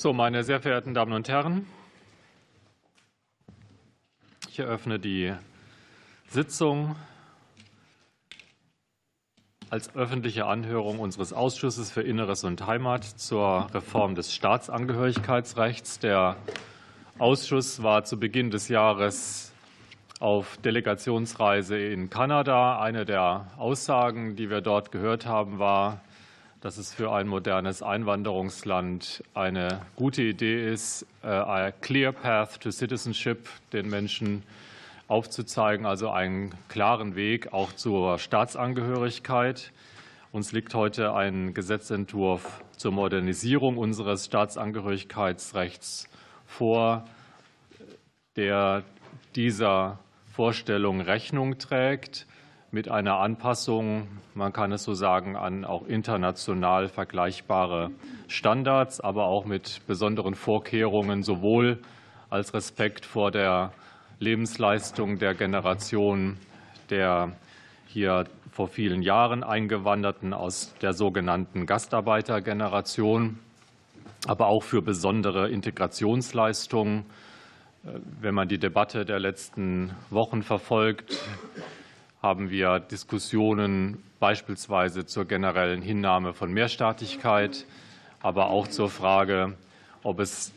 So, meine sehr verehrten Damen und Herren, ich eröffne die Sitzung als öffentliche Anhörung unseres Ausschusses für Inneres und Heimat zur Reform des Staatsangehörigkeitsrechts. Der Ausschuss war zu Beginn des Jahres auf Delegationsreise in Kanada. Eine der Aussagen, die wir dort gehört haben, war, dass es für ein modernes Einwanderungsland eine gute Idee ist, äh, a clear path to citizenship den Menschen aufzuzeigen, also einen klaren Weg auch zur Staatsangehörigkeit. Uns liegt heute ein Gesetzentwurf zur Modernisierung unseres Staatsangehörigkeitsrechts vor, der dieser Vorstellung Rechnung trägt mit einer Anpassung, man kann es so sagen, an auch international vergleichbare Standards, aber auch mit besonderen Vorkehrungen sowohl als Respekt vor der Lebensleistung der Generation der hier vor vielen Jahren eingewanderten aus der sogenannten Gastarbeitergeneration, aber auch für besondere Integrationsleistungen. Wenn man die Debatte der letzten Wochen verfolgt, haben wir Diskussionen beispielsweise zur generellen Hinnahme von Mehrstaatlichkeit, aber auch zur Frage, ob es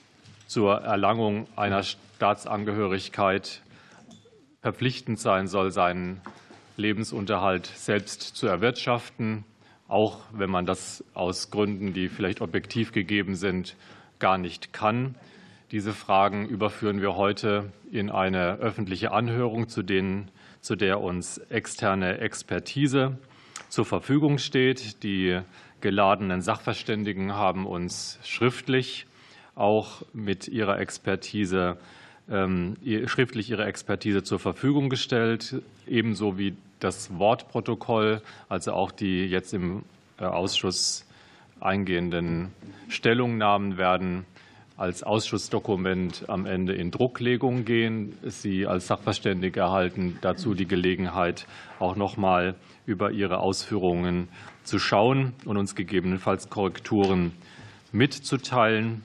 zur Erlangung einer Staatsangehörigkeit verpflichtend sein soll, seinen Lebensunterhalt selbst zu erwirtschaften, auch wenn man das aus Gründen, die vielleicht objektiv gegeben sind, gar nicht kann. Diese Fragen überführen wir heute in eine öffentliche Anhörung, zu denen zu der uns externe Expertise zur Verfügung steht. Die geladenen Sachverständigen haben uns schriftlich auch mit ihrer Expertise ähm, schriftlich ihre Expertise zur Verfügung gestellt, ebenso wie das Wortprotokoll, also auch die jetzt im äh, Ausschuss eingehenden Stellungnahmen werden als Ausschussdokument am Ende in Drucklegung gehen. Sie als Sachverständige erhalten dazu die Gelegenheit, auch noch mal über Ihre Ausführungen zu schauen und uns gegebenenfalls Korrekturen mitzuteilen.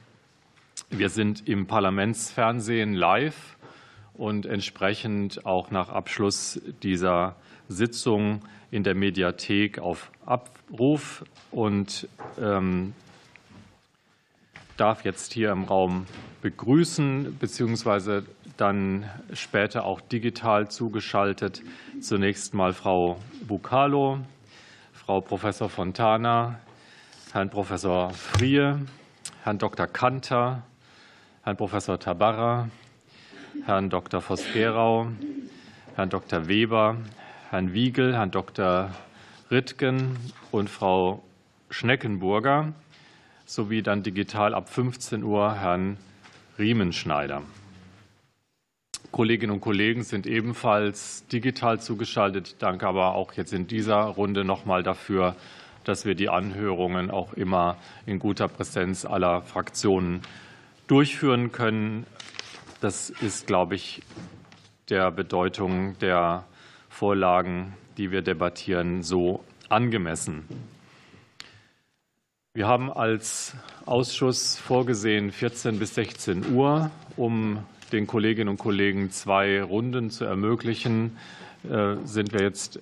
Wir sind im Parlamentsfernsehen live und entsprechend auch nach Abschluss dieser Sitzung in der Mediathek auf Abruf und ähm, darf jetzt hier im Raum begrüßen, beziehungsweise dann später auch digital zugeschaltet. Zunächst mal Frau Bucalo, Frau Professor Fontana, Herrn Professor Frie, Herrn Dr. Kanter, Herrn Professor Tabarra, Herrn Dr. Vos-Gerau, Herrn Dr. Weber, Herrn Wiegel, Herrn Dr. Rittgen und Frau Schneckenburger sowie dann digital ab 15 Uhr Herrn Riemenschneider. Kolleginnen und Kollegen sind ebenfalls digital zugeschaltet. Danke aber auch jetzt in dieser Runde noch mal dafür, dass wir die Anhörungen auch immer in guter Präsenz aller Fraktionen durchführen können. Das ist, glaube ich, der Bedeutung der Vorlagen, die wir debattieren, so angemessen. Wir haben als Ausschuss vorgesehen 14 bis 16 Uhr, um den Kolleginnen und Kollegen zwei Runden zu ermöglichen. Äh, sind wir jetzt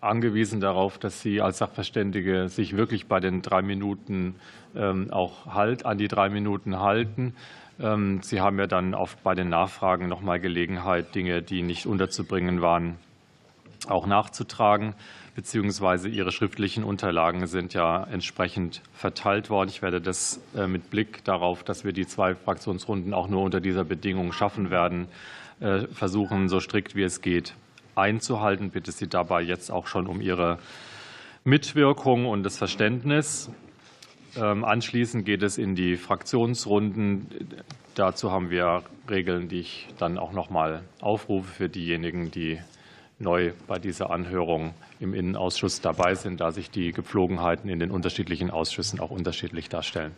angewiesen darauf, dass Sie als Sachverständige sich wirklich bei den drei Minuten ähm, auch halt an die drei Minuten halten. Ähm, Sie haben ja dann oft bei den Nachfragen noch mal Gelegenheit, Dinge, die nicht unterzubringen waren, auch nachzutragen beziehungsweise Ihre schriftlichen Unterlagen sind ja entsprechend verteilt worden. Ich werde das äh, mit Blick darauf, dass wir die zwei Fraktionsrunden auch nur unter dieser Bedingung schaffen werden, äh, versuchen, so strikt wie es geht einzuhalten. Bitte Sie dabei jetzt auch schon um Ihre Mitwirkung und das Verständnis. Ähm, anschließend geht es in die Fraktionsrunden. Dazu haben wir Regeln, die ich dann auch noch mal aufrufe für diejenigen, die neu bei dieser Anhörung im Innenausschuss dabei sind, da sich die Gepflogenheiten in den unterschiedlichen Ausschüssen auch unterschiedlich darstellen.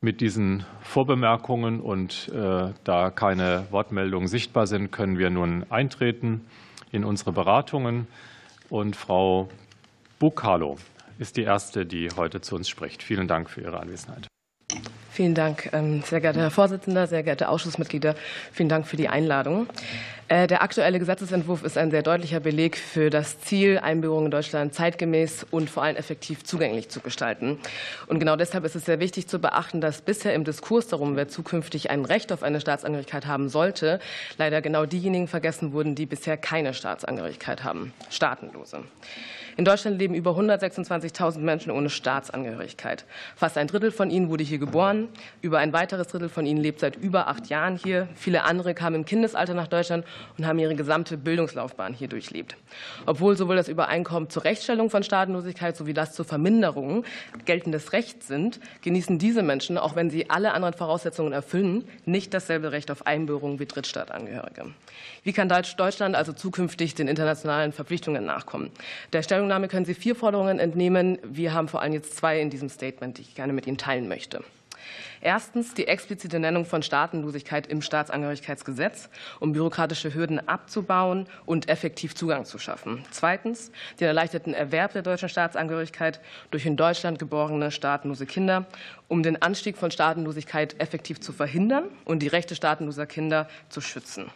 Mit diesen Vorbemerkungen und äh, da keine Wortmeldungen sichtbar sind, können wir nun eintreten in unsere Beratungen. Und Frau Bukalo ist die erste, die heute zu uns spricht. Vielen Dank für Ihre Anwesenheit. Vielen Dank, ähm, sehr geehrter Herr Vorsitzender, sehr geehrte Ausschussmitglieder. Vielen Dank für die Einladung. Äh, der aktuelle Gesetzentwurf ist ein sehr deutlicher Beleg für das Ziel, Einbürgerung in Deutschland zeitgemäß und vor allem effektiv zugänglich zu gestalten. Und genau deshalb ist es sehr wichtig zu beachten, dass bisher im Diskurs darum, wer zukünftig ein Recht auf eine Staatsangehörigkeit haben sollte, leider genau diejenigen vergessen wurden, die bisher keine Staatsangehörigkeit haben, Staatenlose. In Deutschland leben über 126.000 Menschen ohne Staatsangehörigkeit. Fast ein Drittel von ihnen wurde hier geboren. Über ein weiteres Drittel von ihnen lebt seit über acht Jahren hier. Viele andere kamen im Kindesalter nach Deutschland und haben ihre gesamte Bildungslaufbahn hier durchlebt. Obwohl sowohl das Übereinkommen zur Rechtsstellung von Staatenlosigkeit sowie das zur Verminderung geltendes Recht sind, genießen diese Menschen, auch wenn sie alle anderen Voraussetzungen erfüllen, nicht dasselbe Recht auf Einbürgerung wie Drittstaatangehörige. Wie kann Deutschland also zukünftig den internationalen Verpflichtungen nachkommen? Der Stellung Stellungnahme können Sie vier Forderungen entnehmen. Wir haben vor allem jetzt zwei in diesem Statement, die ich gerne mit Ihnen teilen möchte. Erstens die explizite Nennung von Staatenlosigkeit im Staatsangehörigkeitsgesetz, um bürokratische Hürden abzubauen und effektiv Zugang zu schaffen. Zweitens den erleichterten Erwerb der deutschen Staatsangehörigkeit durch in Deutschland geborene staatenlose Kinder, um den Anstieg von Staatenlosigkeit effektiv zu verhindern und die Rechte staatenloser Kinder zu schützen.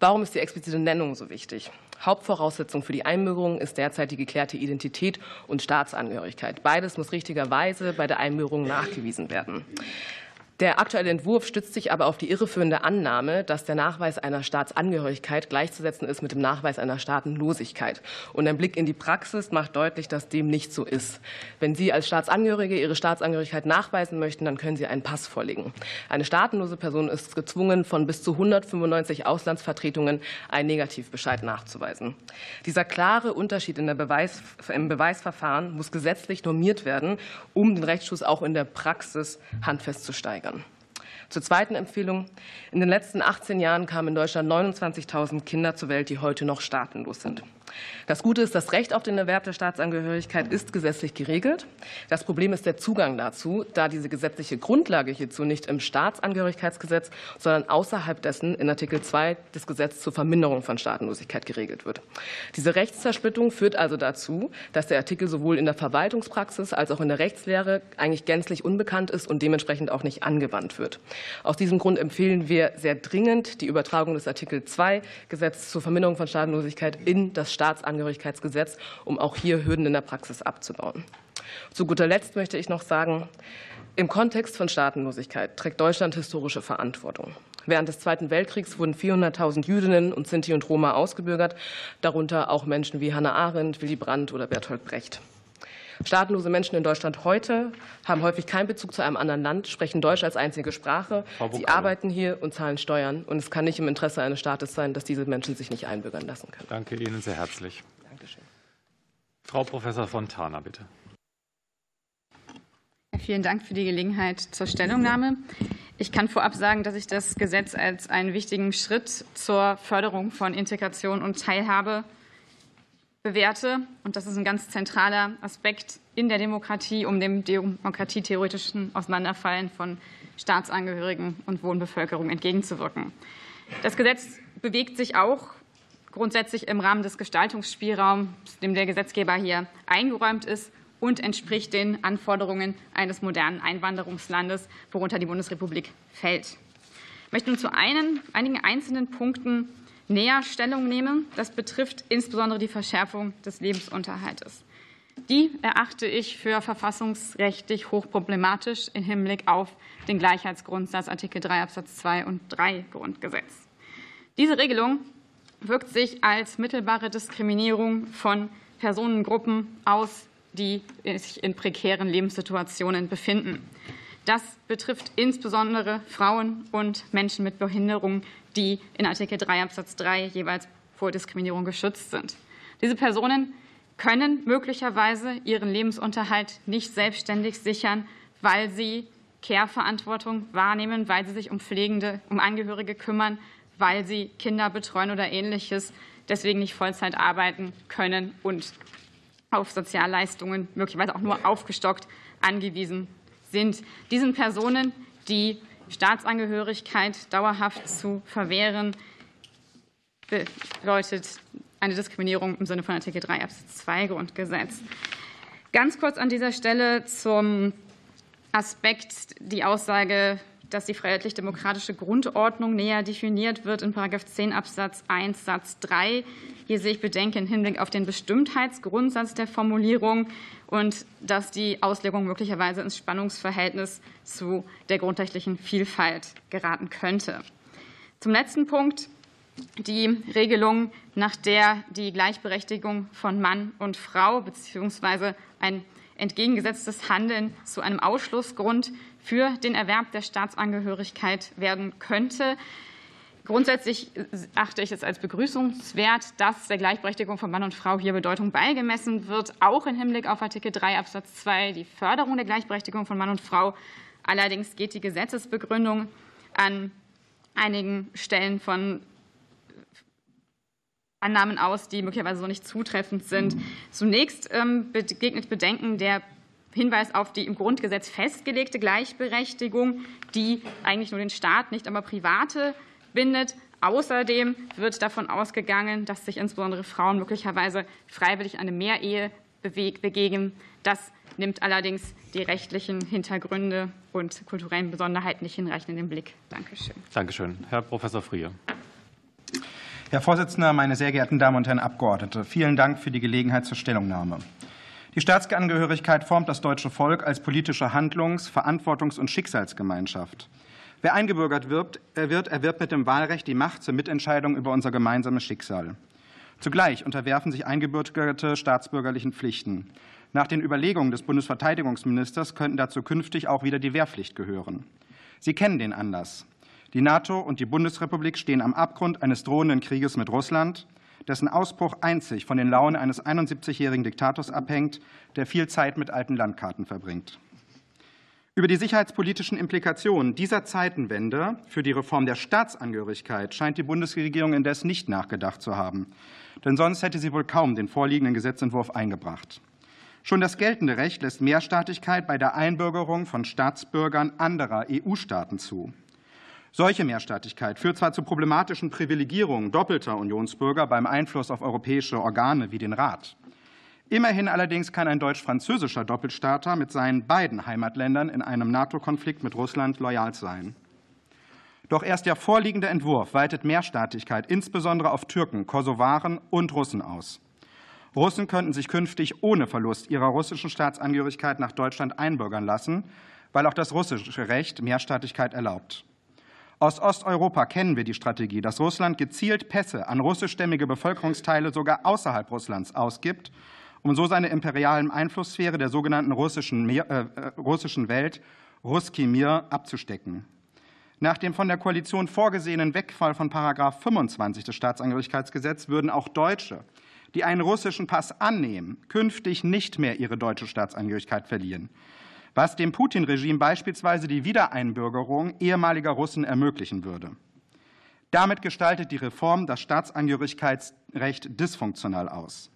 Warum ist die explizite Nennung so wichtig? Hauptvoraussetzung für die Einbürgerung ist derzeit die geklärte Identität und Staatsangehörigkeit. Beides muss richtigerweise bei der Einbürgerung nachgewiesen werden. Der aktuelle Entwurf stützt sich aber auf die irreführende Annahme, dass der Nachweis einer Staatsangehörigkeit gleichzusetzen ist mit dem Nachweis einer Staatenlosigkeit. Und ein Blick in die Praxis macht deutlich, dass dem nicht so ist. Wenn Sie als Staatsangehörige Ihre Staatsangehörigkeit nachweisen möchten, dann können Sie einen Pass vorlegen. Eine staatenlose Person ist gezwungen, von bis zu 195 Auslandsvertretungen einen Negativbescheid nachzuweisen. Dieser klare Unterschied in der Beweis, im Beweisverfahren muss gesetzlich normiert werden, um den Rechtsschutz auch in der Praxis handfest zu steigern steigern. Zur zweiten Empfehlung. In den letzten 18 Jahren kamen in Deutschland 29.000 Kinder zur Welt, die heute noch staatenlos sind. Das Gute ist, das Recht auf den Erwerb der Staatsangehörigkeit ist gesetzlich geregelt. Das Problem ist der Zugang dazu, da diese gesetzliche Grundlage hierzu nicht im Staatsangehörigkeitsgesetz, sondern außerhalb dessen in Artikel 2 des Gesetzes zur Verminderung von Staatenlosigkeit geregelt wird. Diese Rechtszersplittung führt also dazu, dass der Artikel sowohl in der Verwaltungspraxis als auch in der Rechtslehre eigentlich gänzlich unbekannt ist und dementsprechend auch nicht angewandt wird. Aus diesem Grund empfehlen wir sehr dringend die Übertragung des Artikel 2 Gesetz zur Verminderung von Staatenlosigkeit in das Staatsangehörigkeitsgesetz, um auch hier Hürden in der Praxis abzubauen. Zu guter Letzt möchte ich noch sagen, im Kontext von Staatenlosigkeit trägt Deutschland historische Verantwortung. Während des Zweiten Weltkriegs wurden 400.000 Jüdinnen und Sinti und Roma ausgebürgert, darunter auch Menschen wie Hannah Arendt, Willy Brandt oder Bertolt Brecht. Staatenlose Menschen in Deutschland heute haben häufig keinen Bezug zu einem anderen Land, sprechen Deutsch als einzige Sprache. Sie arbeiten hier und zahlen Steuern. Und es kann nicht im Interesse eines Staates sein, dass diese Menschen sich nicht einbürgern lassen können. Danke Ihnen sehr herzlich. Dankeschön. Frau Professor Fontana, bitte. Vielen Dank für die Gelegenheit zur Stellungnahme. Ich kann vorab sagen, dass ich das Gesetz als einen wichtigen Schritt zur Förderung von Integration und Teilhabe bewerte. Und das ist ein ganz zentraler Aspekt in der Demokratie, um dem demokratietheoretischen Auseinanderfallen von Staatsangehörigen und Wohnbevölkerung entgegenzuwirken. Das Gesetz bewegt sich auch grundsätzlich im Rahmen des Gestaltungsspielraums, dem der Gesetzgeber hier eingeräumt ist und entspricht den Anforderungen eines modernen Einwanderungslandes, worunter die Bundesrepublik fällt. Ich möchte nun zu einen, einigen einzelnen Punkten näher Stellung nehme. Das betrifft insbesondere die Verschärfung des Lebensunterhaltes. Die erachte ich für verfassungsrechtlich hochproblematisch im Hinblick auf den Gleichheitsgrundsatz Artikel 3 Absatz 2 und 3 Grundgesetz. Diese Regelung wirkt sich als mittelbare Diskriminierung von Personengruppen aus, die sich in prekären Lebenssituationen befinden. Das betrifft insbesondere Frauen und Menschen mit Behinderung, die in Artikel 3 Absatz 3 jeweils vor Diskriminierung geschützt sind. Diese Personen können möglicherweise ihren Lebensunterhalt nicht selbstständig sichern, weil sie Care-Verantwortung wahrnehmen, weil sie sich um Pflegende, um Angehörige kümmern, weil sie Kinder betreuen oder ähnliches, deswegen nicht Vollzeit arbeiten können und auf Sozialleistungen möglicherweise auch nur aufgestockt angewiesen sind. Diesen Personen die Staatsangehörigkeit dauerhaft zu verwehren, bedeutet eine Diskriminierung im Sinne von Artikel 3 Absatz 2 Grundgesetz. Ganz kurz an dieser Stelle zum Aspekt die Aussage, dass die freiheitlich-demokratische Grundordnung näher definiert wird in § 10 Absatz 1 Satz 3. Hier sehe ich Bedenken im Hinblick auf den Bestimmtheitsgrundsatz der Formulierung und dass die Auslegung möglicherweise ins Spannungsverhältnis zu der grundrechtlichen Vielfalt geraten könnte. Zum letzten Punkt die Regelung, nach der die Gleichberechtigung von Mann und Frau bzw. ein entgegengesetztes Handeln zu einem Ausschlussgrund für den Erwerb der Staatsangehörigkeit werden könnte. Grundsätzlich achte ich es als begrüßenswert, dass der Gleichberechtigung von Mann und Frau hier Bedeutung beigemessen wird, auch im Hinblick auf Artikel 3 Absatz 2, die Förderung der Gleichberechtigung von Mann und Frau. Allerdings geht die Gesetzesbegründung an einigen Stellen von Annahmen aus, die möglicherweise so nicht zutreffend sind. Zunächst ähm, begegnet Bedenken der Hinweis auf die im Grundgesetz festgelegte Gleichberechtigung, die eigentlich nur den Staat, nicht aber Private bindet. Außerdem wird davon ausgegangen, dass sich insbesondere Frauen möglicherweise freiwillig eine Mehrehe begegnen. Das nimmt allerdings die rechtlichen Hintergründe und kulturellen Besonderheiten nicht hinreichend in den Blick. Dankeschön. Dankeschön. Herr Professor Frier. Herr Vorsitzender, meine sehr geehrten Damen und Herren Abgeordnete, vielen Dank für die Gelegenheit zur Stellungnahme. Die Staatsangehörigkeit formt das deutsche Volk als politische Handlungs-, Verantwortungs- und Schicksalsgemeinschaft. Wer eingebürgert wird, erwirbt mit dem Wahlrecht die Macht zur Mitentscheidung über unser gemeinsames Schicksal. Zugleich unterwerfen sich Eingebürgerte staatsbürgerlichen Pflichten. Nach den Überlegungen des Bundesverteidigungsministers könnten dazu künftig auch wieder die Wehrpflicht gehören. Sie kennen den Anlass. Die NATO und die Bundesrepublik stehen am Abgrund eines drohenden Krieges mit Russland, dessen Ausbruch einzig von den Launen eines 71-jährigen Diktators abhängt, der viel Zeit mit alten Landkarten verbringt. Über die sicherheitspolitischen Implikationen dieser Zeitenwende für die Reform der Staatsangehörigkeit scheint die Bundesregierung indes nicht nachgedacht zu haben. Denn sonst hätte sie wohl kaum den vorliegenden Gesetzentwurf eingebracht. Schon das geltende Recht lässt Mehrstaatigkeit bei der Einbürgerung von Staatsbürgern anderer EU-Staaten zu. Solche Mehrstaatigkeit führt zwar zu problematischen Privilegierungen doppelter Unionsbürger beim Einfluss auf europäische Organe wie den Rat. Immerhin allerdings kann ein deutsch-französischer Doppelstaater mit seinen beiden Heimatländern in einem NATO-Konflikt mit Russland loyal sein. Doch erst der vorliegende Entwurf weitet Mehrstaatigkeit insbesondere auf Türken, Kosovaren und Russen aus. Russen könnten sich künftig ohne Verlust ihrer russischen Staatsangehörigkeit nach Deutschland einbürgern lassen, weil auch das russische Recht Mehrstaatigkeit erlaubt. Aus Osteuropa kennen wir die Strategie, dass Russland gezielt Pässe an russischstämmige Bevölkerungsteile sogar außerhalb Russlands ausgibt, um so seine imperialen Einflusssphäre der sogenannten russischen, äh, äh, russischen Welt, Ruski Mir, abzustecken. Nach dem von der Koalition vorgesehenen Wegfall von Paragraph 25 des Staatsangehörigkeitsgesetzes würden auch Deutsche, die einen russischen Pass annehmen, künftig nicht mehr ihre deutsche Staatsangehörigkeit verlieren was dem Putin-Regime beispielsweise die Wiedereinbürgerung ehemaliger Russen ermöglichen würde. Damit gestaltet die Reform das Staatsangehörigkeitsrecht dysfunktional aus.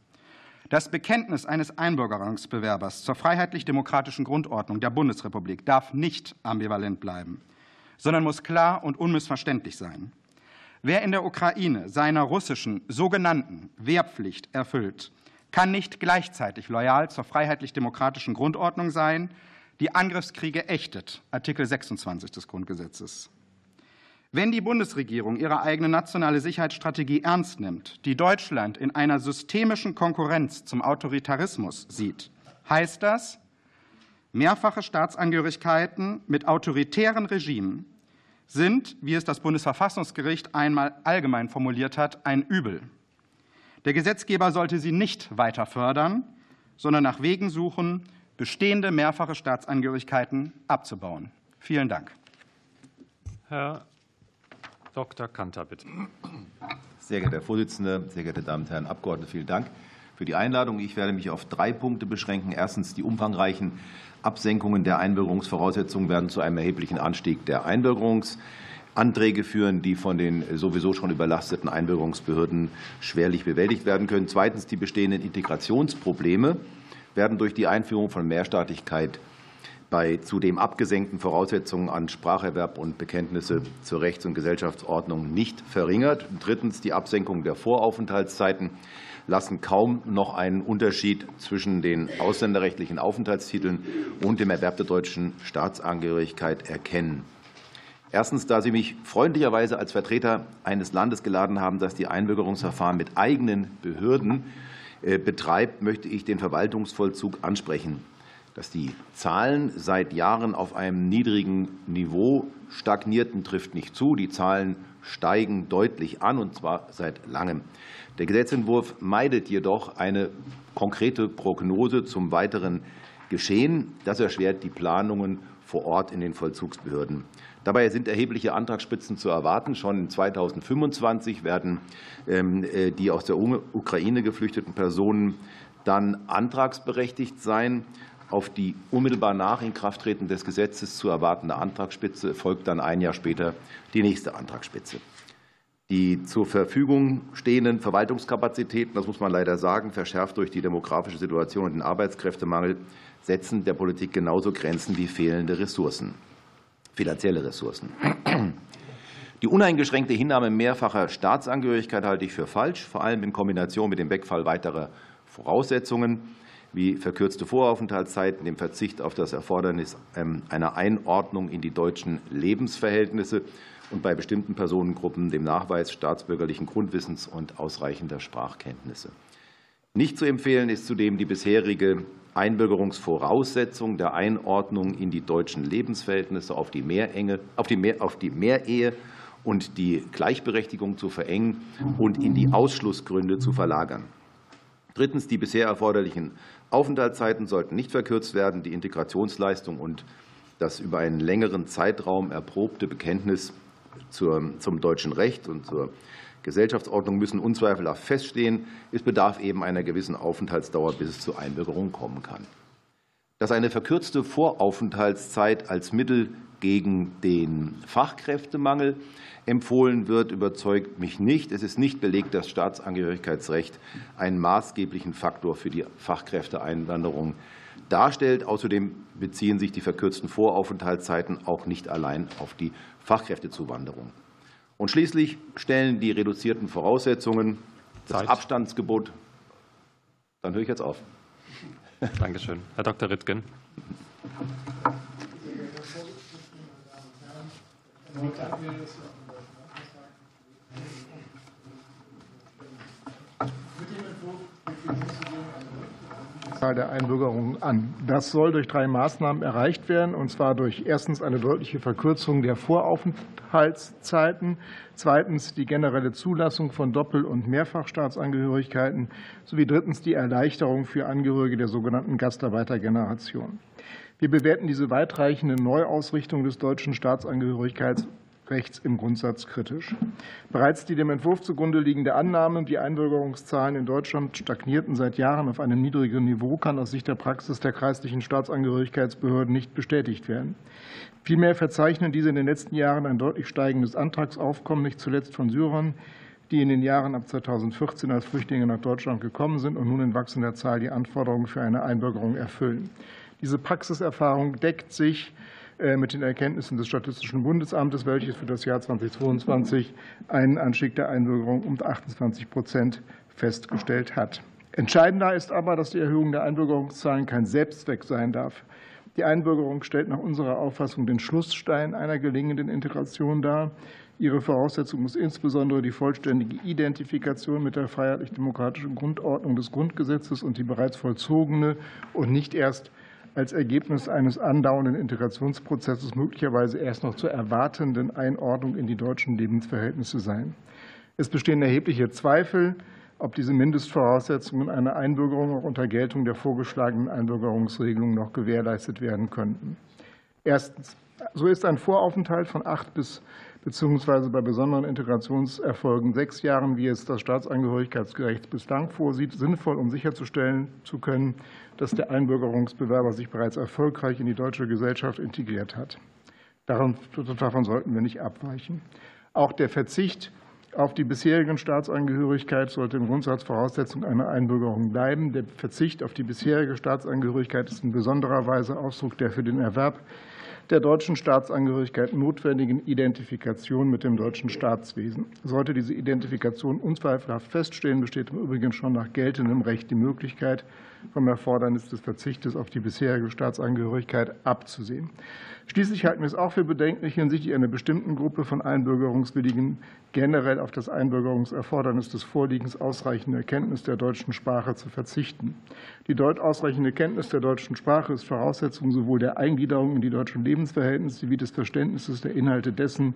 Das Bekenntnis eines Einbürgerungsbewerbers zur freiheitlich-demokratischen Grundordnung der Bundesrepublik darf nicht ambivalent bleiben, sondern muss klar und unmissverständlich sein. Wer in der Ukraine seiner russischen sogenannten Wehrpflicht erfüllt, kann nicht gleichzeitig loyal zur freiheitlich-demokratischen Grundordnung sein die Angriffskriege ächtet, Artikel 26 des Grundgesetzes. Wenn die Bundesregierung ihre eigene nationale Sicherheitsstrategie ernst nimmt, die Deutschland in einer systemischen Konkurrenz zum Autoritarismus sieht, heißt das, mehrfache Staatsangehörigkeiten mit autoritären Regimen sind, wie es das Bundesverfassungsgericht einmal allgemein formuliert hat, ein Übel. Der Gesetzgeber sollte sie nicht weiter fördern, sondern nach Wegen suchen, bestehende mehrfache Staatsangehörigkeiten abzubauen. Vielen Dank. Herr Dr. Kanter, bitte. Sehr geehrter Herr Vorsitzender, sehr geehrte Damen und Herren Abgeordnete, vielen Dank für die Einladung. Ich werde mich auf drei Punkte beschränken. Erstens, die umfangreichen Absenkungen der Einbürgerungsvoraussetzungen werden zu einem erheblichen Anstieg der Einbürgerungsanträge führen, die von den sowieso schon überlasteten Einbürgerungsbehörden schwerlich bewältigt werden können. Zweitens, die bestehenden Integrationsprobleme werden durch die Einführung von Mehrstaatlichkeit bei zudem abgesenkten Voraussetzungen an Spracherwerb und Bekenntnisse zur Rechts- und Gesellschaftsordnung nicht verringert. Drittens die Absenkung der Voraufenthaltszeiten lassen kaum noch einen Unterschied zwischen den ausländerrechtlichen Aufenthaltstiteln und dem Erwerb der deutschen Staatsangehörigkeit erkennen. Erstens, da Sie mich freundlicherweise als Vertreter eines Landes geladen haben, das die Einbürgerungsverfahren mit eigenen Behörden äh, betreibt, möchte ich den Verwaltungsvollzug ansprechen. Dass die Zahlen seit Jahren auf einem niedrigen Niveau stagnierten, trifft nicht zu. Die Zahlen steigen deutlich an, und zwar seit langem. Der Gesetzentwurf meidet jedoch eine konkrete Prognose zum weiteren Geschehen. Das erschwert die Planungen vor Ort in den Vollzugsbehörden. Dabei sind erhebliche Antragsspitzen zu erwarten. Schon 2025 werden ähm, äh, die aus der Ukraine geflüchteten Personen dann antragsberechtigt sein. Auf die unmittelbar nach Inkrafttreten des Gesetzes zu erwartende Antragsspitze folgt dann ein Jahr später die nächste Antragsspitze. Die zur Verfügung stehenden Verwaltungskapazitäten, das muss man leider sagen, verschärft durch die demografische Situation und den Arbeitskräftemangel, setzen der Politik genauso Grenzen wie fehlende Ressourcen finanzielle Ressourcen. Die uneingeschränkte Hinnahme mehrfacher Staatsangehörigkeit halte ich für falsch, vor allem in Kombination mit dem Wegfall weiterer Voraussetzungen wie verkürzte Voraufenthaltszeiten, dem Verzicht auf das Erfordernis ähm, einer Einordnung in die deutschen Lebensverhältnisse und bei bestimmten Personengruppen dem Nachweis staatsbürgerlichen Grundwissens und ausreichender Sprachkenntnisse. Nicht zu empfehlen ist zudem die bisherige Einbürgerungsvoraussetzung der Einordnung in die deutschen Lebensverhältnisse auf die Meerenge, auf die, Meer, auf die Mehrehe und die Gleichberechtigung zu verengen und in die Ausschlussgründe zu verlagern. Drittens. Die bisher erforderlichen Aufenthaltszeiten sollten nicht verkürzt werden. Die Integrationsleistung und das über einen längeren Zeitraum erprobte Bekenntnis zum deutschen Recht und zur Gesellschaftsordnung müssen unzweifelhaft feststehen. Es bedarf eben einer gewissen Aufenthaltsdauer, bis es zur Einbürgerung kommen kann. Dass eine verkürzte Voraufenthaltszeit als Mittel gegen den Fachkräftemangel empfohlen wird, überzeugt mich nicht. Es ist nicht belegt, dass Staatsangehörigkeitsrecht einen maßgeblichen Faktor für die Fachkräfteeinwanderung darstellt. Außerdem beziehen sich die verkürzten Voraufenthaltszeiten auch nicht allein auf die Fachkräftezuwanderung. Und schließlich stellen die reduzierten Voraussetzungen das Zeit. Abstandsgebot. Dann höre ich jetzt auf. Dankeschön. Herr Dr. Rittgen. Zahl der Einbürgerungen an. Das soll durch drei Maßnahmen erreicht werden, und zwar durch erstens eine deutliche Verkürzung der Voraufenthaltszeiten, zweitens die generelle Zulassung von Doppel- und Mehrfachstaatsangehörigkeiten sowie drittens die Erleichterung für Angehörige der sogenannten Gastarbeitergeneration. Wir bewerten diese weitreichende Neuausrichtung des deutschen Staatsangehörigkeits Rechts im Grundsatz kritisch. Bereits die dem Entwurf zugrunde liegende Annahme, die Einbürgerungszahlen in Deutschland stagnierten seit Jahren auf einem niedrigen Niveau, kann aus Sicht der Praxis der kreislichen Staatsangehörigkeitsbehörden nicht bestätigt werden. Vielmehr verzeichnen diese in den letzten Jahren ein deutlich steigendes Antragsaufkommen, nicht zuletzt von Syrern, die in den Jahren ab 2014 als Flüchtlinge nach Deutschland gekommen sind und nun in wachsender Zahl die Anforderungen für eine Einbürgerung erfüllen. Diese Praxiserfahrung deckt sich mit den Erkenntnissen des Statistischen Bundesamtes, welches für das Jahr 2022 einen Anstieg der Einbürgerung um 28 Prozent festgestellt hat. Entscheidender ist aber, dass die Erhöhung der Einbürgerungszahlen kein Selbstzweck sein darf. Die Einbürgerung stellt nach unserer Auffassung den Schlussstein einer gelingenden Integration dar. Ihre Voraussetzung muss insbesondere die vollständige Identifikation mit der freiheitlich-demokratischen Grundordnung des Grundgesetzes und die bereits vollzogene und nicht erst als Ergebnis eines andauernden Integrationsprozesses möglicherweise erst noch zur erwartenden Einordnung in die deutschen Lebensverhältnisse sein. Es bestehen erhebliche Zweifel, ob diese Mindestvoraussetzungen einer Einbürgerung auch unter Geltung der vorgeschlagenen Einbürgerungsregelung noch gewährleistet werden könnten. Erstens. So ist ein Voraufenthalt von acht bis beziehungsweise bei besonderen Integrationserfolgen sechs Jahren, wie es das Staatsangehörigkeitsgerecht bislang vorsieht, sinnvoll, um sicherzustellen zu können, dass der Einbürgerungsbewerber sich bereits erfolgreich in die deutsche Gesellschaft integriert hat. Davon sollten wir nicht abweichen. Auch der Verzicht auf die bisherigen Staatsangehörigkeit sollte im Grundsatz Voraussetzung einer Einbürgerung bleiben. Der Verzicht auf die bisherige Staatsangehörigkeit ist in besonderer Weise Ausdruck der für den Erwerb der deutschen Staatsangehörigkeit notwendigen Identifikation mit dem deutschen Staatswesen. Sollte diese Identifikation unzweifelhaft feststehen, besteht im Übrigen schon nach geltendem Recht die Möglichkeit, vom Erfordernis des Verzichtes auf die bisherige Staatsangehörigkeit abzusehen. Schließlich halten wir es auch für bedenklich, hinsichtlich einer bestimmten Gruppe von Einbürgerungswilligen generell auf das Einbürgerungserfordernis des Vorliegens ausreichender Kenntnis der deutschen Sprache zu verzichten. Die dort ausreichende Kenntnis der deutschen Sprache ist Voraussetzung sowohl der Eingliederung in die deutschen Lebensverhältnisse wie des Verständnisses der Inhalte dessen,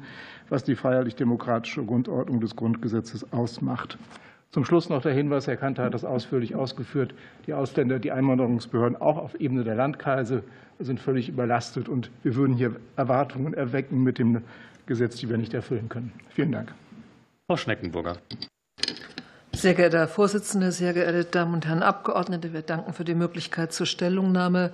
was die freiheitlich-demokratische Grundordnung des Grundgesetzes ausmacht. Zum Schluss noch der Hinweis, Herr Kanter hat das ausführlich ausgeführt, die Ausländer, die Einwanderungsbehörden auch auf Ebene der Landkreise sind völlig überlastet. Und wir würden hier Erwartungen erwecken mit dem Gesetz, die wir nicht erfüllen können. Vielen Dank. Frau Schneckenburger. Sehr geehrter Herr Vorsitzender, sehr geehrte Damen und Herren Abgeordnete, wir danken für die Möglichkeit zur Stellungnahme.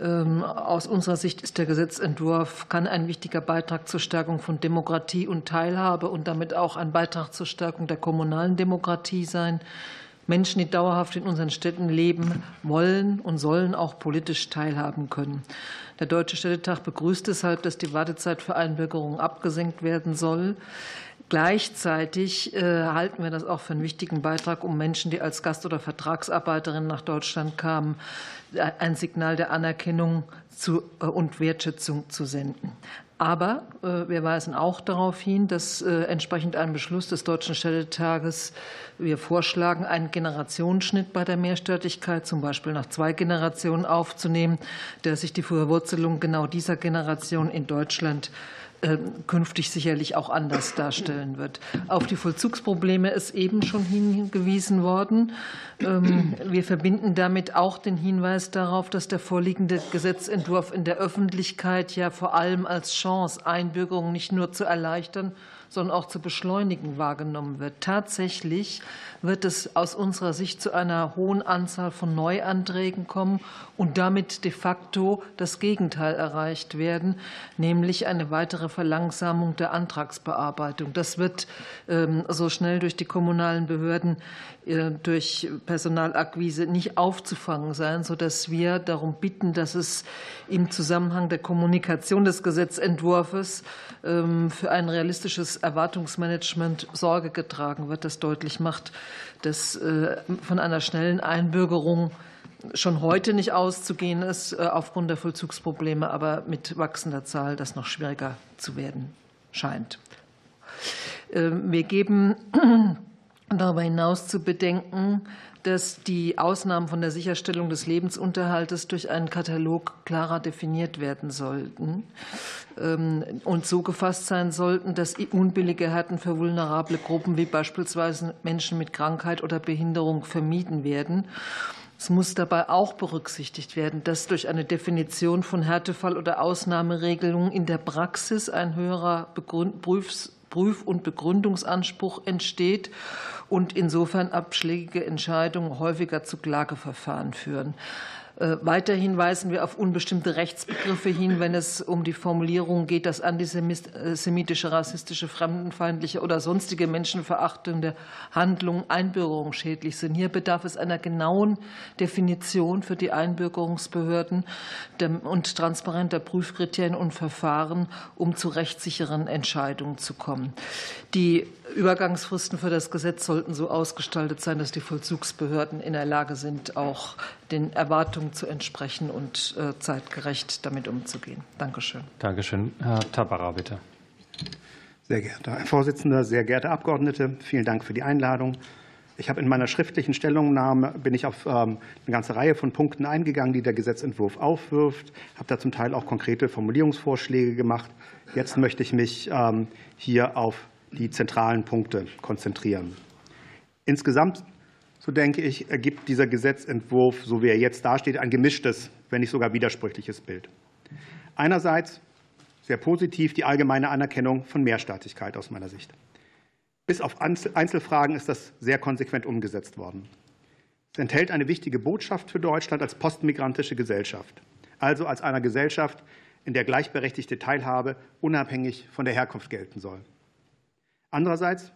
Ähm, aus unserer Sicht ist der Gesetzentwurf kann ein wichtiger Beitrag zur Stärkung von Demokratie und Teilhabe und damit auch ein Beitrag zur Stärkung der kommunalen Demokratie sein. Menschen, die dauerhaft in unseren Städten leben, wollen und sollen auch politisch teilhaben können. Der Deutsche Städtetag begrüßt deshalb, dass die Wartezeit für Einbürgerung abgesenkt werden soll. Gleichzeitig äh, halten wir das auch für einen wichtigen Beitrag, um Menschen, die als Gast- oder Vertragsarbeiterinnen nach Deutschland kamen, ein Signal der Anerkennung äh, und Wertschätzung zu senden. Aber äh, wir weisen auch darauf hin, dass entsprechend einem Beschluss des Deutschen Städtetages wir vorschlagen, einen Generationsschnitt bei der Mehrstötigkeit, zum Beispiel nach zwei Generationen aufzunehmen, der sich die Verwurzelung genau dieser Generation in Deutschland künftig sicherlich auch anders darstellen wird. Auf die Vollzugsprobleme ist eben schon hingewiesen worden. Ähm, wir verbinden damit auch den Hinweis darauf, dass der vorliegende Gesetzentwurf in der Öffentlichkeit ja vor allem als Chance, Einbürgerung nicht nur zu erleichtern, sondern auch zu beschleunigen wahrgenommen wird. Tatsächlich wird es aus unserer Sicht zu einer hohen Anzahl von Neuanträgen kommen und damit de facto das Gegenteil erreicht werden, nämlich eine weitere Verlangsamung der Antragsbearbeitung. Das wird ähm, so schnell durch die kommunalen Behörden durch Personalakquise nicht aufzufangen sein, sodass wir darum bitten, dass es im Zusammenhang der Kommunikation des Gesetzentwurfs ähm, für ein realistisches Erwartungsmanagement Sorge getragen wird, das deutlich macht, dass äh, von einer schnellen Einbürgerung schon heute nicht auszugehen ist äh, aufgrund der Vollzugsprobleme, aber mit wachsender Zahl das noch schwieriger zu werden scheint. Ähm, wir geben darüber hinaus zu bedenken, dass die Ausnahmen von der Sicherstellung des Lebensunterhaltes durch einen Katalog klarer definiert werden sollten ähm, und so gefasst sein sollten, dass unbillige Härten für vulnerable Gruppen wie beispielsweise Menschen mit Krankheit oder Behinderung vermieden werden. Es muss dabei auch berücksichtigt werden, dass durch eine Definition von Härtefall oder Ausnahmeregelungen in der Praxis ein höherer Prüf- und Begründungsanspruch entsteht und insofern abschlägige Entscheidungen häufiger zu Klageverfahren führen. Äh, weiterhin weisen wir auf unbestimmte Rechtsbegriffe hin, wenn es um die Formulierung geht, dass antisemitische, rassistische, fremdenfeindliche oder sonstige menschenverachtende Handlungen einbürgerungsschädlich sind. Hier bedarf es einer genauen Definition für die Einbürgerungsbehörden und transparenter Prüfkriterien und Verfahren, um zu rechtssicheren Entscheidungen zu kommen. Die Übergangsfristen für das Gesetz sollten so ausgestaltet sein, dass die Vollzugsbehörden in der Lage sind, auch den Erwartungen zu entsprechen und äh, zeitgerecht damit umzugehen. Dankeschön. Dankeschön. Herr Tabara, bitte. Sehr geehrter Herr Vorsitzender, sehr geehrte Abgeordnete, vielen Dank für die Einladung. Ich habe in meiner schriftlichen Stellungnahme bin ich auf ähm, eine ganze Reihe von Punkten eingegangen, die der Gesetzentwurf aufwirft, habe da zum Teil auch konkrete Formulierungsvorschläge gemacht. Jetzt möchte ich mich ähm, hier auf die zentralen Punkte konzentrieren. Insgesamt, so denke ich, ergibt dieser Gesetzentwurf, so wie er jetzt dasteht, ein gemischtes, wenn nicht sogar widersprüchliches Bild. Einerseits sehr positiv die allgemeine Anerkennung von Mehrstaatigkeit aus meiner Sicht. Bis auf Einzelfragen ist das sehr konsequent umgesetzt worden. Es enthält eine wichtige Botschaft für Deutschland als postmigrantische Gesellschaft, also als einer Gesellschaft, in der gleichberechtigte Teilhabe unabhängig von der Herkunft gelten soll. Andererseits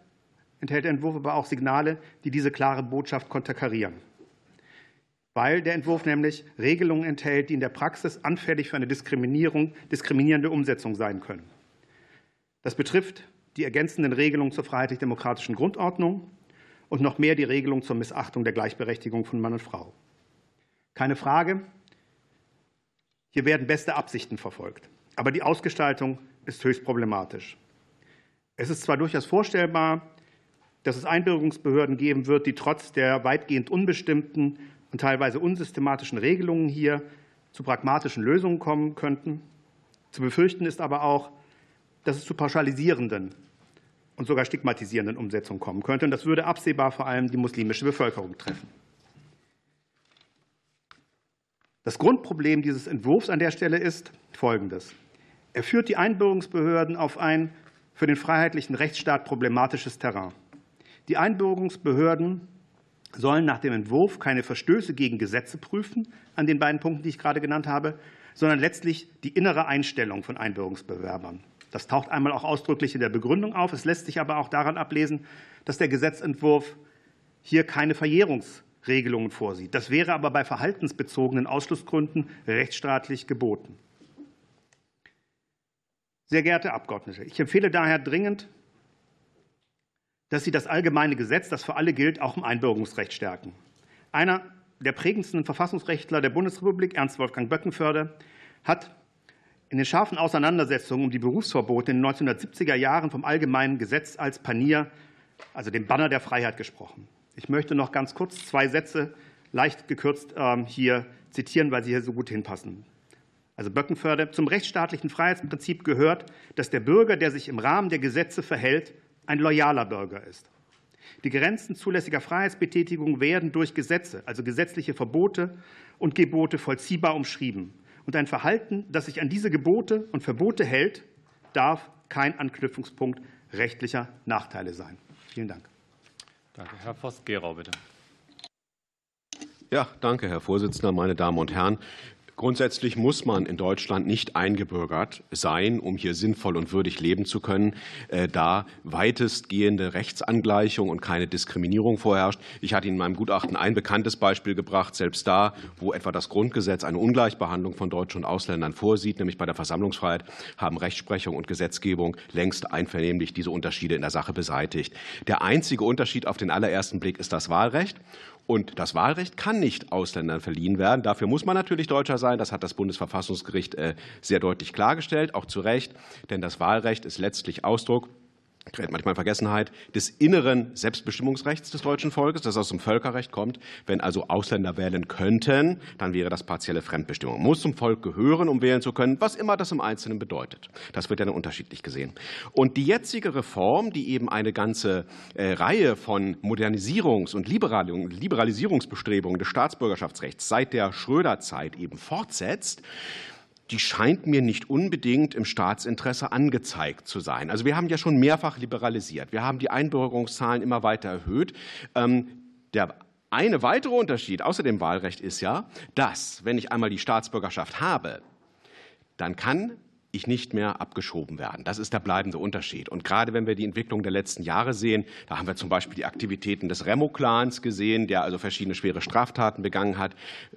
enthält der Entwurf aber auch Signale, die diese klare Botschaft konterkarieren. weil der Entwurf nämlich Regelungen enthält, die in der Praxis anfällig für eine Diskriminierung, diskriminierende Umsetzung sein können. Das betrifft die ergänzenden Regelungen zur freiheitlich-demokratischen Grundordnung und noch mehr die Regelung zur Missachtung der Gleichberechtigung von Mann und Frau. Keine Frage, hier werden beste Absichten verfolgt, aber die Ausgestaltung ist höchst problematisch. Es ist zwar durchaus vorstellbar, dass es Einbürgerungsbehörden geben wird, die trotz der weitgehend unbestimmten und teilweise unsystematischen Regelungen hier zu pragmatischen Lösungen kommen könnten. Zu befürchten ist aber auch, dass es zu pauschalisierenden und sogar stigmatisierenden Umsetzungen kommen könnte. Und das würde absehbar vor allem die muslimische Bevölkerung treffen. Das Grundproblem dieses Entwurfs an der Stelle ist folgendes. Er führt die Einbürgerungsbehörden auf ein für den freiheitlichen Rechtsstaat problematisches Terrain. Die Einbürgerungsbehörden sollen nach dem Entwurf keine Verstöße gegen Gesetze prüfen, an den beiden Punkten, die ich gerade genannt habe, sondern letztlich die innere Einstellung von Einbürgerungsbewerbern. Das taucht einmal auch ausdrücklich in der Begründung auf. Es lässt sich aber auch daran ablesen, dass der Gesetzentwurf hier keine Verjährungsregelungen vorsieht. Das wäre aber bei verhaltensbezogenen Ausschlussgründen rechtsstaatlich geboten. Sehr geehrte Abgeordnete, ich empfehle daher dringend, dass Sie das allgemeine Gesetz, das für alle gilt, auch im Einbürgerungsrecht stärken. Einer der prägendsten Verfassungsrechtler der Bundesrepublik, Ernst Wolfgang Böckenförde, hat in den scharfen Auseinandersetzungen um die Berufsverbote in den 1970er Jahren vom allgemeinen Gesetz als Panier, also dem Banner der Freiheit, gesprochen. Ich möchte noch ganz kurz zwei Sätze leicht gekürzt ähm, hier zitieren, weil sie hier so gut hinpassen. Also Böckenförde. Zum rechtsstaatlichen Freiheitsprinzip gehört, dass der Bürger, der sich im Rahmen der Gesetze verhält, ein loyaler Bürger ist. Die Grenzen zulässiger Freiheitsbetätigung werden durch Gesetze, also gesetzliche Verbote und Gebote, vollziehbar umschrieben. Und ein Verhalten, das sich an diese Gebote und Verbote hält, darf kein Anknüpfungspunkt rechtlicher Nachteile sein. Vielen Dank. Danke. Herr Voss-Gerau, bitte. Ja, danke, Herr Vorsitzender, meine Damen und Herren. Grundsätzlich muss man in Deutschland nicht eingebürgert sein, um hier sinnvoll und würdig leben zu können, äh, da weitestgehende Rechtsangleichung und keine Diskriminierung vorherrscht. Ich hatte in meinem Gutachten ein bekanntes Beispiel gebracht, selbst da, wo etwa das Grundgesetz eine Ungleichbehandlung von Deutschen und Ausländern vorsieht, nämlich bei der Versammlungsfreiheit, haben Rechtsprechung und Gesetzgebung längst einvernehmlich diese Unterschiede in der Sache beseitigt. Der einzige Unterschied auf den allerersten Blick ist das Wahlrecht. Und das Wahlrecht kann nicht Ausländern verliehen werden. Dafür muss man natürlich Deutscher sein. Das hat das Bundesverfassungsgericht äh, sehr deutlich klargestellt, auch zu Recht. Denn das Wahlrecht ist letztlich Ausdruck gerät manchmal in Vergessenheit, des inneren Selbstbestimmungsrechts des deutschen Volkes, das aus dem Völkerrecht kommt. Wenn also Ausländer wählen könnten, dann wäre das partielle Fremdbestimmung. Muss zum Volk gehören, um wählen zu können, was immer das im Einzelnen bedeutet. Das wird ja dann unterschiedlich gesehen. Und die jetzige Reform, die eben eine ganze äh, Reihe von Modernisierungs- und Liberalisierungsbestrebungen des Staatsbürgerschaftsrechts seit der Schröder-Zeit eben fortsetzt, die scheint mir nicht unbedingt im Staatsinteresse angezeigt zu sein. Also wir haben ja schon mehrfach liberalisiert. Wir haben die Einbürgerungszahlen immer weiter erhöht. Ähm, der eine weitere Unterschied außer dem Wahlrecht ist ja, dass, wenn ich einmal die Staatsbürgerschaft habe, dann kann ich nicht mehr abgeschoben werden. Das ist der bleibende Unterschied. Und gerade wenn wir die Entwicklung der letzten Jahre sehen, da haben wir zum Beispiel die Aktivitäten des Remo-Clans gesehen, der also verschiedene schwere Straftaten begangen hat,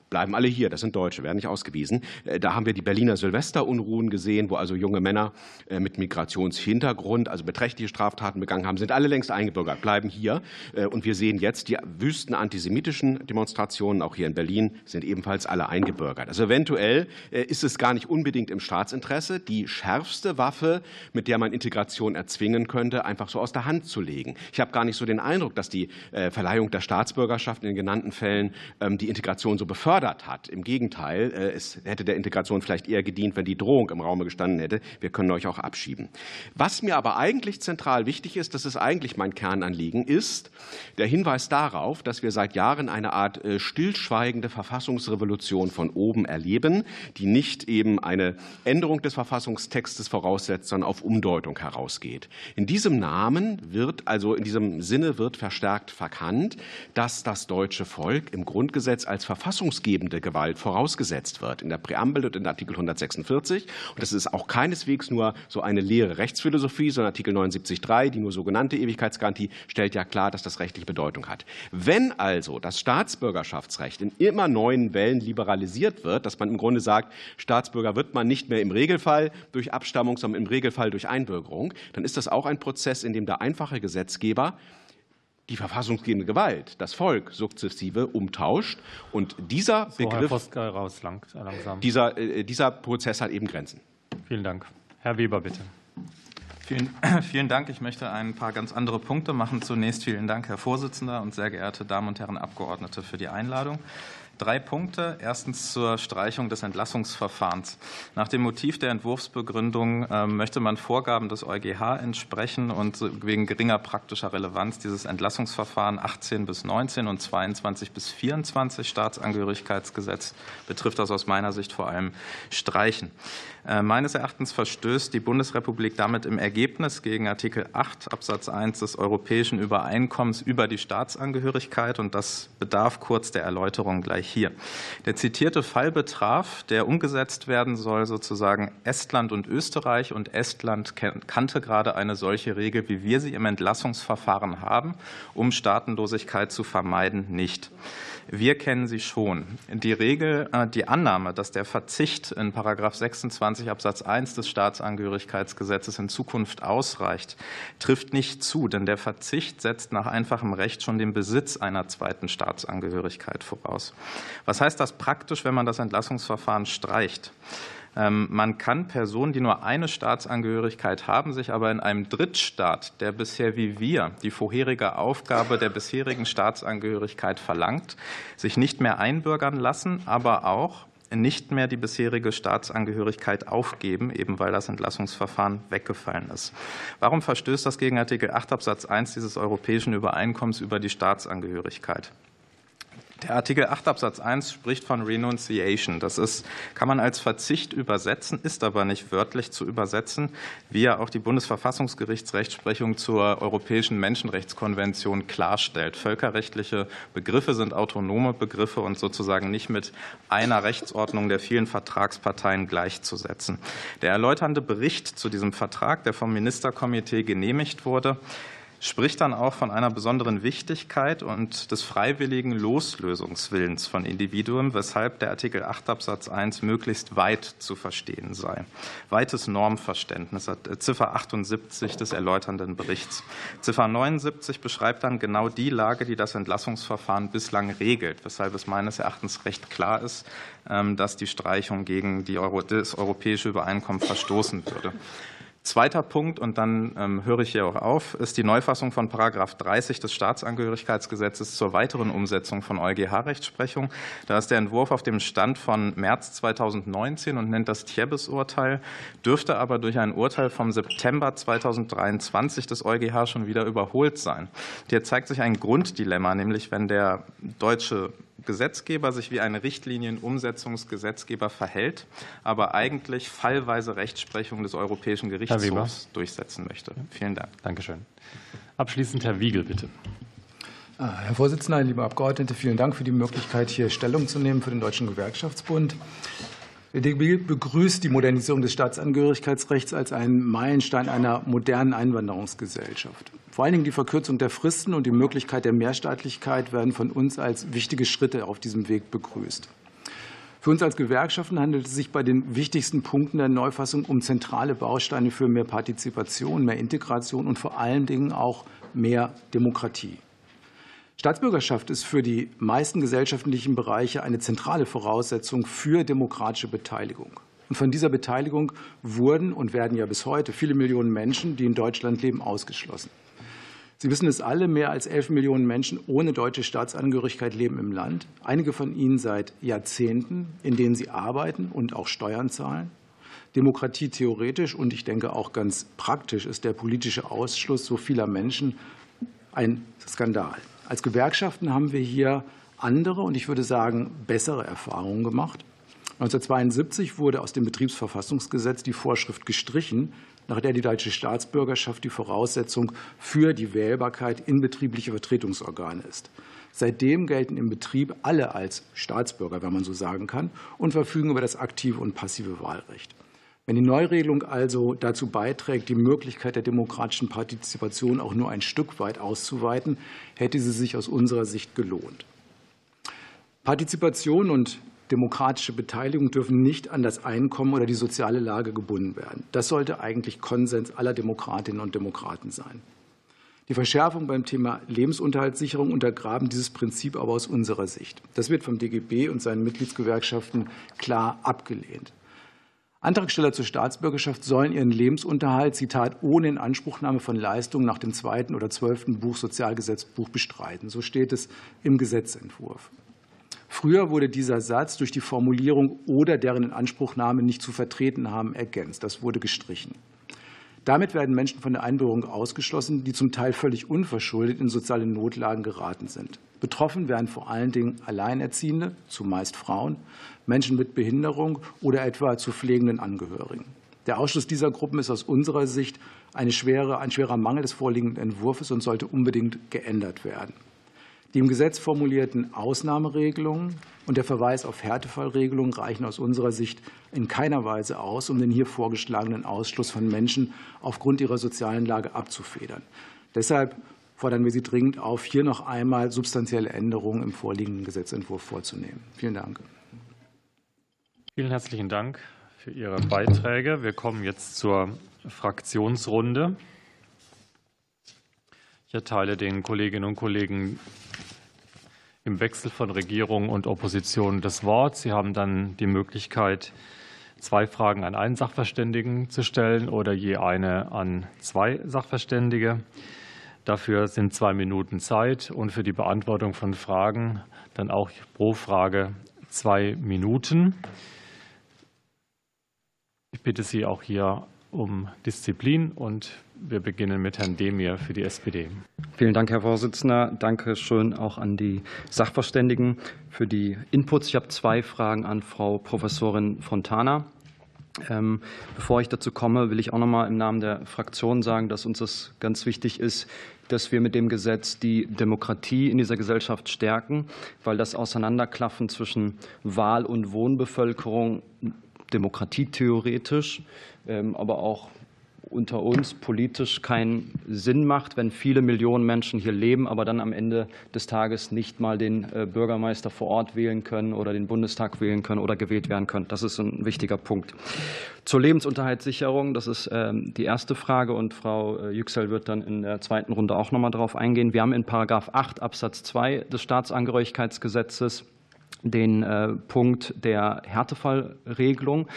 bleiben alle hier. Das sind Deutsche, werden nicht ausgewiesen. Äh, da haben wir die Berliner Silvesterunruhen gesehen, wo also junge Männer äh, mit Migrationshintergrund, also beträchtliche Straftaten begangen haben, sind alle längst eingebürgert, bleiben hier. Äh, und wir sehen jetzt die wüsten antisemitischen Demonstrationen, auch hier in Berlin, sind ebenfalls alle eingebürgert. Also eventuell ist es gar nicht unbedingt im Staatsinteresse, die schärfste Waffe, mit der man Integration erzwingen könnte, einfach so aus der Hand zu legen. Ich habe gar nicht so den Eindruck, dass die äh, Verleihung der Staatsbürgerschaft in den genannten Fällen ähm, die Integration so befördert hat. Im Gegenteil, äh, es hätte der Integration vielleicht eher gedient, wenn die Drohung im Raume gestanden hätte, wir können euch auch abschieben. Was mir aber eigentlich zentral wichtig ist, das ist eigentlich mein Kernanliegen, ist der Hinweis darauf, dass wir seit Jahren eine Art äh, stillschweigende Verfassungsrevolution von oben erleben, die nicht eben eine Änderung des Verfassungsrechts Verfassungstextes voraussetzt, sondern auf Umdeutung herausgeht. In diesem Namen wird, also in diesem Sinne wird verstärkt verkannt, dass das deutsche Volk im Grundgesetz als verfassungsgebende Gewalt vorausgesetzt wird. In der Präambel und in Artikel 146. Und das ist auch keineswegs nur so eine leere Rechtsphilosophie, sondern Artikel 79.3, die nur sogenannte Ewigkeitsgarantie, stellt ja klar, dass das rechtliche Bedeutung hat. Wenn also das Staatsbürgerschaftsrecht in immer neuen Wellen liberalisiert wird, dass man im Grunde sagt, Staatsbürger wird man nicht mehr im Regelfall durch Abstammung, sondern im Regelfall durch Einbürgerung, dann ist das auch ein Prozess, in dem der einfache Gesetzgeber die verfassungsgebende Gewalt, das Volk, sukzessive umtauscht. Und dieser so, Begriff, raus, langsam. Dieser, äh, dieser Prozess hat eben Grenzen. Vielen Dank. Herr Weber, bitte. Vielen, vielen Dank. Ich möchte ein paar ganz andere Punkte machen. Zunächst vielen Dank, Herr Vorsitzender und sehr geehrte Damen und Herren Abgeordnete, für die Einladung. Drei Punkte. Erstens zur Streichung des Entlassungsverfahrens. Nach dem Motiv der Entwurfsbegründung ähm, möchte man Vorgaben des EuGH entsprechen und wegen geringer praktischer Relevanz dieses Entlassungsverfahren 18 bis 19 und 22 bis 24 Staatsangehörigkeitsgesetz betrifft das aus meiner Sicht vor allem streichen. Äh, meines Erachtens verstößt die Bundesrepublik damit im Ergebnis gegen Artikel 8 Absatz 1 des Europäischen Übereinkommens über die Staatsangehörigkeit und das bedarf kurz der Erläuterung gleich hier. Der zitierte Fall betraf, der umgesetzt werden soll, sozusagen Estland und Österreich. Und Estland kannte gerade eine solche Regel, wie wir sie im Entlassungsverfahren haben, um Staatenlosigkeit zu vermeiden, nicht. Wir kennen sie schon. Die Regel, äh, die Annahme, dass der Verzicht in Paragraph 26 Absatz 1 des Staatsangehörigkeitsgesetzes in Zukunft ausreicht, trifft nicht zu, denn der Verzicht setzt nach einfachem Recht schon den Besitz einer zweiten Staatsangehörigkeit voraus. Was heißt das praktisch, wenn man das Entlassungsverfahren streicht? Ähm, man kann Personen, die nur eine Staatsangehörigkeit haben, sich aber in einem Drittstaat, der bisher wie wir die vorherige Aufgabe der bisherigen Staatsangehörigkeit verlangt, sich nicht mehr einbürgern lassen, aber auch nicht mehr die bisherige Staatsangehörigkeit aufgeben, eben weil das Entlassungsverfahren weggefallen ist. Warum verstößt das gegen Artikel 8 Absatz 1 dieses europäischen Übereinkommens über die Staatsangehörigkeit? Der Artikel 8 Absatz 1 spricht von Renunciation. Das ist, kann man als Verzicht übersetzen, ist aber nicht wörtlich zu übersetzen, wie ja auch die Bundesverfassungsgerichtsrechtsprechung zur Europäischen Menschenrechtskonvention klarstellt. Völkerrechtliche Begriffe sind autonome Begriffe und sozusagen nicht mit einer Rechtsordnung der vielen Vertragsparteien gleichzusetzen. Der erläuternde Bericht zu diesem Vertrag, der vom Ministerkomitee genehmigt wurde, spricht dann auch von einer besonderen Wichtigkeit und des freiwilligen Loslösungswillens von Individuen, weshalb der Artikel 8 Absatz 1 möglichst weit zu verstehen sei. Weites Normverständnis, äh, Ziffer 78 des erläuternden Berichts. Ziffer 79 beschreibt dann genau die Lage, die das Entlassungsverfahren bislang regelt, weshalb es meines Erachtens recht klar ist, ähm, dass die Streichung gegen die Euro, das europäische Übereinkommen verstoßen würde. Zweiter Punkt, und dann ähm, höre ich hier auch auf, ist die Neufassung von Paragraph 30 des Staatsangehörigkeitsgesetzes zur weiteren Umsetzung von EuGH-Rechtsprechung. Da ist der Entwurf auf dem Stand von März 2019 und nennt das Tjebes-Urteil, dürfte aber durch ein Urteil vom September 2023 des EuGH schon wieder überholt sein. Hier zeigt sich ein Grunddilemma, nämlich wenn der deutsche Gesetzgeber sich wie ein Richtlinienumsetzungsgesetzgeber verhält, aber eigentlich fallweise Rechtsprechung des Europäischen Gerichtshofs durchsetzen möchte. Vielen Dank. Dankeschön. Abschließend Herr Wiegel, bitte. Ah, Herr Vorsitzender, liebe Abgeordnete, vielen Dank für die Möglichkeit, hier Stellung zu nehmen für den Deutschen Gewerkschaftsbund. Der DGB begrüßt die Modernisierung des Staatsangehörigkeitsrechts als einen Meilenstein einer modernen Einwanderungsgesellschaft. Vor allen Dingen die Verkürzung der Fristen und die Möglichkeit der Mehrstaatlichkeit werden von uns als wichtige Schritte auf diesem Weg begrüßt. Für uns als Gewerkschaften handelt es sich bei den wichtigsten Punkten der Neufassung um zentrale Bausteine für mehr Partizipation, mehr Integration und vor allen Dingen auch mehr Demokratie. Staatsbürgerschaft ist für die meisten gesellschaftlichen Bereiche eine zentrale Voraussetzung für demokratische Beteiligung. Und von dieser Beteiligung wurden und werden ja bis heute viele Millionen Menschen, die in Deutschland leben, ausgeschlossen. Sie wissen es alle, mehr als elf Millionen Menschen ohne deutsche Staatsangehörigkeit leben im Land. Einige von ihnen seit Jahrzehnten, in denen sie arbeiten und auch Steuern zahlen. Demokratie theoretisch und ich denke auch ganz praktisch ist der politische Ausschluss so vieler Menschen ein Skandal. Als Gewerkschaften haben wir hier andere und ich würde sagen bessere Erfahrungen gemacht. 1972 wurde aus dem Betriebsverfassungsgesetz die Vorschrift gestrichen, nach der die deutsche Staatsbürgerschaft die Voraussetzung für die Wählbarkeit in betriebliche Vertretungsorgane ist. Seitdem gelten im Betrieb alle als Staatsbürger, wenn man so sagen kann, und verfügen über das aktive und passive Wahlrecht. Wenn die Neuregelung also dazu beiträgt, die Möglichkeit der demokratischen Partizipation auch nur ein Stück weit auszuweiten, hätte sie sich aus unserer Sicht gelohnt. Partizipation und demokratische Beteiligung dürfen nicht an das Einkommen oder die soziale Lage gebunden werden. Das sollte eigentlich Konsens aller Demokratinnen und Demokraten sein. Die Verschärfung beim Thema Lebensunterhaltssicherung untergraben dieses Prinzip aber aus unserer Sicht. Das wird vom DGB und seinen Mitgliedsgewerkschaften klar abgelehnt. Antragsteller zur Staatsbürgerschaft sollen ihren Lebensunterhalt, Zitat, ohne Inanspruchnahme von Leistungen nach dem zweiten oder zwölften Buch Sozialgesetzbuch bestreiten. So steht es im Gesetzentwurf. Früher wurde dieser Satz durch die Formulierung oder deren Inanspruchnahme nicht zu vertreten haben ergänzt. Das wurde gestrichen. Damit werden Menschen von der Einbürgerung ausgeschlossen, die zum Teil völlig unverschuldet in soziale Notlagen geraten sind. Betroffen werden vor allen Dingen Alleinerziehende, zumeist Frauen, Menschen mit Behinderung oder etwa zu pflegenden Angehörigen. Der Ausschluss dieser Gruppen ist aus unserer Sicht eine schwere, ein schwerer Mangel des vorliegenden Entwurfs und sollte unbedingt geändert werden. Die im Gesetz formulierten Ausnahmeregelungen und der Verweis auf Härtefallregelungen reichen aus unserer Sicht in keiner Weise aus, um den hier vorgeschlagenen Ausschluss von Menschen aufgrund ihrer sozialen Lage abzufedern. Deshalb fordern wir Sie dringend auf, hier noch einmal substanzielle Änderungen im vorliegenden Gesetzentwurf vorzunehmen. Vielen Dank. Vielen herzlichen Dank für Ihre Beiträge. Wir kommen jetzt zur Fraktionsrunde. Ich erteile den Kolleginnen und Kollegen im Wechsel von Regierung und Opposition das Wort. Sie haben dann die Möglichkeit, zwei Fragen an einen Sachverständigen zu stellen oder je eine an zwei Sachverständige. Dafür sind zwei Minuten Zeit und für die Beantwortung von Fragen dann auch pro Frage zwei Minuten. Ich bitte Sie auch hier um Disziplin und wir beginnen mit Herrn Demir für die SPD. Vielen Dank, Herr Vorsitzender. Danke schön auch an die Sachverständigen für die Inputs. Ich habe zwei Fragen an Frau Professorin Fontana. Ähm, bevor ich dazu komme, will ich auch noch mal im Namen der Fraktion sagen, dass uns das ganz wichtig ist, dass wir mit dem Gesetz die Demokratie in dieser Gesellschaft stärken, weil das Auseinanderklaffen zwischen Wahl- und Wohnbevölkerung demokratietheoretisch, ähm, aber auch unter uns politisch keinen Sinn macht, wenn viele Millionen Menschen hier leben, aber dann am Ende des Tages nicht mal den äh, Bürgermeister vor Ort wählen können oder den Bundestag wählen können oder gewählt werden können. Das ist ein wichtiger Punkt. Zur Lebensunterhaltssicherung, das ist ähm, die erste Frage und Frau äh, Yüksel wird dann in der zweiten Runde auch noch mal darauf eingehen. Wir haben in Paragraph 8 Absatz 2 des Staatsangehörigkeitsgesetzes den äh, Punkt der Härtefallregelung.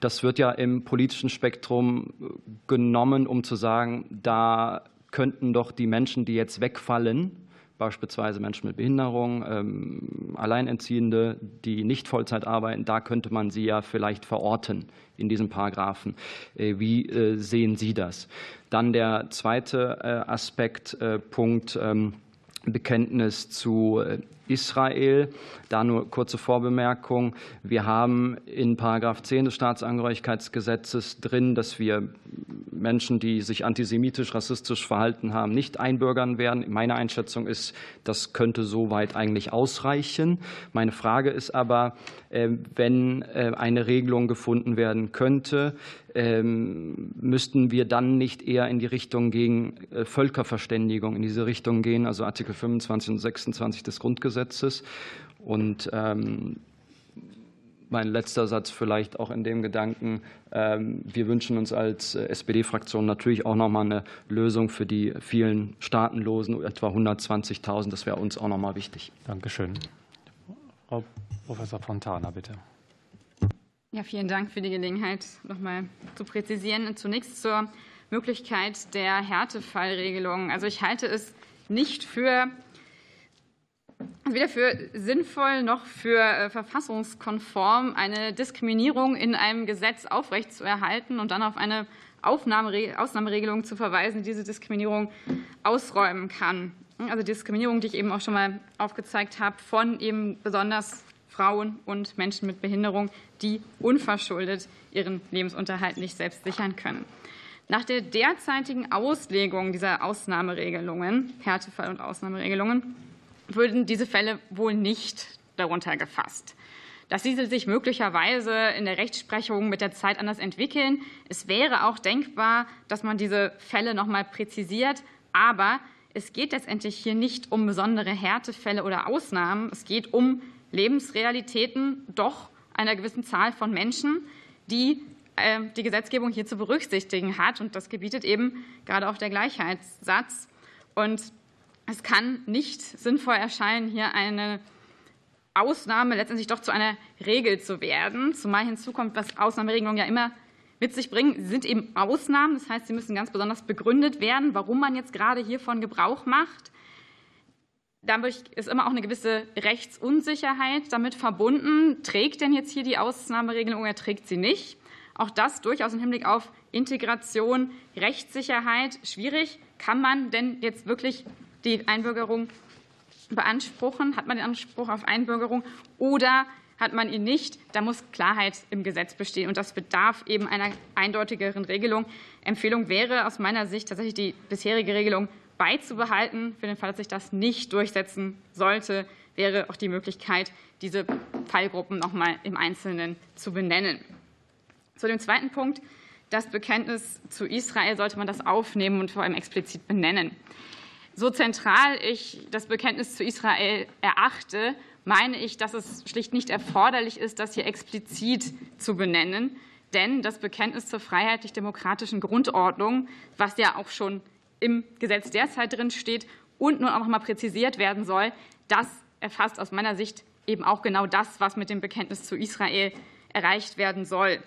Das wird ja im politischen Spektrum äh, genommen, um zu sagen, da könnten doch die Menschen, die jetzt wegfallen, beispielsweise Menschen mit Behinderung, ähm, Alleinerziehende, die nicht Vollzeit arbeiten, da könnte man sie ja vielleicht verorten in diesem Paragraphen. Äh, wie sehen Sie das? Dann der zweite Aspekt, Punkt ähm, Bekenntnis zu Israel. Da nur kurze Vorbemerkung. Wir haben in Paragraph 10 des Staatsangehörigkeitsgesetzes drin, dass wir Menschen, die sich antisemitisch, rassistisch verhalten haben, nicht einbürgern werden. Meine Einschätzung ist, das könnte soweit eigentlich ausreichen. Meine Frage ist aber, äh, wenn äh, eine Regelung gefunden werden könnte, ähm, müssten wir dann nicht eher in die Richtung gegen äh, Völkerverständigung, in diese Richtung gehen, also Artikel 25 und 26 des Grundgesetzes. Und ähm, mein letzter Satz vielleicht auch in dem Gedanken, ähm, wir wünschen uns als äh, SPD-Fraktion natürlich auch noch mal eine Lösung für die vielen Staatenlosen, etwa 120.000. Das wäre uns auch noch mal wichtig. Dankeschön. Frau Professor Fontana, bitte. Ja, vielen Dank für die Gelegenheit, noch mal zu präzisieren. Zunächst zur Möglichkeit der Härtefallregelung. Also ich halte es nicht für weder für sinnvoll noch für äh, verfassungskonform, eine Diskriminierung in einem Gesetz aufrechtzuerhalten und dann auf eine Ausnahmeregelung zu verweisen, die diese Diskriminierung ausräumen kann. Also Diskriminierung, die ich eben auch schon mal aufgezeigt habe, von eben besonders Frauen und Menschen mit Behinderung, die unverschuldet ihren Lebensunterhalt nicht selbst sichern können. Nach der derzeitigen Auslegung dieser Ausnahmeregelungen, Härtefall- und Ausnahmeregelungen, würden diese Fälle wohl nicht darunter gefasst. Das ließe sich möglicherweise in der Rechtsprechung mit der Zeit anders entwickeln. Es wäre auch denkbar, dass man diese Fälle noch mal präzisiert. Aber es geht letztendlich hier nicht um besondere Härtefälle oder Ausnahmen. Es geht um Lebensrealitäten doch einer gewissen Zahl von Menschen, die äh, die Gesetzgebung hier zu berücksichtigen hat. Und das gebietet eben gerade auch der Gleichheitssatz. Und es kann nicht sinnvoll erscheinen, hier eine Ausnahme letztendlich doch zu einer Regel zu werden. Zumal hinzu kommt, was Ausnahmeregelungen ja immer mit sich bringen. Sie sind eben Ausnahmen, das heißt, sie müssen ganz besonders begründet werden, warum man jetzt gerade hiervon Gebrauch macht. Dadurch ist immer auch eine gewisse Rechtsunsicherheit damit verbunden. Trägt denn jetzt hier die Ausnahmeregelung oder trägt sie nicht? Auch das durchaus im Hinblick auf Integration, Rechtssicherheit schwierig. Kann man denn jetzt wirklich die Einbürgerung beanspruchen? Hat man den Anspruch auf Einbürgerung oder hat man ihn nicht? Da muss Klarheit im Gesetz bestehen. Und das bedarf eben einer eindeutigeren Regelung. Empfehlung wäre aus meiner Sicht tatsächlich die bisherige Regelung beizubehalten. Für den Fall, dass sich das nicht durchsetzen sollte, wäre auch die Möglichkeit, diese Fallgruppen noch mal im Einzelnen zu benennen. Zu dem zweiten Punkt. Das Bekenntnis zu Israel sollte man das aufnehmen und vor allem explizit benennen. So zentral ich das Bekenntnis zu Israel erachte, meine ich, dass es schlicht nicht erforderlich ist, das hier explizit zu benennen. Denn das Bekenntnis zur freiheitlich-demokratischen Grundordnung, was ja auch schon im Gesetz derzeit drin steht und nun auch noch mal präzisiert werden soll, das erfasst aus meiner Sicht eben auch genau das, was mit dem Bekenntnis zu Israel erreicht werden soll.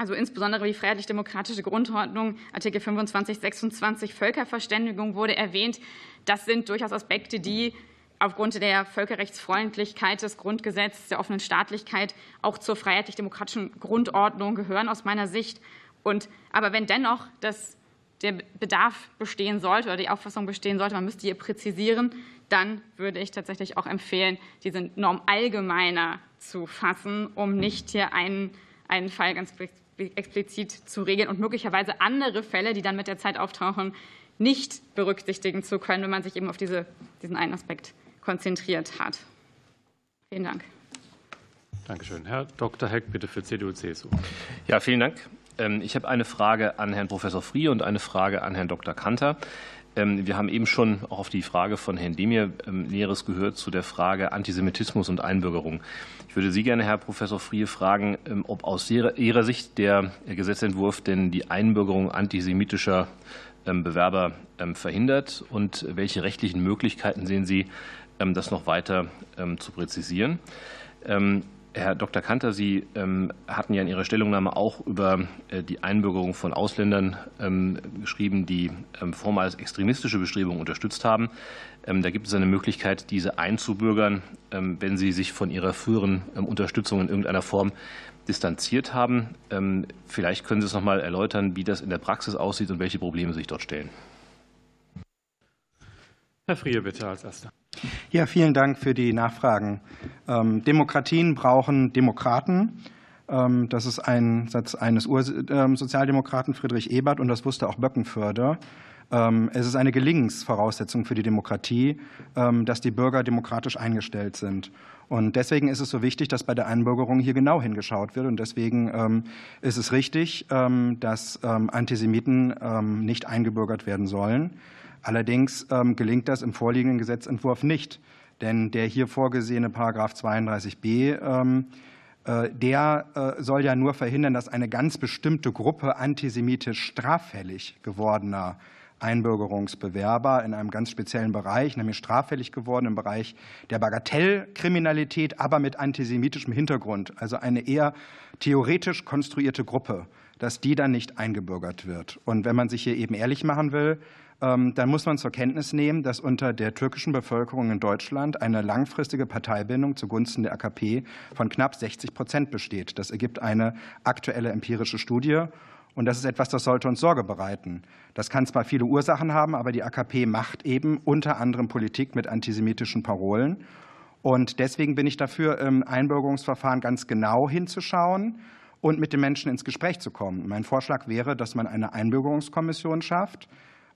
Also insbesondere die freiheitlich-demokratische Grundordnung, Artikel 25, 26 Völkerverständigung wurde erwähnt. Das sind durchaus Aspekte, die aufgrund der Völkerrechtsfreundlichkeit des Grundgesetzes, der offenen Staatlichkeit auch zur freiheitlich-demokratischen Grundordnung gehören aus meiner Sicht. Und, aber wenn dennoch das, der Bedarf bestehen sollte oder die Auffassung bestehen sollte, man müsste hier präzisieren, dann würde ich tatsächlich auch empfehlen, diese Norm allgemeiner zu fassen, um nicht hier einen, einen Fall ganz explizit zu regeln und möglicherweise andere Fälle, die dann mit der Zeit auftauchen, nicht berücksichtigen zu können, wenn man sich eben auf diese, diesen einen Aspekt konzentriert hat. Vielen Dank. Danke schön. Herr Dr. Heck, bitte für CDU-CSU. Ja, vielen Dank. Ähm, ich habe eine Frage an Herrn Professor Frie und eine Frage an Herrn Dr. Kanter. Ähm, wir haben eben schon auch auf die Frage von Herrn Demir ähm, Näheres gehört zu der Frage Antisemitismus und Einbürgerung. Ich würde Sie gerne, Herr Professor Frie, fragen, ob aus Ihrer Sicht der Gesetzentwurf denn die Einbürgerung antisemitischer Bewerber verhindert und welche rechtlichen Möglichkeiten sehen Sie, ähm, das noch weiter ähm, zu präzisieren. Ähm, Herr Dr. Kanter, Sie hatten ja in Ihrer Stellungnahme auch über äh, die Einbürgerung von Ausländern geschrieben, die vormals extremistische Bestrebungen unterstützt haben. Da gibt es eine Möglichkeit, diese einzubürgern, wenn sie sich von ihrer früheren Unterstützung in irgendeiner Form distanziert haben. Vielleicht können Sie es noch mal erläutern, wie das in der Praxis aussieht und welche Probleme sich dort stellen. Herr Frier, bitte als Erster. Ja, vielen Dank für die Nachfragen. Ähm, Demokratien brauchen Demokraten. Ähm, das ist ein Satz eines Ursozialdemokraten Friedrich Ebert und das wusste auch Böckenförder. Ähm, es ist eine Gelingensvoraussetzung für die Demokratie, dass die Bürger demokratisch eingestellt sind. Und deswegen ist es so wichtig, dass bei der Einbürgerung hier genau hingeschaut wird. Und deswegen ist es richtig, dass Antisemiten nicht eingebürgert werden sollen. Allerdings ähm, gelingt das im vorliegenden Gesetzentwurf nicht, denn der hier vorgesehene Paragraph 32b ähm, äh, der äh, soll ja nur verhindern, dass eine ganz bestimmte Gruppe antisemitisch straffällig gewordener Einbürgerungsbewerber in einem ganz speziellen Bereich, nämlich straffällig geworden im Bereich der Bagatellkriminalität, aber mit antisemitischem Hintergrund, also eine eher theoretisch konstruierte Gruppe, dass die dann nicht eingebürgert wird. Und wenn man sich hier eben ehrlich machen will, ähm, dann muss man zur Kenntnis nehmen, dass unter der türkischen Bevölkerung in Deutschland eine langfristige Parteibindung zugunsten der AKP von knapp 60 Prozent besteht. Das ergibt eine aktuelle empirische Studie. Und das ist etwas, das sollte uns Sorge bereiten. Das kann zwar viele Ursachen haben, aber die AKP macht eben unter anderem Politik mit antisemitischen Parolen. Und deswegen bin ich dafür, im Einbürgerungsverfahren ganz genau hinzuschauen und mit den Menschen ins Gespräch zu kommen. Mein Vorschlag wäre, dass man eine Einbürgerungskommission schafft,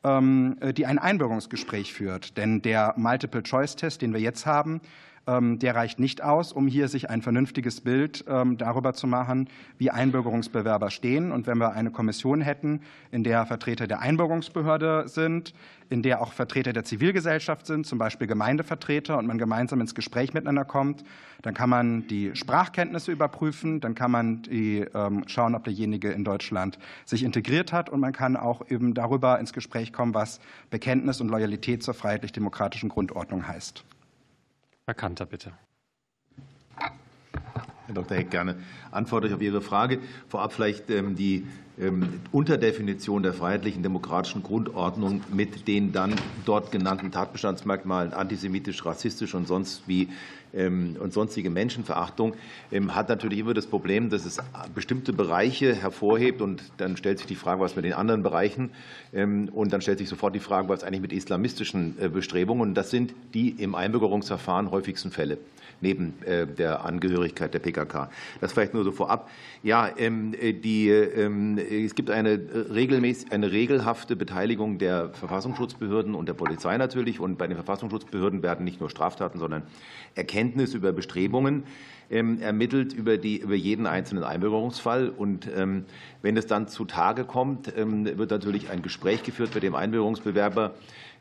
ähm, die ein Einbürgerungsgespräch führt. Denn der Multiple-Choice-Test, den wir jetzt haben, der reicht nicht aus, um hier sich ein vernünftiges Bild ähm, darüber zu machen, wie Einbürgerungsbewerber stehen. Und wenn wir eine Kommission hätten, in der Vertreter der Einbürgerungsbehörde sind, in der auch Vertreter der Zivilgesellschaft sind, zum Beispiel Gemeindevertreter, und man gemeinsam ins Gespräch miteinander kommt, dann kann man die Sprachkenntnisse überprüfen, dann kann man die, ähm, schauen, ob derjenige in Deutschland sich integriert hat und man kann auch eben darüber ins Gespräch kommen, was Bekenntnis und Loyalität zur freiheitlich-demokratischen Grundordnung heißt. Herr Kanter, bitte. Herr Dr. Heck, gerne antworte ich auf Ihre Frage. Vorab vielleicht ähm, die Unterdefinition der freiheitlichen demokratischen Grundordnung mit den dann dort genannten Tatbestandsmerkmalen antisemitisch, rassistisch und sonst wie ähm, und sonstige Menschenverachtung hat natürlich immer das Problem, dass es bestimmte Bereiche hervorhebt und dann stellt sich die Frage, was mit den anderen Bereichen und dann stellt sich sofort die Frage, was eigentlich mit islamistischen äh, Bestrebungen und das sind die im Einbürgerungsverfahren häufigsten Fälle neben äh, der Angehörigkeit der PKK. Das vielleicht nur so vorab. Ja, ähm, die, ähm, es gibt eine, regelmäßig, eine regelhafte Beteiligung der Verfassungsschutzbehörden und der Polizei natürlich. Und bei den Verfassungsschutzbehörden werden nicht nur Straftaten, sondern Erkenntnis über Bestrebungen ähm, ermittelt über, die, über jeden einzelnen Einbürgerungsfall. Und wenn es dann zutage kommt, wird natürlich ein Gespräch geführt mit dem Einbürgerungsbewerber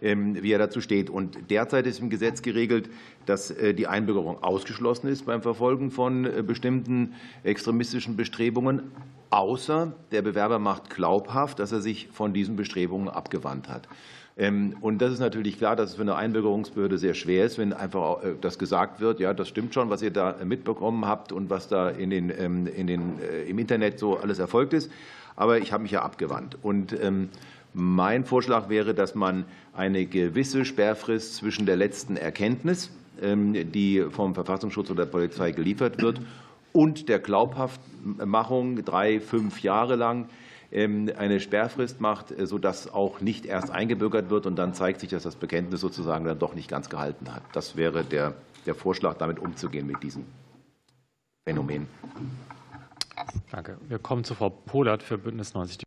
wie er dazu steht. Und derzeit ist im Gesetz geregelt, dass äh, die Einbürgerung ausgeschlossen ist beim Verfolgen von äh, bestimmten extremistischen Bestrebungen, außer der Bewerber macht glaubhaft, dass er sich von diesen Bestrebungen abgewandt hat. Ähm, und das ist natürlich klar, dass es für eine Einbürgerungsbehörde sehr schwer ist, wenn einfach äh, das gesagt wird, ja, das stimmt schon, was ihr da mitbekommen habt und was da in den, ähm, in den, im Internet so alles erfolgt ist. Aber ich habe mich ja abgewandt. Und mein Vorschlag wäre, dass man eine gewisse Sperrfrist zwischen der letzten Erkenntnis, ähm, die vom Verfassungsschutz oder der Polizei geliefert wird, und der Glaubhaftmachung drei, fünf Jahre lang ähm, eine Sperrfrist macht, äh, sodass auch nicht erst eingebürgert wird und dann zeigt sich, dass das Bekenntnis sozusagen dann doch nicht ganz gehalten hat. Das wäre der, der Vorschlag, damit umzugehen mit diesem Phänomen. Danke. Wir kommen zu Frau Polat für Bündnis 90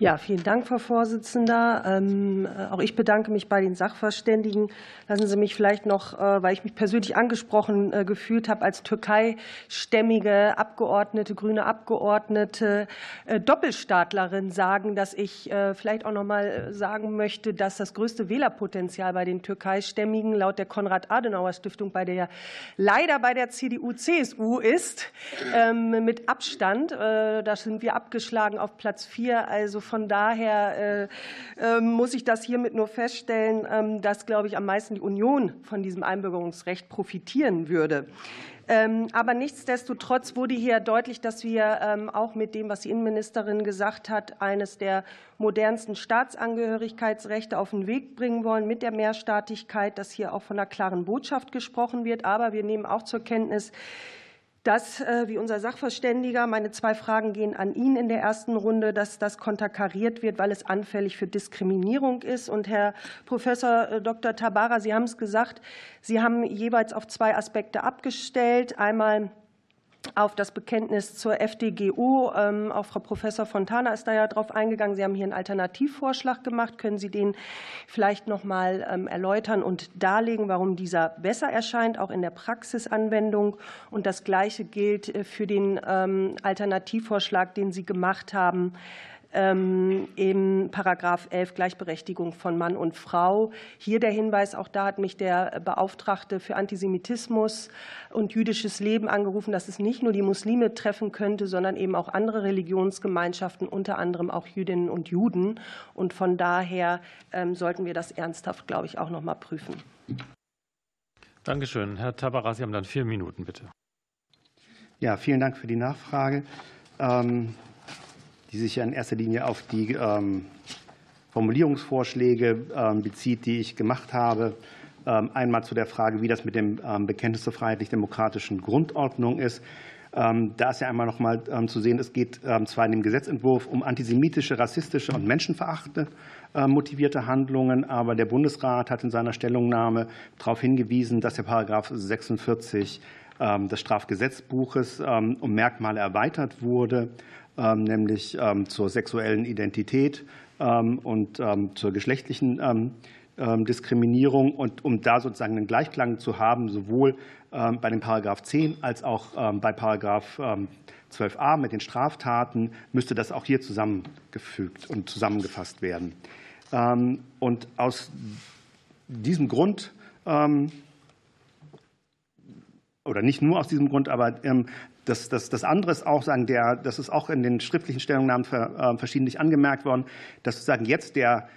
ja, vielen Dank, Frau Vorsitzender. Ähm, auch ich bedanke mich bei den Sachverständigen. Lassen Sie mich vielleicht noch, äh, weil ich mich persönlich angesprochen äh, gefühlt habe, als türkeistämmige Abgeordnete, grüne Abgeordnete, äh, Doppelstaatlerin sagen, dass ich vielleicht auch noch mal sagen möchte, dass das größte Wählerpotenzial bei den türkeistämmigen laut der Konrad-Adenauer-Stiftung bei der leider bei der CDU-CSU ist, ähm, mit Abstand. Da sind wir abgeschlagen auf Platz vier. Also von daher äh, ähm, muss ich das hiermit nur feststellen, ähm, dass, glaube ich, am meisten die Union von diesem Einbürgerungsrecht profitieren würde. Ähm, aber nichtsdestotrotz wurde hier deutlich, dass wir auch mit dem, was die Innenministerin gesagt hat, eines der modernsten Staatsangehörigkeitsrechte auf den Weg bringen wollen mit der Mehrstaatlichkeit, dass hier auch von einer klaren Botschaft gesprochen wird. Aber wir nehmen auch zur Kenntnis, dass, äh, wie unser Sachverständiger, meine zwei Fragen gehen an ihn in der ersten Runde, dass das konterkariert wird, weil es anfällig für Diskriminierung ist. Und Herr Professor äh, Dr. Tabara, Sie haben es gesagt, Sie haben jeweils auf zwei Aspekte abgestellt. Einmal auf das Bekenntnis zur FDGO. Ähm, auch Frau Professor Fontana ist da ja drauf eingegangen. Sie haben hier einen Alternativvorschlag gemacht. Können Sie den vielleicht noch mal ähm, erläutern und darlegen, warum dieser besser erscheint, auch in der Praxisanwendung? Und das Gleiche gilt äh, für den ähm, Alternativvorschlag, den Sie gemacht haben im Paragraph 11 Gleichberechtigung von Mann und Frau. Hier der Hinweis, auch da hat mich der Beauftragte für Antisemitismus und jüdisches Leben angerufen, dass es nicht nur die Muslime treffen könnte, sondern eben auch andere Religionsgemeinschaften, unter anderem auch Jüdinnen und Juden. Und von daher ähm, sollten wir das ernsthaft, glaube ich, auch noch mal prüfen. Dankeschön. Herr Tabaras, Sie haben dann vier Minuten, bitte. Ja, vielen Dank für die Nachfrage. Ähm, die sich ja in erster Linie auf die ähm, Formulierungsvorschläge ähm, bezieht, die ich gemacht habe. Ähm, einmal zu der Frage, wie das mit dem Bekenntnis zur freiheitlich-demokratischen Grundordnung ist. Da ist ja einmal noch mal zu sehen, es geht zwar in dem Gesetzentwurf um antisemitische, rassistische und menschenverachtende motivierte Handlungen, aber der Bundesrat hat in seiner Stellungnahme darauf hingewiesen, dass der Paragraph 46 des Strafgesetzbuches um Merkmale erweitert wurde, nämlich zur sexuellen Identität und zur geschlechtlichen Diskriminierung und um da sozusagen einen Gleichklang zu haben, sowohl bei dem Paragraph 10 als auch bei Paragraph 12a mit den Straftaten, müsste das auch hier zusammengefügt und zusammengefasst werden. Und aus diesem Grund oder nicht nur aus diesem Grund, aber das, das, das andere ist auch, sagen, der, das ist auch in den schriftlichen Stellungnahmen verschiedentlich angemerkt worden, dass sozusagen jetzt der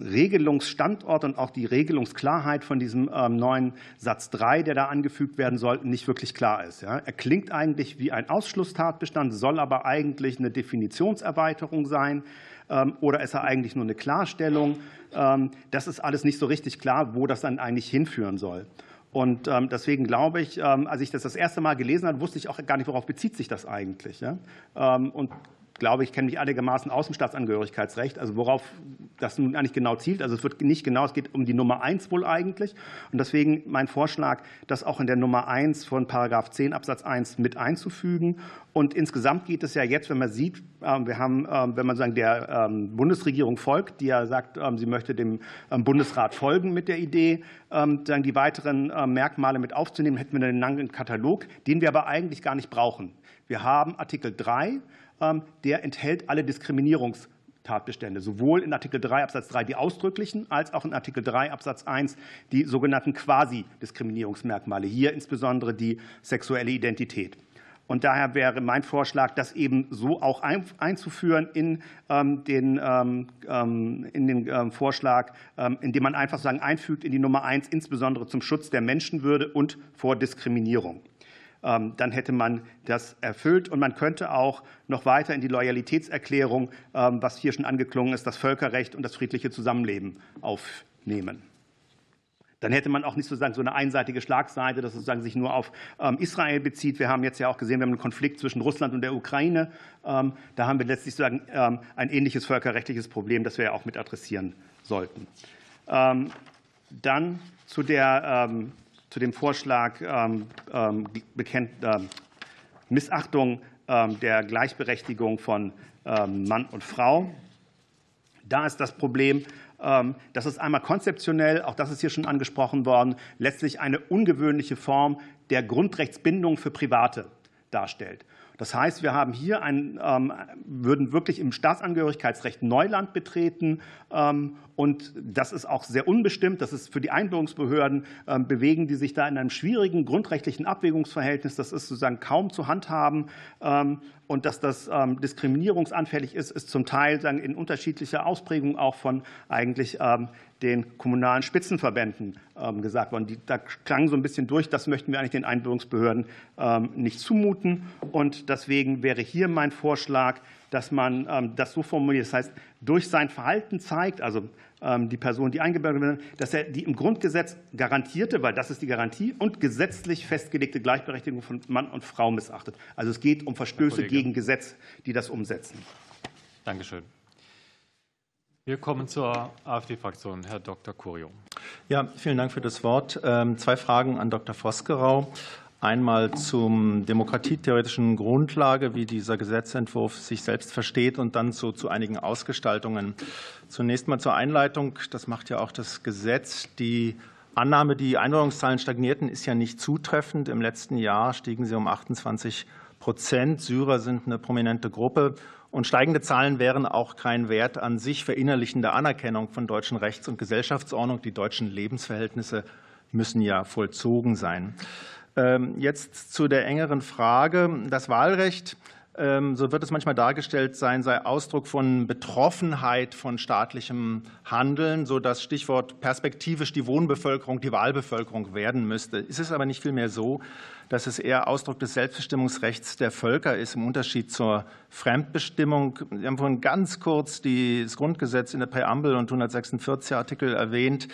Regelungsstandort und auch die Regelungsklarheit von diesem ähm, neuen Satz 3, der da angefügt werden soll, nicht wirklich klar ist. Er klingt eigentlich wie ein Ausschlusstatbestand, soll aber eigentlich eine Definitionserweiterung sein. Ähm, oder ist er eigentlich nur eine Klarstellung? Ähm, das ist alles nicht so richtig klar, wo das dann eigentlich hinführen soll. Und deswegen glaube ich, als ich das das erste Mal gelesen habe, wusste ich auch gar nicht, worauf bezieht sich das eigentlich. Und glaube, ich kenne mich einigermaßen aus dem Staatsangehörigkeitsrecht, also worauf das nun eigentlich genau zielt. Also es wird nicht genau, es geht um die Nummer eins wohl eigentlich. Und deswegen mein Vorschlag, das auch in der Nummer eins von Paragraph 10 Absatz 1 mit einzufügen. Und insgesamt geht es ja jetzt, wenn man sieht, ähm, wir haben, ähm, wenn man sagen, der ähm, Bundesregierung folgt, die ja sagt, sie möchte dem Bundesrat folgen mit der Idee, dann die weiteren Merkmale mit aufzunehmen, hätten wir einen langen Katalog, den wir aber eigentlich gar nicht brauchen. Wir haben Artikel 3, ähm, der enthält alle Diskriminierungstatbestände, sowohl in Artikel 3 Absatz 3 die ausdrücklichen, als auch in Artikel 3 Absatz 1 die sogenannten Quasi-Diskriminierungsmerkmale, hier insbesondere die sexuelle Identität. Und daher wäre mein Vorschlag, das eben so auch einzuführen in ähm, den, ähm, in den Vorschlag, indem man einfach sagen, einfügt in die Nummer 1, insbesondere zum Schutz der Menschenwürde und vor Diskriminierung. Ähm, dann hätte man das erfüllt. Und man könnte auch noch weiter in die Loyalitätserklärung, ähm, was hier schon angeklungen ist, das Völkerrecht und das friedliche Zusammenleben aufnehmen. Dann hätte man auch nicht sozusagen so eine einseitige Schlagseite, dass sozusagen sich nur auf ähm, Israel bezieht. Wir haben jetzt ja auch gesehen, wir haben einen Konflikt zwischen Russland und der Ukraine. Da haben wir letztlich sozusagen ein ähnliches völkerrechtliches Problem, das wir ja auch mit adressieren sollten. Dann zu der zu dem Vorschlag ähm, ähm, ähm, Missachtung der Gleichberechtigung von Mann und Frau. Da ist das Problem, das ist einmal konzeptionell, auch das ist hier schon angesprochen worden, letztlich eine ungewöhnliche Form der Grundrechtsbindung für Private darstellt. Das heißt, wir haben hier ein, ähm, würden wirklich im Staatsangehörigkeitsrecht Neuland betreten. Ähm, und das ist auch sehr unbestimmt. Das ist für die Einbürgerungsbehörden, ähm, bewegen die sich da in einem schwierigen grundrechtlichen Abwägungsverhältnis. Das ist sozusagen kaum zu handhaben. Und dass das diskriminierungsanfällig ist, ist zum Teil in unterschiedlicher Ausprägung auch von eigentlich den kommunalen Spitzenverbänden ähm, gesagt worden. Da klang so ein bisschen durch, das möchten wir eigentlich den Einbürgerungsbehörden ähm, nicht zumuten. Und deswegen wäre hier mein Vorschlag, dass man ähm, das so formuliert, das heißt, durch sein Verhalten zeigt, also die Person, die eingebürgert wird, dass er die im Grundgesetz garantierte, weil das ist die Garantie, und gesetzlich festgelegte Gleichberechtigung von Mann und Frau missachtet. Also es geht um Verstöße gegen Gesetz, die das umsetzen. Dankeschön. Wir kommen zur AfD-Fraktion. Herr Dr. Curio. Ja, vielen Dank für das Wort. Ähm, zwei Fragen an Dr. Vosgerau. Einmal zum demokratietheoretischen Grundlage, wie dieser Gesetzentwurf sich selbst versteht, und dann zu, zu einigen Ausgestaltungen. Zunächst mal zur Einleitung. Das macht ja auch das Gesetz. Die Annahme, die Einwanderungszahlen stagnierten, ist ja nicht zutreffend. Im letzten Jahr stiegen sie um 28 Prozent. Syrer sind eine prominente Gruppe. Und steigende Zahlen wären auch kein Wert an sich verinnerlichende Anerkennung von deutschen Rechts- und Gesellschaftsordnung. Die deutschen Lebensverhältnisse müssen ja vollzogen sein. Ähm, jetzt zu der engeren Frage. Das Wahlrecht ähm, so wird es manchmal dargestellt sein, sei Ausdruck von Betroffenheit von staatlichem Handeln, so dass Stichwort perspektivisch die Wohnbevölkerung, die Wahlbevölkerung werden müsste. Ist es aber nicht vielmehr so, dass es eher Ausdruck des Selbstbestimmungsrechts der Völker ist, im Unterschied zur Fremdbestimmung. Sie haben vorhin ganz kurz das Grundgesetz in der Präambel und 146 Artikel erwähnt.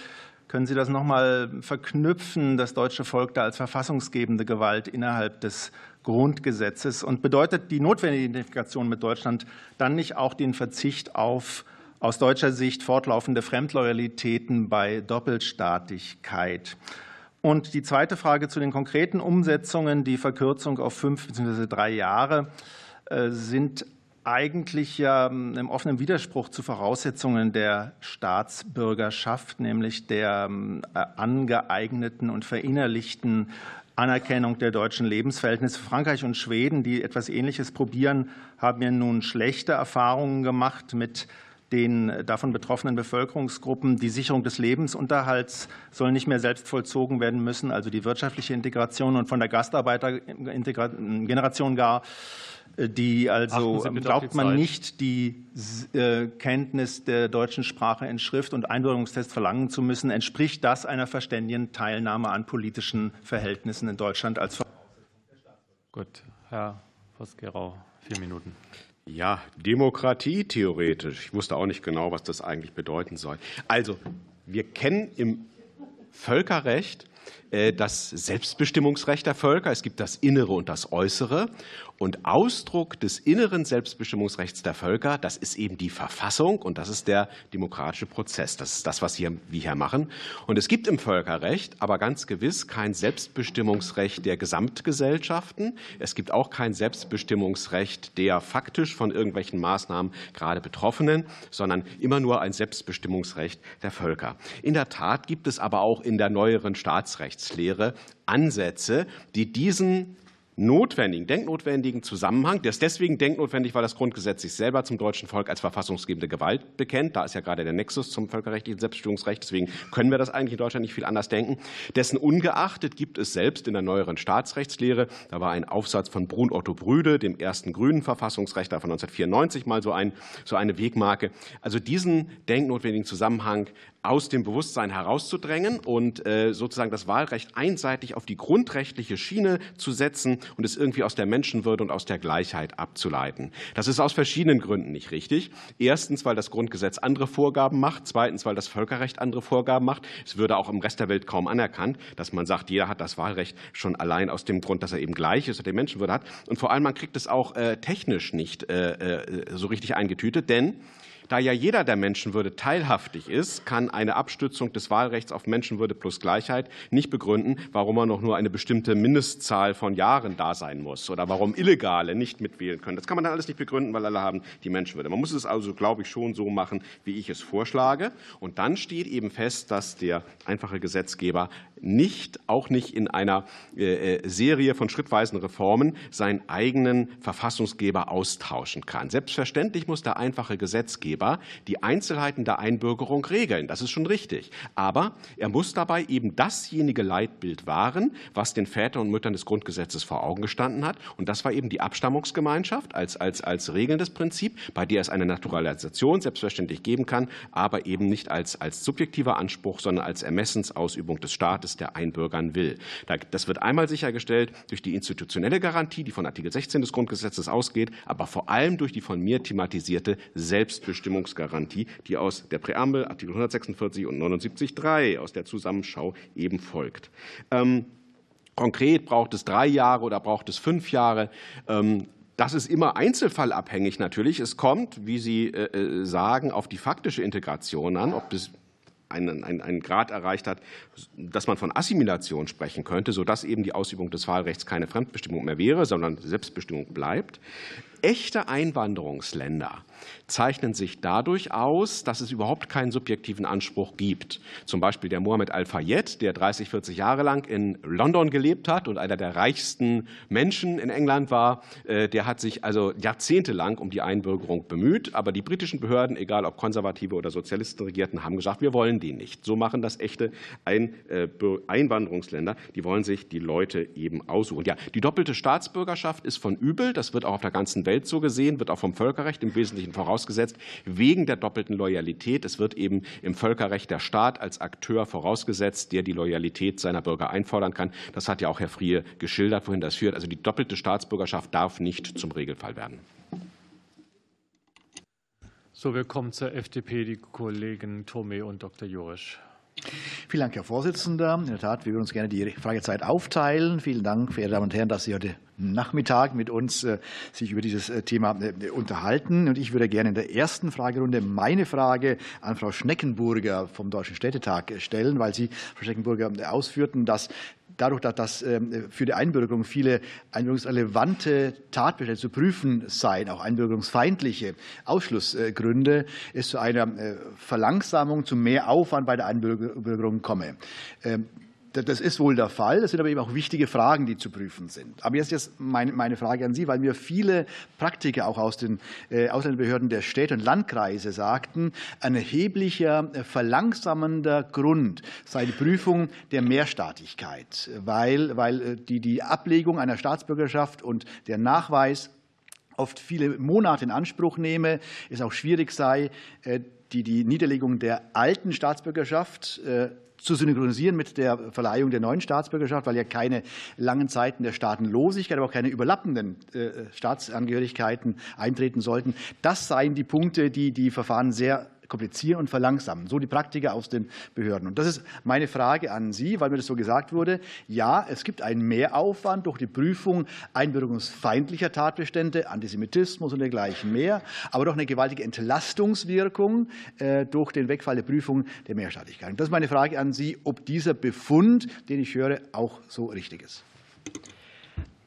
Können Sie das noch mal verknüpfen, das deutsche Volk da als verfassungsgebende Gewalt innerhalb des Grundgesetzes? Und bedeutet die notwendige Identifikation mit Deutschland dann nicht auch den Verzicht auf aus deutscher Sicht fortlaufende Fremdloyalitäten bei Doppelstaatlichkeit? Und die zweite Frage zu den konkreten Umsetzungen, die Verkürzung auf fünf bzw. drei Jahre, äh, sind eigentlich ja im offenen Widerspruch zu Voraussetzungen der Staatsbürgerschaft, nämlich der ähm, angeeigneten und verinnerlichten Anerkennung der deutschen Lebensverhältnisse. Frankreich und Schweden, die etwas Ähnliches probieren, haben ja nun schlechte Erfahrungen gemacht mit den davon betroffenen Bevölkerungsgruppen. Die Sicherung des Lebensunterhalts soll nicht mehr selbst vollzogen werden müssen, also die wirtschaftliche Integration und von der Gastarbeitergeneration gar die also glaubt man nicht, die äh, Kenntnis der deutschen Sprache in Schrift und Einbürgerungstest verlangen zu müssen. Entspricht das einer verständigen Teilnahme an politischen Verhältnissen in Deutschland als Gut, Herr Vosgerau, vier Minuten. Ja, Demokratie theoretisch. Ich wusste auch nicht genau, was das eigentlich bedeuten soll. Also, wir kennen im Völkerrecht das Selbstbestimmungsrecht der Völker. Es gibt das Innere und das Äußere. Und Ausdruck des inneren Selbstbestimmungsrechts der Völker, das ist eben die Verfassung und das ist der demokratische Prozess. Das ist das, was wir hier machen. Und es gibt im Völkerrecht aber ganz gewiss kein Selbstbestimmungsrecht der Gesamtgesellschaften. Es gibt auch kein Selbstbestimmungsrecht der faktisch von irgendwelchen Maßnahmen gerade Betroffenen, sondern immer nur ein Selbstbestimmungsrecht der Völker. In der Tat gibt es aber auch in der neueren Staatsrechtslehre Ansätze, die diesen notwendigen, denknotwendigen Zusammenhang. Der ist deswegen denknotwendig, weil das Grundgesetz sich selber zum deutschen Volk als verfassungsgebende Gewalt bekennt. Da ist ja gerade der Nexus zum völkerrechtlichen Selbstbestimmungsrecht. Deswegen können wir das eigentlich in Deutschland nicht viel anders denken. Dessen ungeachtet gibt es selbst in der neueren Staatsrechtslehre, da war ein Aufsatz von Brun Otto Brüde, dem ersten grünen Verfassungsrechtler von 1994, mal so, ein, so eine Wegmarke. Also diesen denknotwendigen Zusammenhang aus dem Bewusstsein herauszudrängen und äh, sozusagen das Wahlrecht einseitig auf die grundrechtliche Schiene zu setzen und es irgendwie aus der Menschenwürde und aus der Gleichheit abzuleiten. Das ist aus verschiedenen Gründen nicht richtig. Erstens, weil das Grundgesetz andere Vorgaben macht. Zweitens, weil das Völkerrecht andere Vorgaben macht. Es würde auch im Rest der Welt kaum anerkannt, dass man sagt, jeder hat das Wahlrecht schon allein aus dem Grund, dass er eben gleich ist und die Menschenwürde hat. Und vor allem, man kriegt es auch äh, technisch nicht äh, so richtig eingetütet, denn da ja jeder der Menschenwürde teilhaftig ist, kann eine Abstützung des Wahlrechts auf Menschenwürde plus Gleichheit nicht begründen, warum man noch nur eine bestimmte Mindestzahl von Jahren da sein muss oder warum Illegale nicht mitwählen können. Das kann man dann alles nicht begründen, weil alle haben die Menschenwürde. Man muss es also, glaube ich, schon so machen, wie ich es vorschlage. Und dann steht eben fest, dass der einfache Gesetzgeber nicht, auch nicht in einer äh, äh, Serie von schrittweisen Reformen, seinen eigenen Verfassungsgeber austauschen kann. Selbstverständlich muss der einfache Gesetzgeber die Einzelheiten der Einbürgerung regeln. Das ist schon richtig. Aber er muss dabei eben dasjenige Leitbild wahren, was den Vätern und Müttern des Grundgesetzes vor Augen gestanden hat. Und das war eben die Abstammungsgemeinschaft als, als, als regelndes Prinzip, bei der es eine Naturalisation selbstverständlich geben kann, aber eben nicht als, als subjektiver Anspruch, sondern als Ermessensausübung des Staates Staates, der einbürgern will. Das wird einmal sichergestellt durch die institutionelle Garantie, die von Artikel 16 des Grundgesetzes ausgeht, aber vor allem durch die von mir thematisierte Selbstbestimmungsgarantie, die aus der Präambel Artikel 146 und 79.3 aus der Zusammenschau eben folgt. Ähm, konkret braucht es drei Jahre oder braucht es fünf Jahre. Ähm, das ist immer einzelfallabhängig natürlich. Es kommt, wie Sie äh, äh, sagen, auf die faktische Integration an, ob das einen, einen, einen Grad erreicht hat, dass man von Assimilation sprechen könnte, sodass eben die Ausübung des Wahlrechts keine Fremdbestimmung mehr wäre, sondern Selbstbestimmung bleibt. Echte Einwanderungsländer zeichnen sich dadurch aus, dass es überhaupt keinen subjektiven Anspruch gibt. Zum Beispiel der Mohammed Al-Fayed, der 30, 40 Jahre lang in London gelebt hat und einer der reichsten Menschen in England war, äh, der hat sich also jahrzehntelang um die Einbürgerung bemüht. Aber die britischen Behörden, egal ob Konservative oder Sozialisten regierten, haben gesagt, wir wollen die nicht. So machen das echte äh, Einwanderungsländer. Die wollen sich die Leute eben aussuchen. Ja, die doppelte Staatsbürgerschaft ist von übel. Das wird auch auf der ganzen Welt so gesehen, wird auch vom Völkerrecht im Wesentlichen vorausgesetzt, wegen der doppelten Loyalität. Es wird eben im Völkerrecht der Staat als Akteur vorausgesetzt, der die Loyalität seiner Bürger einfordern kann. Das hat ja auch Herr Frie geschildert, wohin das führt. Also die doppelte Staatsbürgerschaft darf nicht zum Regelfall werden. So, wir kommen zur FDP, die Kollegen Thome und Dr. Jurisch. Vielen Dank, Herr Vorsitzender. In der Tat, wir würden uns gerne die Fragezeit aufteilen. Vielen Dank, verehrte Damen und Herren, dass Sie heute Nachmittag mit uns äh, sich über dieses äh, Thema äh, unterhalten. Und ich würde gerne in der ersten Fragerunde meine Frage an Frau Schneckenburger vom Deutschen Städtetag stellen, weil Sie, Frau Schneckenburger, ausführten, dass dadurch, dass ähm, für die Einbürgerung viele einbürgerungsrelevante Tatbestände zu prüfen seien, auch einbürgerungsfeindliche Ausschlussgründe, es zu einer Verlangsamung, zu mehr Aufwand bei der Einbürgerung komme. Das ist wohl der Fall. Das sind aber eben auch wichtige Fragen, die zu prüfen sind. Aber jetzt ist meine Frage an Sie, weil mir viele Praktiker auch aus den äh, Ausländerbehörden der Städte und Landkreise sagten, ein erheblicher äh, verlangsamender Grund sei die Prüfung der Mehrstaatlichkeit, weil, weil äh, die, die Ablegung einer Staatsbürgerschaft und der Nachweis oft viele Monate in Anspruch nehme, es auch schwierig sei, die, die Niederlegung der alten Staatsbürgerschaft zu synchronisieren mit der Verleihung der neuen Staatsbürgerschaft, weil ja keine langen Zeiten der Staatenlosigkeit, aber auch keine überlappenden äh, Staatsangehörigkeiten eintreten sollten. Das seien die Punkte, die die Verfahren sehr komplizieren und verlangsamen. So die Praktiker aus den Behörden. Und das ist meine Frage an Sie, weil mir das so gesagt wurde. Ja, es gibt einen Mehraufwand durch die Prüfung einbürgerungsfeindlicher Tatbestände, Antisemitismus und dergleichen mehr, aber doch eine gewaltige Entlastungswirkung äh, durch den Wegfall der Prüfung der Mehrstaatlichkeit. Und das ist meine Frage an Sie, ob dieser Befund, den ich höre, auch so richtig ist.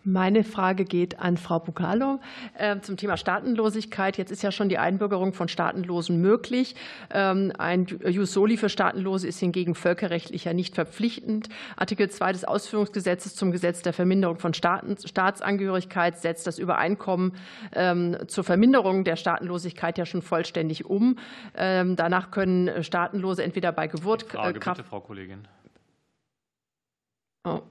Meine Frage geht an Frau Bukalo ähm, zum Thema Staatenlosigkeit. Jetzt ist ja schon die Einbürgerung von Staatenlosen möglich. Ähm, ein Jus soli für Staatenlose ist hingegen völkerrechtlich ja nicht verpflichtend. Artikel 2 des Ausführungsgesetzes zum Gesetz der Verminderung von Staaten, Staatsangehörigkeit setzt das Übereinkommen ähm, zur Verminderung der Staatenlosigkeit ja schon vollständig um. Danach können Staatenlose entweder bei Geburt Frage, bitte, Frau Kollegin. Oh.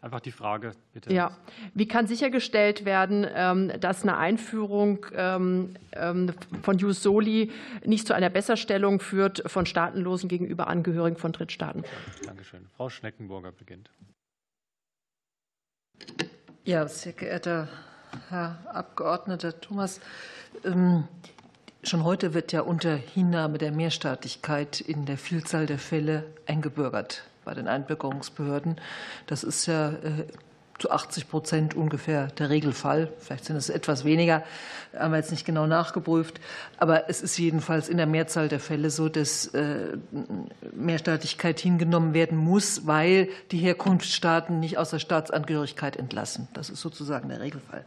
Einfach die Frage, bitte. Ja. Wie kann sichergestellt werden, ähm, dass eine Einführung ähm, ähm, von Jus Soli nicht zu einer Besserstellung führt von Staatenlosen gegenüber Angehörigen von Drittstaaten? Dankeschön. Frau Schneckenburger beginnt. Ja, sehr geehrter Herr Abgeordneter Thomas, schon heute wird ja unter Hinnahme der Mehrstaatlichkeit in der Vielzahl der Fälle eingebürgert bei den Einbürgerungsbehörden. Das ist ja äh, zu 80 Prozent ungefähr der Regelfall. Vielleicht sind es etwas weniger, haben wir jetzt nicht genau nachgeprüft. Aber es ist jedenfalls in der Mehrzahl der Fälle so, dass äh, Mehrstaatlichkeit hingenommen werden muss, weil die Herkunftsstaaten nicht aus der Staatsangehörigkeit entlassen. Das ist sozusagen der Regelfall.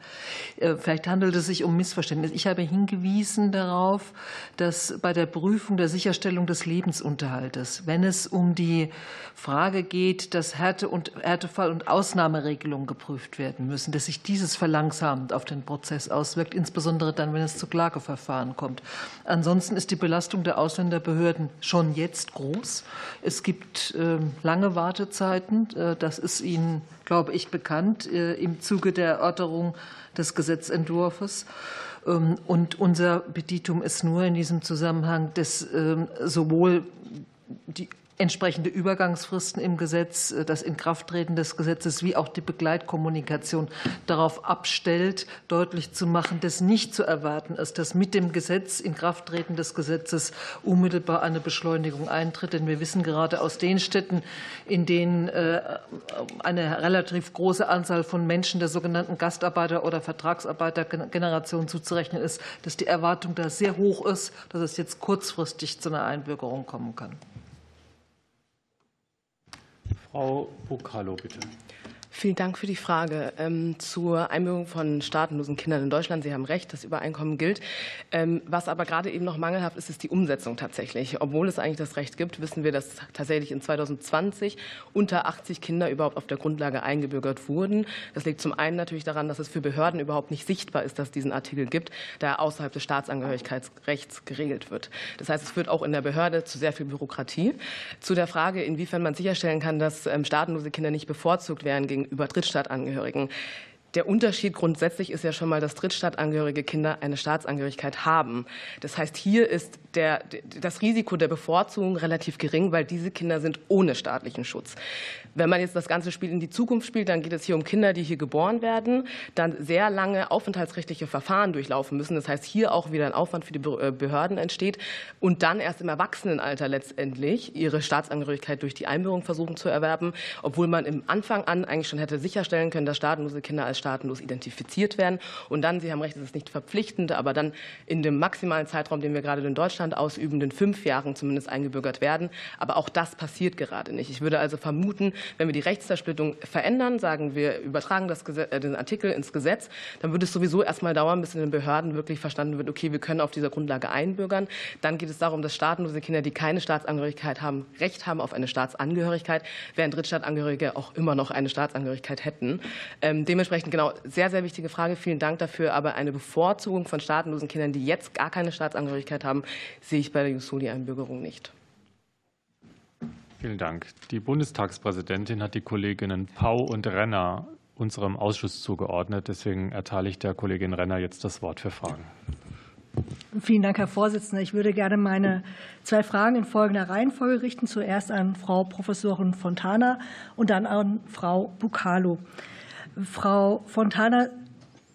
Äh, vielleicht handelt es sich um Missverständnis. Ich habe hingewiesen darauf, dass bei der Prüfung der Sicherstellung des Lebensunterhaltes, wenn es um die Frage geht, dass Härte und Härtefall und Ausnahmeregelungen Ermittlungen geprüft werden müssen, dass sich dieses verlangsamt auf den Prozess auswirkt, insbesondere dann, wenn es zu Klageverfahren kommt. Ansonsten ist die Belastung der Ausländerbehörden schon jetzt groß. Es gibt ähm, lange Wartezeiten. Äh, das ist Ihnen, glaube ich, bekannt äh, im Zuge der Erörterung des Gesetzentwurfs. Ähm, und unser Petitum ist nur in diesem Zusammenhang, dass ähm, sowohl die entsprechende Übergangsfristen im Gesetz, äh, das Inkrafttreten des Gesetzes wie auch die Begleitkommunikation darauf abstellt, deutlich zu machen, dass nicht zu erwarten ist, dass mit dem Gesetz, Inkrafttreten des Gesetzes unmittelbar eine Beschleunigung eintritt. Denn wir wissen gerade aus den Städten, in denen äh, eine relativ große Anzahl von Menschen der sogenannten Gastarbeiter- oder Vertragsarbeitergeneration zuzurechnen ist, dass die Erwartung da sehr hoch ist, dass es jetzt kurzfristig zu einer Einbürgerung kommen kann. Frau Bukalo, bitte. Vielen Dank für die Frage ähm, zur Einbürgerung von staatenlosen Kindern in Deutschland. Sie haben recht, das Übereinkommen gilt. Ähm, was aber gerade eben noch mangelhaft ist, ist die Umsetzung tatsächlich. Obwohl es eigentlich das Recht gibt, wissen wir, dass tatsächlich in 2020 unter 80 Kinder überhaupt auf der Grundlage eingebürgert wurden. Das liegt zum einen natürlich daran, dass es für Behörden überhaupt nicht sichtbar ist, dass es diesen Artikel gibt, da er außerhalb des Staatsangehörigkeitsrechts geregelt wird. Das heißt, es führt auch in der Behörde zu sehr viel Bürokratie. Zu der Frage, inwiefern man sicherstellen kann, dass ähm, staatenlose Kinder nicht bevorzugt werden gegen gegenüber Drittstaatangehörigen. Der Unterschied grundsätzlich ist ja schon mal, dass drittstaatangehörige Kinder eine Staatsangehörigkeit haben. Das heißt, hier ist der, das Risiko der Bevorzugung relativ gering, weil diese Kinder sind ohne staatlichen Schutz. Wenn man jetzt das ganze Spiel in die Zukunft spielt, dann geht es hier um Kinder, die hier geboren werden, dann sehr lange aufenthaltsrechtliche Verfahren durchlaufen müssen. Das heißt, hier auch wieder ein Aufwand für die äh, Behörden entsteht und dann erst im Erwachsenenalter letztendlich ihre Staatsangehörigkeit durch die Einbürgerung versuchen zu erwerben, obwohl man im Anfang an eigentlich schon hätte sicherstellen können, dass staatenlose Kinder als staatenlos identifiziert werden. Und dann, Sie haben recht, es ist nicht verpflichtend, aber dann in dem maximalen Zeitraum, den wir gerade in Deutschland ausüben, in fünf Jahren zumindest eingebürgert werden. Aber auch das passiert gerade nicht. Ich würde also vermuten, wenn wir die Rechtszersplittung verändern, sagen wir, übertragen das Gesetz, äh, den Artikel ins Gesetz, dann würde es sowieso erst mal dauern, bis in den Behörden wirklich verstanden wird, okay, wir können auf dieser Grundlage einbürgern. Dann geht es darum, dass staatenlose Kinder, die keine Staatsangehörigkeit haben, Recht haben auf eine Staatsangehörigkeit, während Drittstaatangehörige auch immer noch eine Staatsangehörigkeit hätten. Ähm, dementsprechend genau, sehr, sehr wichtige Frage. Vielen Dank dafür. Aber eine Bevorzugung von staatenlosen Kindern, die jetzt gar keine Staatsangehörigkeit haben, sehe ich bei der Jusoli-Einbürgerung nicht. Vielen Dank. Die Bundestagspräsidentin hat die Kolleginnen Pau und Renner unserem Ausschuss zugeordnet. Deswegen erteile ich der Kollegin Renner jetzt das Wort für Fragen. Vielen Dank, Herr Vorsitzender. Ich würde gerne meine zwei Fragen in folgender Reihenfolge richten. Zuerst an Frau Professorin Fontana und dann an Frau Bucalo. Frau Fontana,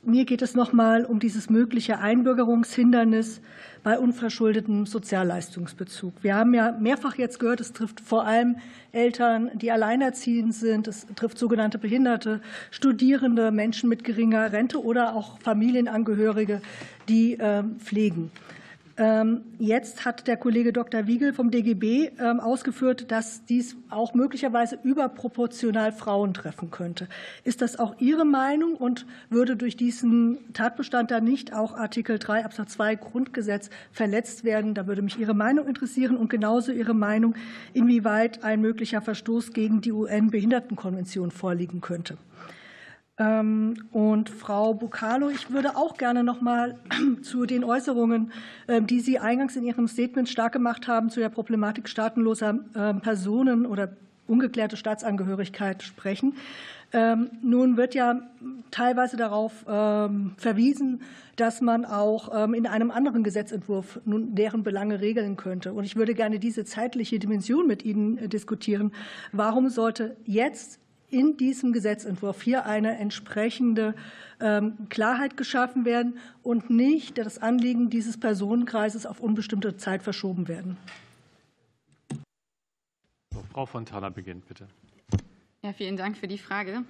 mir geht es noch mal um dieses mögliche Einbürgerungshindernis bei unverschuldetem Sozialleistungsbezug. Wir haben ja mehrfach jetzt gehört, es trifft vor allem Eltern, die alleinerziehend sind. Es trifft sogenannte Behinderte, Studierende, Menschen mit geringer Rente oder auch Familienangehörige, die ähm, pflegen. Ähm, jetzt hat der Kollege Dr. Wiegel vom DGB ähm, ausgeführt, dass dies auch möglicherweise überproportional Frauen treffen könnte. Ist das auch Ihre Meinung und würde durch diesen Tatbestand dann nicht auch Artikel 3 Absatz 2 Grundgesetz verletzt werden? Da würde mich Ihre Meinung interessieren und genauso Ihre Meinung, inwieweit ein möglicher Verstoß gegen die UN-Behindertenkonvention vorliegen könnte. Ähm, und Frau Bucalo, ich würde auch gerne noch mal zu den Äußerungen, ähm, die Sie eingangs in Ihrem Statement stark gemacht haben, zu der Problematik staatenloser ähm, Personen oder ungeklärte Staatsangehörigkeit sprechen. Nun wird ja teilweise darauf verwiesen, dass man auch in einem anderen Gesetzentwurf nun deren Belange regeln könnte. Und ich würde gerne diese zeitliche Dimension mit Ihnen äh, diskutieren. Warum sollte jetzt in diesem Gesetzentwurf hier eine entsprechende ähm, Klarheit geschaffen werden und nicht das Anliegen dieses Personenkreises auf unbestimmte Zeit verschoben werden. Frau Fontana beginnt, bitte. Ja, vielen Dank für die Frage.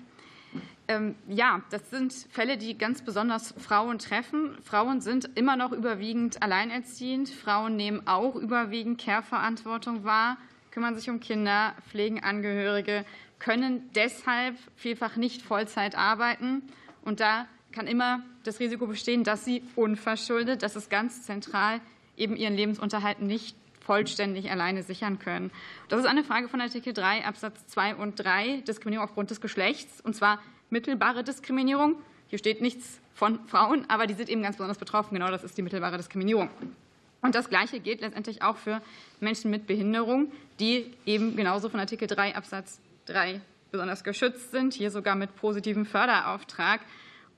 Ähm, ja, das sind Fälle, die ganz besonders Frauen treffen. Frauen sind immer noch überwiegend alleinerziehend. Frauen nehmen auch überwiegend Care-Verantwortung wahr, kümmern sich um Kinder, pflegen Angehörige, können deshalb vielfach nicht Vollzeit arbeiten. Und da kann immer das Risiko bestehen, dass sie unverschuldet, das ist ganz zentral, eben ihren Lebensunterhalt nicht vollständig alleine sichern können. Das ist eine Frage von Artikel 3 Absatz 2 und 3, Diskriminierung aufgrund des Geschlechts, und zwar mittelbare Diskriminierung. Hier steht nichts von Frauen, aber die sind eben ganz besonders betroffen. Genau das ist die mittelbare Diskriminierung. Und das Gleiche gilt letztendlich auch für Menschen mit Behinderung, die eben genauso von Artikel 3 Absatz drei besonders geschützt sind, hier sogar mit positivem Förderauftrag.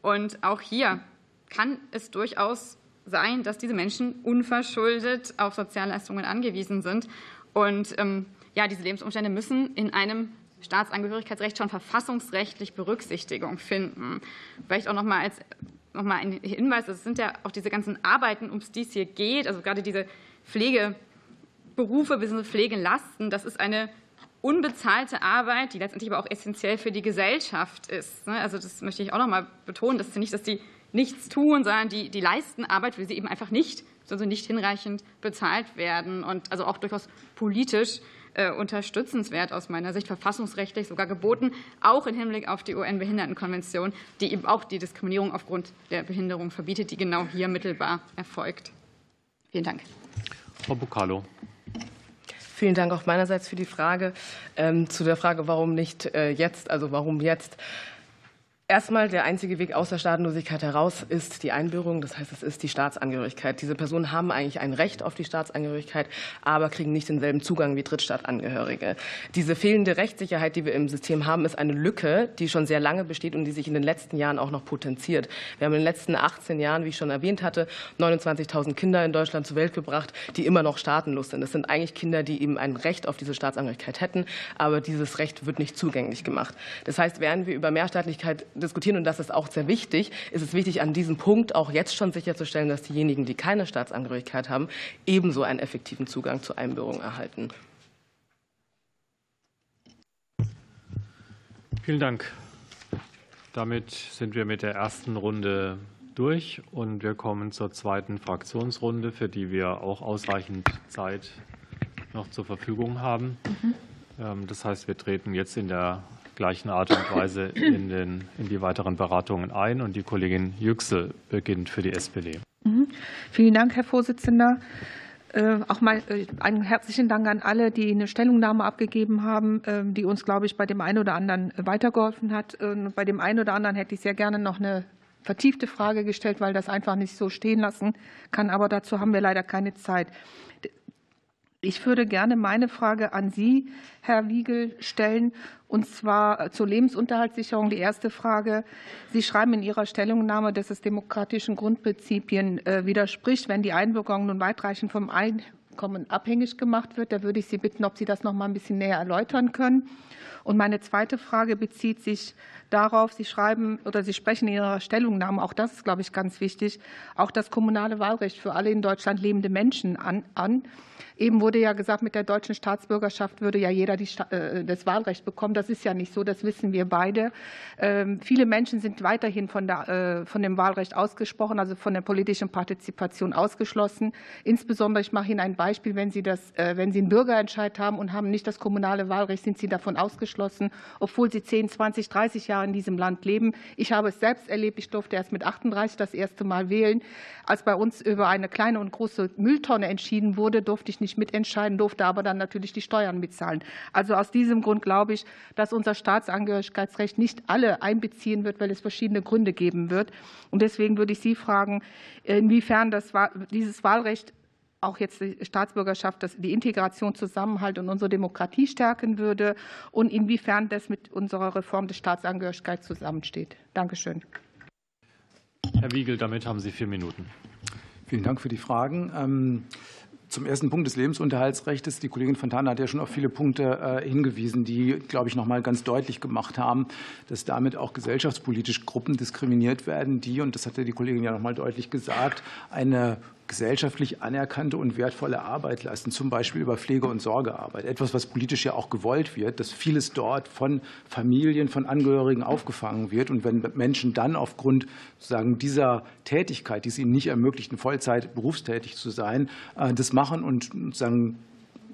Und auch hier kann es durchaus sein, dass diese Menschen unverschuldet auf Sozialleistungen angewiesen sind. Und ähm, ja, diese Lebensumstände müssen in einem Staatsangehörigkeitsrecht schon verfassungsrechtlich Berücksichtigung finden. Vielleicht auch noch mal als noch mal ein Hinweis: Es sind ja auch diese ganzen Arbeiten, um die es hier geht, also gerade diese Pflegeberufe bzw. Pflegelasten. Das ist eine unbezahlte Arbeit, die letztendlich aber auch essentiell für die Gesellschaft ist. Ne? Also das möchte ich auch noch mal betonen. Das ist nicht, dass die nichts tun, sondern die, die leisten Arbeit, weil sie eben einfach nicht, also nicht hinreichend bezahlt werden und also auch durchaus politisch äh, unterstützenswert aus meiner Sicht, verfassungsrechtlich sogar geboten, auch im Hinblick auf die UN-Behindertenkonvention, die eben auch die Diskriminierung aufgrund der Behinderung verbietet, die genau hier mittelbar erfolgt. Vielen Dank. Frau Bucalo. Vielen Dank auch meinerseits für die Frage. Ähm, zu der Frage, warum nicht äh, jetzt, also warum jetzt? Erstmal der einzige Weg aus der Staatenlosigkeit heraus ist die Einbürgerung, das heißt, es ist die Staatsangehörigkeit. Diese Personen haben eigentlich ein Recht auf die Staatsangehörigkeit, aber kriegen nicht denselben Zugang wie Drittstaatangehörige. Diese fehlende Rechtssicherheit, die wir im System haben, ist eine Lücke, die schon sehr lange besteht und die sich in den letzten Jahren auch noch potenziert. Wir haben in den letzten 18 Jahren, wie ich schon erwähnt hatte, 29.000 Kinder in Deutschland zur Welt gebracht, die immer noch staatenlos sind. Das sind eigentlich Kinder, die eben ein Recht auf diese Staatsangehörigkeit hätten, aber dieses Recht wird nicht zugänglich gemacht. Das heißt, während wir über Mehrstaatlichkeit diskutieren, und das ist auch sehr wichtig, ist es wichtig, an diesem Punkt auch jetzt schon sicherzustellen, dass diejenigen, die keine Staatsangehörigkeit haben, ebenso einen effektiven Zugang zur Einbürgerung erhalten. Vielen Dank. Damit sind wir mit der ersten Runde durch und wir kommen zur zweiten Fraktionsrunde, für die wir auch ausreichend Zeit noch zur Verfügung haben. Mhm. Das heißt, wir treten jetzt in der gleichen Art und Weise in, den, in die weiteren Beratungen ein. Und die Kollegin Yüksel beginnt für die SPD. Mhm. Vielen Dank, Herr Vorsitzender. Äh, auch mal äh, einen herzlichen Dank an alle, die eine Stellungnahme abgegeben haben, äh, die uns, glaube ich, bei dem einen oder anderen weitergeholfen hat. Bei dem einen oder anderen hätte ich sehr gerne noch eine vertiefte Frage gestellt, weil das einfach nicht so stehen lassen kann. Aber dazu haben wir leider keine Zeit. Ich würde gerne meine Frage an Sie, Herr Wiegel, stellen, und zwar zur Lebensunterhaltssicherung. Die erste Frage. Sie schreiben in Ihrer Stellungnahme, dass es demokratischen Grundprinzipien äh, widerspricht, wenn die Einbürgerung nun weitreichend vom Einkommen abhängig gemacht wird. Da würde ich Sie bitten, ob Sie das noch mal ein bisschen näher erläutern können. Und meine zweite Frage bezieht sich darauf, Sie schreiben oder Sie sprechen in Ihrer Stellungnahme, auch das ist, glaube ich, ganz wichtig, auch das kommunale Wahlrecht für alle in Deutschland lebende Menschen an. an. Eben wurde ja gesagt, mit der deutschen Staatsbürgerschaft würde ja jeder äh, das Wahlrecht bekommen. Das ist ja nicht so, das wissen wir beide. Ähm, viele Menschen sind weiterhin von, der, äh, von dem Wahlrecht ausgesprochen, also von der politischen Partizipation ausgeschlossen. Insbesondere, ich mache Ihnen ein Beispiel, wenn Sie, das, äh, wenn Sie einen Bürgerentscheid haben und haben nicht das kommunale Wahlrecht, sind Sie davon ausgeschlossen, obwohl Sie 10, 20, 30 Jahre in diesem Land leben. Ich habe es selbst erlebt, ich durfte erst mit 38 das erste Mal wählen. Als bei uns über eine kleine und große Mülltonne entschieden wurde, durfte ich nicht nicht mitentscheiden durfte, aber dann natürlich die Steuern mitzahlen. Also aus diesem Grund glaube ich, dass unser Staatsangehörigkeitsrecht nicht alle einbeziehen wird, weil es verschiedene Gründe geben wird. Und deswegen würde ich Sie fragen, inwiefern das, dieses Wahlrecht auch jetzt die Staatsbürgerschaft dass die Integration, Zusammenhalt und unsere Demokratie stärken würde und inwiefern das mit unserer Reform des Staatsangehörigkeits zusammensteht. Dankeschön. Herr Wiegel, damit haben Sie vier Minuten. Vielen Dank für die Fragen. Ähm, zum ersten Punkt des Lebensunterhaltsrechts. Die Kollegin Fontana hat ja schon auf viele Punkte äh, hingewiesen, die, glaube ich, noch mal ganz deutlich gemacht haben, dass damit auch gesellschaftspolitisch Gruppen diskriminiert werden, die, und das hatte die Kollegin ja noch mal deutlich gesagt, eine gesellschaftlich anerkannte und wertvolle Arbeit leisten, zum Beispiel über Pflege- und Sorgearbeit. Etwas, was politisch ja auch gewollt wird, dass vieles dort von Familien, von Angehörigen aufgefangen wird. Und wenn Menschen dann aufgrund sozusagen dieser Tätigkeit, die es ihnen nicht ermöglicht, Vollzeit berufstätig zu sein, äh, das machen und sozusagen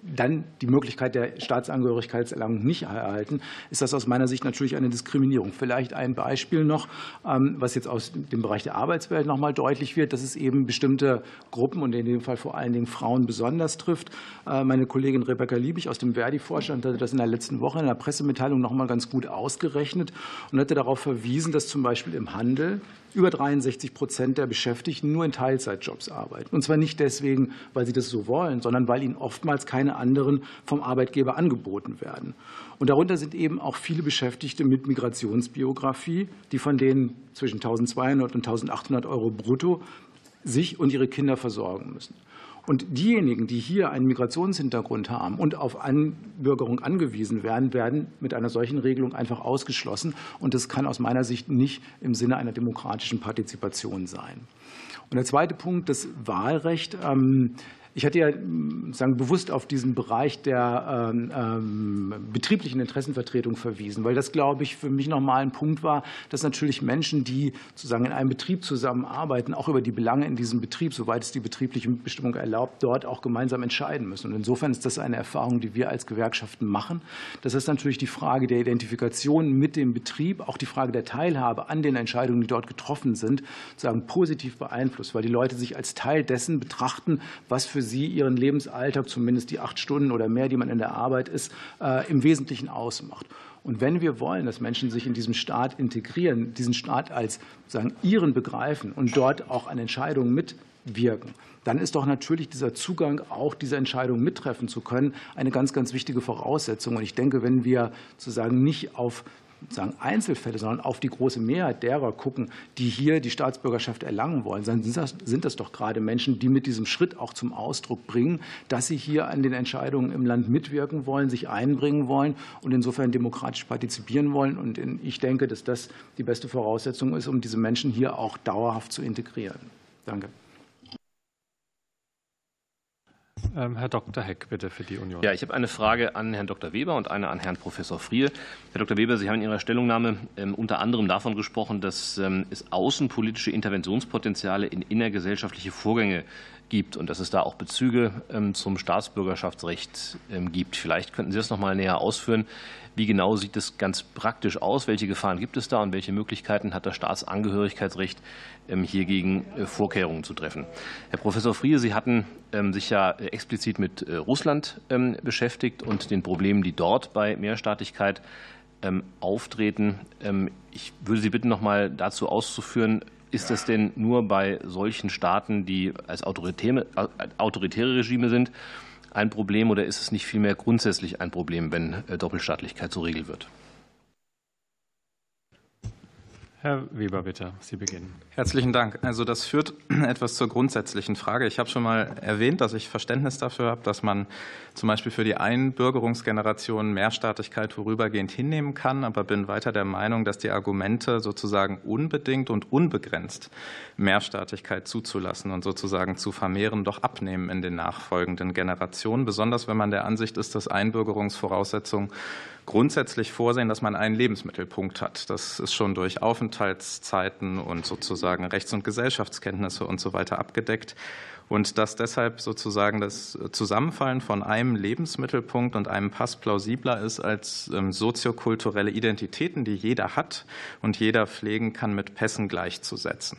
dann die Möglichkeit der Staatsangehörigkeitserlangung nicht erhalten, ist das aus meiner Sicht natürlich eine Diskriminierung. Vielleicht ein Beispiel noch, ähm, was jetzt aus dem Bereich der Arbeitswelt noch mal deutlich wird, dass es eben bestimmte Gruppen und in dem Fall vor allen Dingen Frauen besonders trifft. Äh, meine Kollegin Rebecca Liebig aus dem Verdi-Vorstand hatte das in der letzten Woche in der Pressemitteilung noch mal ganz gut ausgerechnet und hatte darauf verwiesen, dass zum Beispiel im Handel über 63 Prozent der Beschäftigten nur in Teilzeitjobs arbeiten. Und zwar nicht deswegen, weil sie das so wollen, sondern weil ihnen oftmals keine anderen vom Arbeitgeber angeboten werden. Und darunter sind eben auch viele Beschäftigte mit Migrationsbiografie, die von denen zwischen 1200 und 1800 Euro brutto sich und ihre Kinder versorgen müssen. Und diejenigen, die hier einen Migrationshintergrund haben und auf Anbürgerung angewiesen werden, werden mit einer solchen Regelung einfach ausgeschlossen. Und das kann aus meiner Sicht nicht im Sinne einer demokratischen Partizipation sein. Und der zweite Punkt, das Wahlrecht. Ähm, ich hatte ja sagen, bewusst auf diesen Bereich der ähm, ähm, betrieblichen Interessenvertretung verwiesen, weil das, glaube ich, für mich nochmal ein Punkt war, dass natürlich Menschen, die sozusagen in einem Betrieb zusammenarbeiten, auch über die Belange in diesem Betrieb, soweit es die betriebliche Mitbestimmung erlaubt, dort auch gemeinsam entscheiden müssen. Und insofern ist das eine Erfahrung, die wir als Gewerkschaften machen. Das ist natürlich die Frage der Identifikation mit dem Betrieb, auch die Frage der Teilhabe an den Entscheidungen, die dort getroffen sind, sozusagen positiv beeinflusst, weil die Leute sich als Teil dessen betrachten, was für sie ihren Lebensalltag, zumindest die acht Stunden oder mehr, die man in der Arbeit ist, im Wesentlichen ausmacht. Und wenn wir wollen, dass Menschen sich in diesem Staat integrieren, diesen Staat als sagen, ihren begreifen und dort auch an Entscheidungen mitwirken, dann ist doch natürlich dieser Zugang, auch diese Entscheidung mittreffen zu können, eine ganz, ganz wichtige Voraussetzung. Und ich denke, wenn wir sozusagen nicht auf sagen Einzelfälle, sondern auf die große Mehrheit derer gucken, die hier die Staatsbürgerschaft erlangen wollen, dann sind das doch gerade Menschen, die mit diesem Schritt auch zum Ausdruck bringen, dass sie hier an den Entscheidungen im Land mitwirken wollen, sich einbringen wollen und insofern demokratisch partizipieren wollen. Und ich denke, dass das die beste Voraussetzung ist, um diese Menschen hier auch dauerhaft zu integrieren. Danke. Ähm, Herr Dr. Heck, bitte für die Union. Ja, ich habe eine Frage an Herrn Dr. Weber und eine an Herrn Professor Frier. Herr Dr. Weber, Sie haben in Ihrer Stellungnahme ähm, unter anderem davon gesprochen, dass ähm, es außenpolitische Interventionspotenziale in innergesellschaftliche Vorgänge gibt und dass es da auch Bezüge zum Staatsbürgerschaftsrecht gibt. Vielleicht könnten Sie das noch mal näher ausführen. Wie genau sieht es ganz praktisch aus? Welche Gefahren gibt es da und welche Möglichkeiten hat das Staatsangehörigkeitsrecht, hiergegen äh, Vorkehrungen zu treffen? Herr Professor Frier, Sie hatten sich ja explizit mit äh, Russland beschäftigt und den Problemen, die dort bei Mehrstaatlichkeit auftreten. Ich würde Sie bitten, noch mal dazu auszuführen, ist das denn nur bei solchen Staaten, die als autoritäre, autoritäre Regime sind, ein Problem oder ist es nicht vielmehr grundsätzlich ein Problem, wenn äh, Doppelstaatlichkeit zur Regel wird? Herr Weber, bitte, Sie beginnen. Herzlichen Dank. Also das führt etwas zur grundsätzlichen Frage. Ich habe schon mal erwähnt, dass ich Verständnis dafür habe, dass man zum Beispiel für die Einbürgerungsgeneration Mehrstaatlichkeit vorübergehend hinnehmen kann, aber bin weiter der Meinung, dass die Argumente sozusagen unbedingt und unbegrenzt Mehrstaatlichkeit zuzulassen und sozusagen zu vermehren doch abnehmen in den nachfolgenden Generationen, besonders wenn man der Ansicht ist, dass Einbürgerungsvoraussetzungen grundsätzlich vorsehen, dass man einen Lebensmittelpunkt hat. Das ist schon durch Aufenthaltszeiten und sozusagen Rechts- und Gesellschaftskenntnisse und so weiter abgedeckt und dass deshalb sozusagen das Zusammenfallen von einem Lebensmittelpunkt und einem Pass plausibler ist als ähm, soziokulturelle Identitäten, die jeder hat und jeder pflegen kann, mit Pässen gleichzusetzen.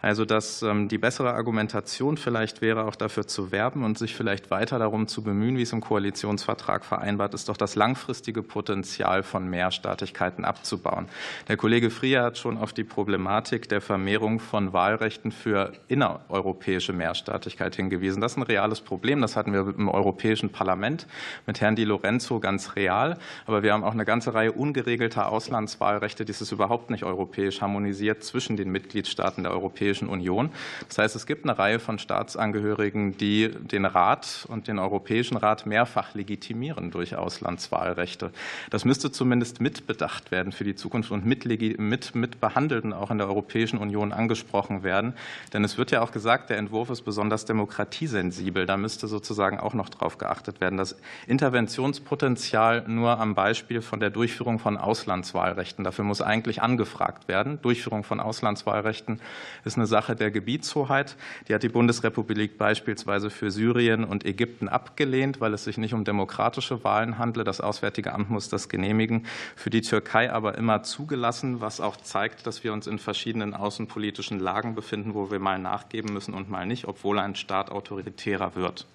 Also dass ähm, die bessere Argumentation vielleicht wäre, auch dafür zu werben und sich vielleicht weiter darum zu bemühen, wie es im Koalitionsvertrag vereinbart ist, doch das langfristige Potenzial von Mehrstaatigkeiten abzubauen. Der Kollege Frier hat schon auf die Problematik der Vermehrung von Wahlrechten für innereuropäische Mehrstaatigkeit hingewiesen. Das ist ein reales Problem. Das hatten wir im Europäischen Parlament mit Herrn Di Lorenzo ganz real. Aber wir haben auch eine ganze Reihe ungeregelter Auslandswahlrechte. Dies ist überhaupt nicht europäisch harmonisiert zwischen den Mitgliedstaaten der Europäischen Union. Das heißt, es gibt eine Reihe von Staatsangehörigen, die den Rat und den Europäischen Rat mehrfach legitimieren durch Auslandswahlrechte. Das müsste zumindest mitbedacht werden für die Zukunft und mit, mit, mit behandelt und auch in der Europäischen Union angesprochen werden. Denn es wird ja auch gesagt, der Entwurf ist besonders demokratiesensibel. Da müsste sozusagen auch noch darauf geachtet werden. Das Interventionspotenzial nur am Beispiel von der Durchführung von Auslandswahlrechten. Dafür muss eigentlich angefragt werden. Durchführung von Auslandswahlrechten ist eine Sache der Gebietshoheit. Die hat die Bundesrepublik beispielsweise für Syrien und Ägypten abgelehnt, weil es sich nicht um demokratische Wahlen handle. Das Auswärtige Amt muss das genehmigen. Für die Türkei aber immer zugelassen, was auch zeigt, dass wir uns in verschiedenen außenpolitischen Lagen befinden, wo wir mal nachgeben müssen und mal nicht, obwohl ein Staat autoritärer wird.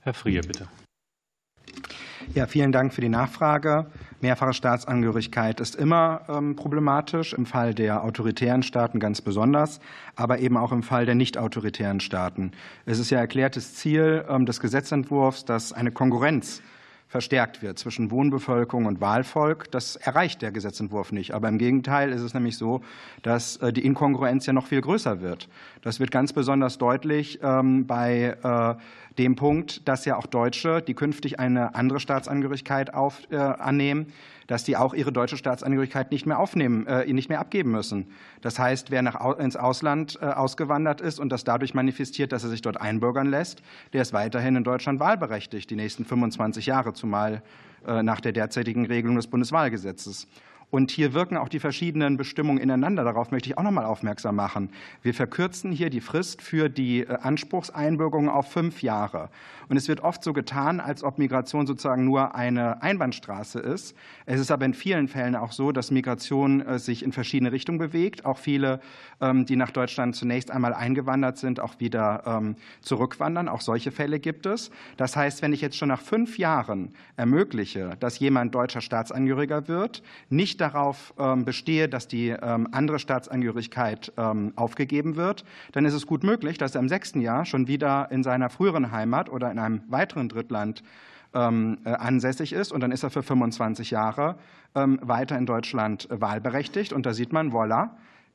Herr Frier, bitte. Ja, vielen Dank für die Nachfrage. Mehrfache Staatsangehörigkeit ist immer ähm, problematisch, im Fall der autoritären Staaten ganz besonders, aber eben auch im Fall der nicht autoritären Staaten. Es ist ja erklärtes Ziel ähm, des Gesetzentwurfs, dass eine Konkurrenz verstärkt wird zwischen Wohnbevölkerung und Wahlvolk. Das erreicht der Gesetzentwurf nicht. Aber im Gegenteil ist es nämlich so, dass äh, die Inkongruenz ja noch viel größer wird. Das wird ganz besonders deutlich ähm, bei äh, dem Punkt, dass ja auch Deutsche, die künftig eine andere Staatsangehörigkeit auf, äh, annehmen, dass die auch ihre deutsche Staatsangehörigkeit nicht mehr aufnehmen, äh, nicht mehr abgeben müssen. Das heißt, wer nach, ins Ausland äh, ausgewandert ist und das dadurch manifestiert, dass er sich dort einbürgern lässt, der ist weiterhin in Deutschland wahlberechtigt, die nächsten 25 Jahre, zumal äh, nach der derzeitigen Regelung des Bundeswahlgesetzes. Und hier wirken auch die verschiedenen Bestimmungen ineinander. Darauf möchte ich auch noch mal aufmerksam machen. Wir verkürzen hier die Frist für die äh, Anspruchseinbürgerung auf fünf Jahre. Und es wird oft so getan, als ob Migration sozusagen nur eine Einbahnstraße ist. Es ist aber in vielen Fällen auch so, dass Migration äh, sich in verschiedene Richtungen bewegt. Auch viele, ähm, die nach Deutschland zunächst einmal eingewandert sind, auch wieder ähm, zurückwandern. Auch solche Fälle gibt es. Das heißt, wenn ich jetzt schon nach fünf Jahren ermögliche, dass jemand deutscher Staatsangehöriger wird, nicht darauf ähm, bestehe, dass die andere Staatsangehörigkeit aufgegeben wird, dann ist es gut möglich, dass er im sechsten Jahr schon wieder in seiner früheren Heimat oder in einem weiteren Drittland ähm, äh, ansässig ist. Und dann ist er für 25 Jahre ähm, weiter in Deutschland wahlberechtigt. Und da sieht man, voilà,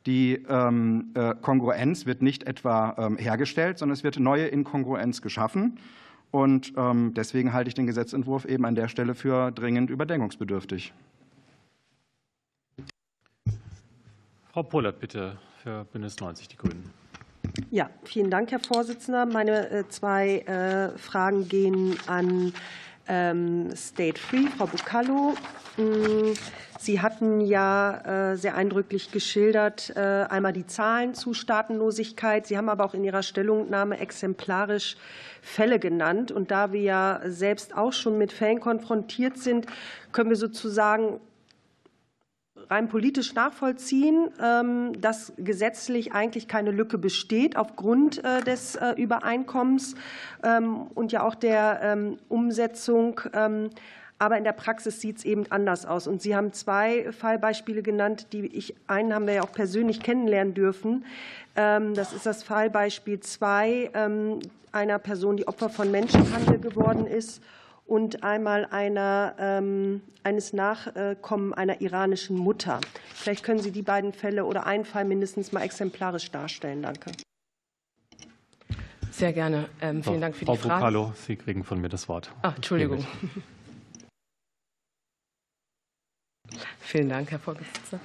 die ähm, äh, Kongruenz wird nicht etwa hergestellt, sondern es wird neue Inkongruenz geschaffen. Und deswegen halte ich den Gesetzentwurf eben an der Stelle für dringend überdenkungsbedürftig. Frau Pollert, bitte, für Bündnis 90 Die Grünen. Ja, vielen Dank, Herr Vorsitzender. Meine äh, zwei äh, Fragen gehen an ähm, State Free, Frau Bucallo. Mm, Sie hatten ja äh, sehr eindrücklich geschildert, einmal die Zahlen zu Staatenlosigkeit. Sie haben aber auch in Ihrer Stellungnahme exemplarisch Fälle genannt. Und da wir ja selbst auch schon mit Fällen konfrontiert sind, können wir sozusagen rein politisch nachvollziehen, ähm, dass gesetzlich eigentlich keine Lücke besteht aufgrund äh, des äh, Übereinkommens ähm, und ja auch der ähm, Umsetzung. Aber in der Praxis sieht es eben anders aus. Und Sie haben zwei Fallbeispiele genannt, die ich, einen haben wir ja auch persönlich kennenlernen dürfen. Das ist das Fallbeispiel zwei einer Person, die Opfer von Menschenhandel geworden ist und einmal einer, ähm, eines Nachkommen einer iranischen Mutter. Vielleicht können Sie die beiden Fälle oder einen Fall mindestens mal exemplarisch darstellen. Danke. Sehr gerne. Ähm, vielen Dank für die Frage. Frau Bocalo, Sie kriegen von mir das Wort. Ach, Entschuldigung. Vielen Dank, Herr Vorsitzender.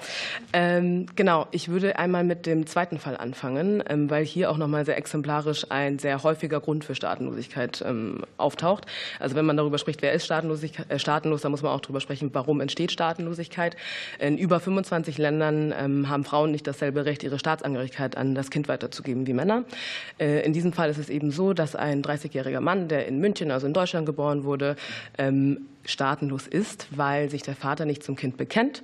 Ähm, genau, ich würde einmal mit dem zweiten Fall anfangen, ähm, weil hier auch nochmal sehr exemplarisch ein sehr häufiger Grund für Staatenlosigkeit ähm, auftaucht. Also wenn man darüber spricht, wer ist äh, staatenlos, dann muss man auch darüber sprechen, warum entsteht Staatenlosigkeit. In über 25 Ländern ähm, haben Frauen nicht dasselbe Recht, ihre Staatsangehörigkeit an das Kind weiterzugeben wie Männer. Äh, in diesem Fall ist es eben so, dass ein 30-jähriger Mann, der in München, also in Deutschland geboren wurde, ähm, staatenlos ist, weil sich der Vater nicht zum Kind bekennt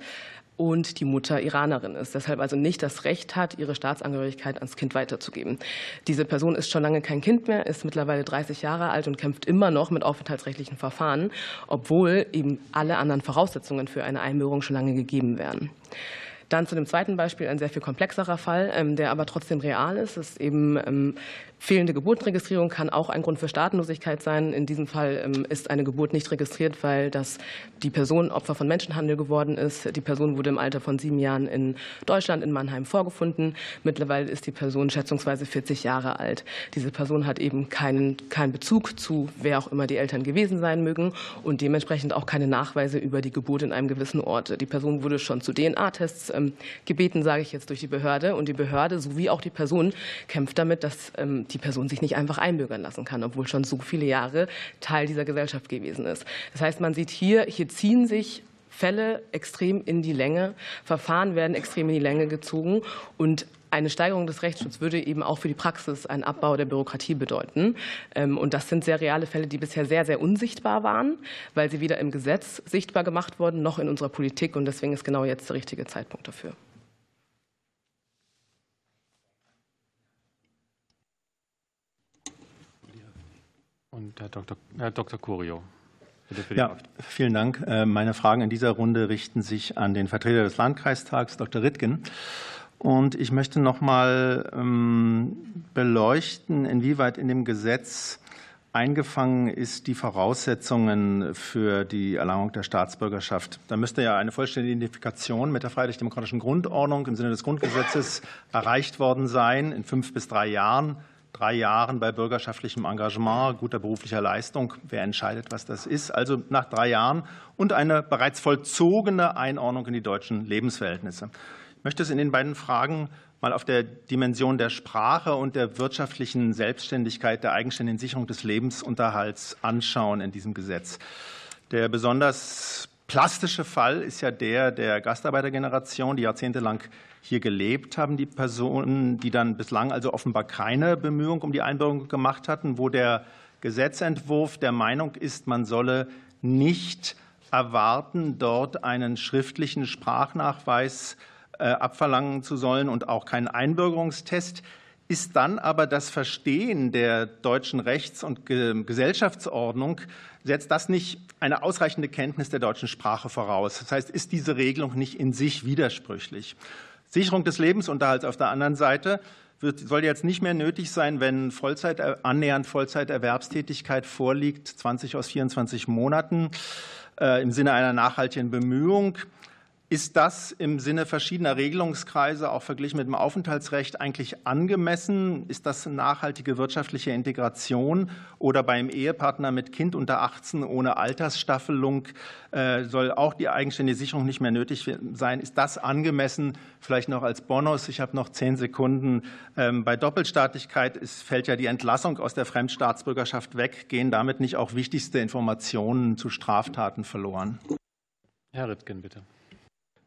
und die Mutter Iranerin ist, deshalb also nicht das Recht hat, ihre Staatsangehörigkeit ans Kind weiterzugeben. Diese Person ist schon lange kein Kind mehr, ist mittlerweile 30 Jahre alt und kämpft immer noch mit aufenthaltsrechtlichen Verfahren, obwohl eben alle anderen Voraussetzungen für eine Einbürgerung schon lange gegeben werden. Dann zu dem zweiten Beispiel ein sehr viel komplexerer Fall, ähm, der aber trotzdem real ist. Es ist eben ähm, Fehlende Geburtenregistrierung kann auch ein Grund für Staatenlosigkeit sein. In diesem Fall ähm, ist eine Geburt nicht registriert, weil das die Person Opfer von Menschenhandel geworden ist. Die Person wurde im Alter von sieben Jahren in Deutschland, in Mannheim, vorgefunden. Mittlerweile ist die Person schätzungsweise 40 Jahre alt. Diese Person hat eben keinen, keinen Bezug zu, wer auch immer die Eltern gewesen sein mögen und dementsprechend auch keine Nachweise über die Geburt in einem gewissen Ort. Die Person wurde schon zu DNA-Tests ähm, gebeten, sage ich jetzt, durch die Behörde. Und die Behörde sowie auch die Person kämpft damit, dass ähm, die Person sich nicht einfach einbürgern lassen kann, obwohl schon so viele Jahre Teil dieser Gesellschaft gewesen ist. Das heißt, man sieht hier, hier ziehen sich Fälle extrem in die Länge, Verfahren werden extrem in die Länge gezogen und eine Steigerung des Rechtsschutzes würde eben auch für die Praxis einen Abbau der Bürokratie bedeuten. Ähm, und das sind sehr reale Fälle, die bisher sehr, sehr unsichtbar waren, weil sie weder im Gesetz sichtbar gemacht wurden, noch in unserer Politik. Und deswegen ist genau jetzt der richtige Zeitpunkt dafür. Und Herr Dr. Herr Dr. Curio. Ja, vielen Dank. Äh, meine Fragen in dieser Runde richten sich an den Vertreter des Landkreistags, Dr. Rittgen. Und ich möchte noch mal ähm, beleuchten, inwieweit in dem Gesetz eingefangen ist die Voraussetzungen für die Erlangung der Staatsbürgerschaft. Da müsste ja eine vollständige Identifikation mit der freiheitlich-demokratischen Grundordnung im Sinne des Grundgesetzes erreicht worden sein in fünf bis drei Jahren drei Jahren bei bürgerschaftlichem Engagement, guter beruflicher Leistung. Wer entscheidet, was das ist? Also nach drei Jahren und eine bereits vollzogene Einordnung in die deutschen Lebensverhältnisse. Ich möchte es in den beiden Fragen mal auf der Dimension der Sprache und der wirtschaftlichen Selbstständigkeit, der eigenständigen Sicherung des Lebensunterhalts anschauen in diesem Gesetz. Der besonders plastische Fall ist ja der der Gastarbeitergeneration, die jahrzehntelang hier gelebt haben, die Personen, die dann bislang also offenbar keine Bemühungen um die Einbürgerung gemacht hatten, wo der Gesetzentwurf der Meinung ist, man solle nicht erwarten, dort einen schriftlichen Sprachnachweis äh, abverlangen zu sollen und auch keinen Einbürgerungstest. Ist dann aber das Verstehen der deutschen Rechts- und Gesellschaftsordnung, setzt das nicht eine ausreichende Kenntnis der deutschen Sprache voraus? Das heißt, ist diese Regelung nicht in sich widersprüchlich? Sicherung des Lebensunterhalts auf der anderen Seite wird, soll jetzt nicht mehr nötig sein, wenn Vollzeit, annähernd Vollzeiterwerbstätigkeit vorliegt, 20 aus 24 Monaten äh, im Sinne einer nachhaltigen Bemühung. Ist das im Sinne verschiedener Regelungskreise, auch verglichen mit dem Aufenthaltsrecht, eigentlich angemessen? Ist das nachhaltige wirtschaftliche Integration? Oder beim Ehepartner mit Kind unter 18 ohne Altersstaffelung äh, soll auch die eigenständige Sicherung nicht mehr nötig sein? Ist das angemessen? Vielleicht noch als Bonus. Ich habe noch zehn Sekunden. Ähm, bei Doppelstaatlichkeit fällt ja die Entlassung aus der Fremdstaatsbürgerschaft weg. Gehen damit nicht auch wichtigste Informationen zu Straftaten verloren? Herr Rittgen, bitte.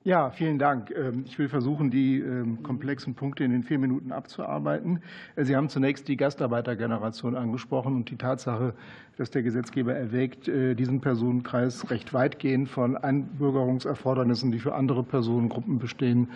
Ja, vielen Dank. Ähm, ich will versuchen, die ähm, komplexen Punkte in den vier Minuten abzuarbeiten. Äh, Sie haben zunächst die Gastarbeitergeneration angesprochen und die Tatsache, dass der Gesetzgeber erwägt, äh, diesen Personenkreis recht weitgehend von Einbürgerungserfordernissen, die für andere Personengruppen bestehen,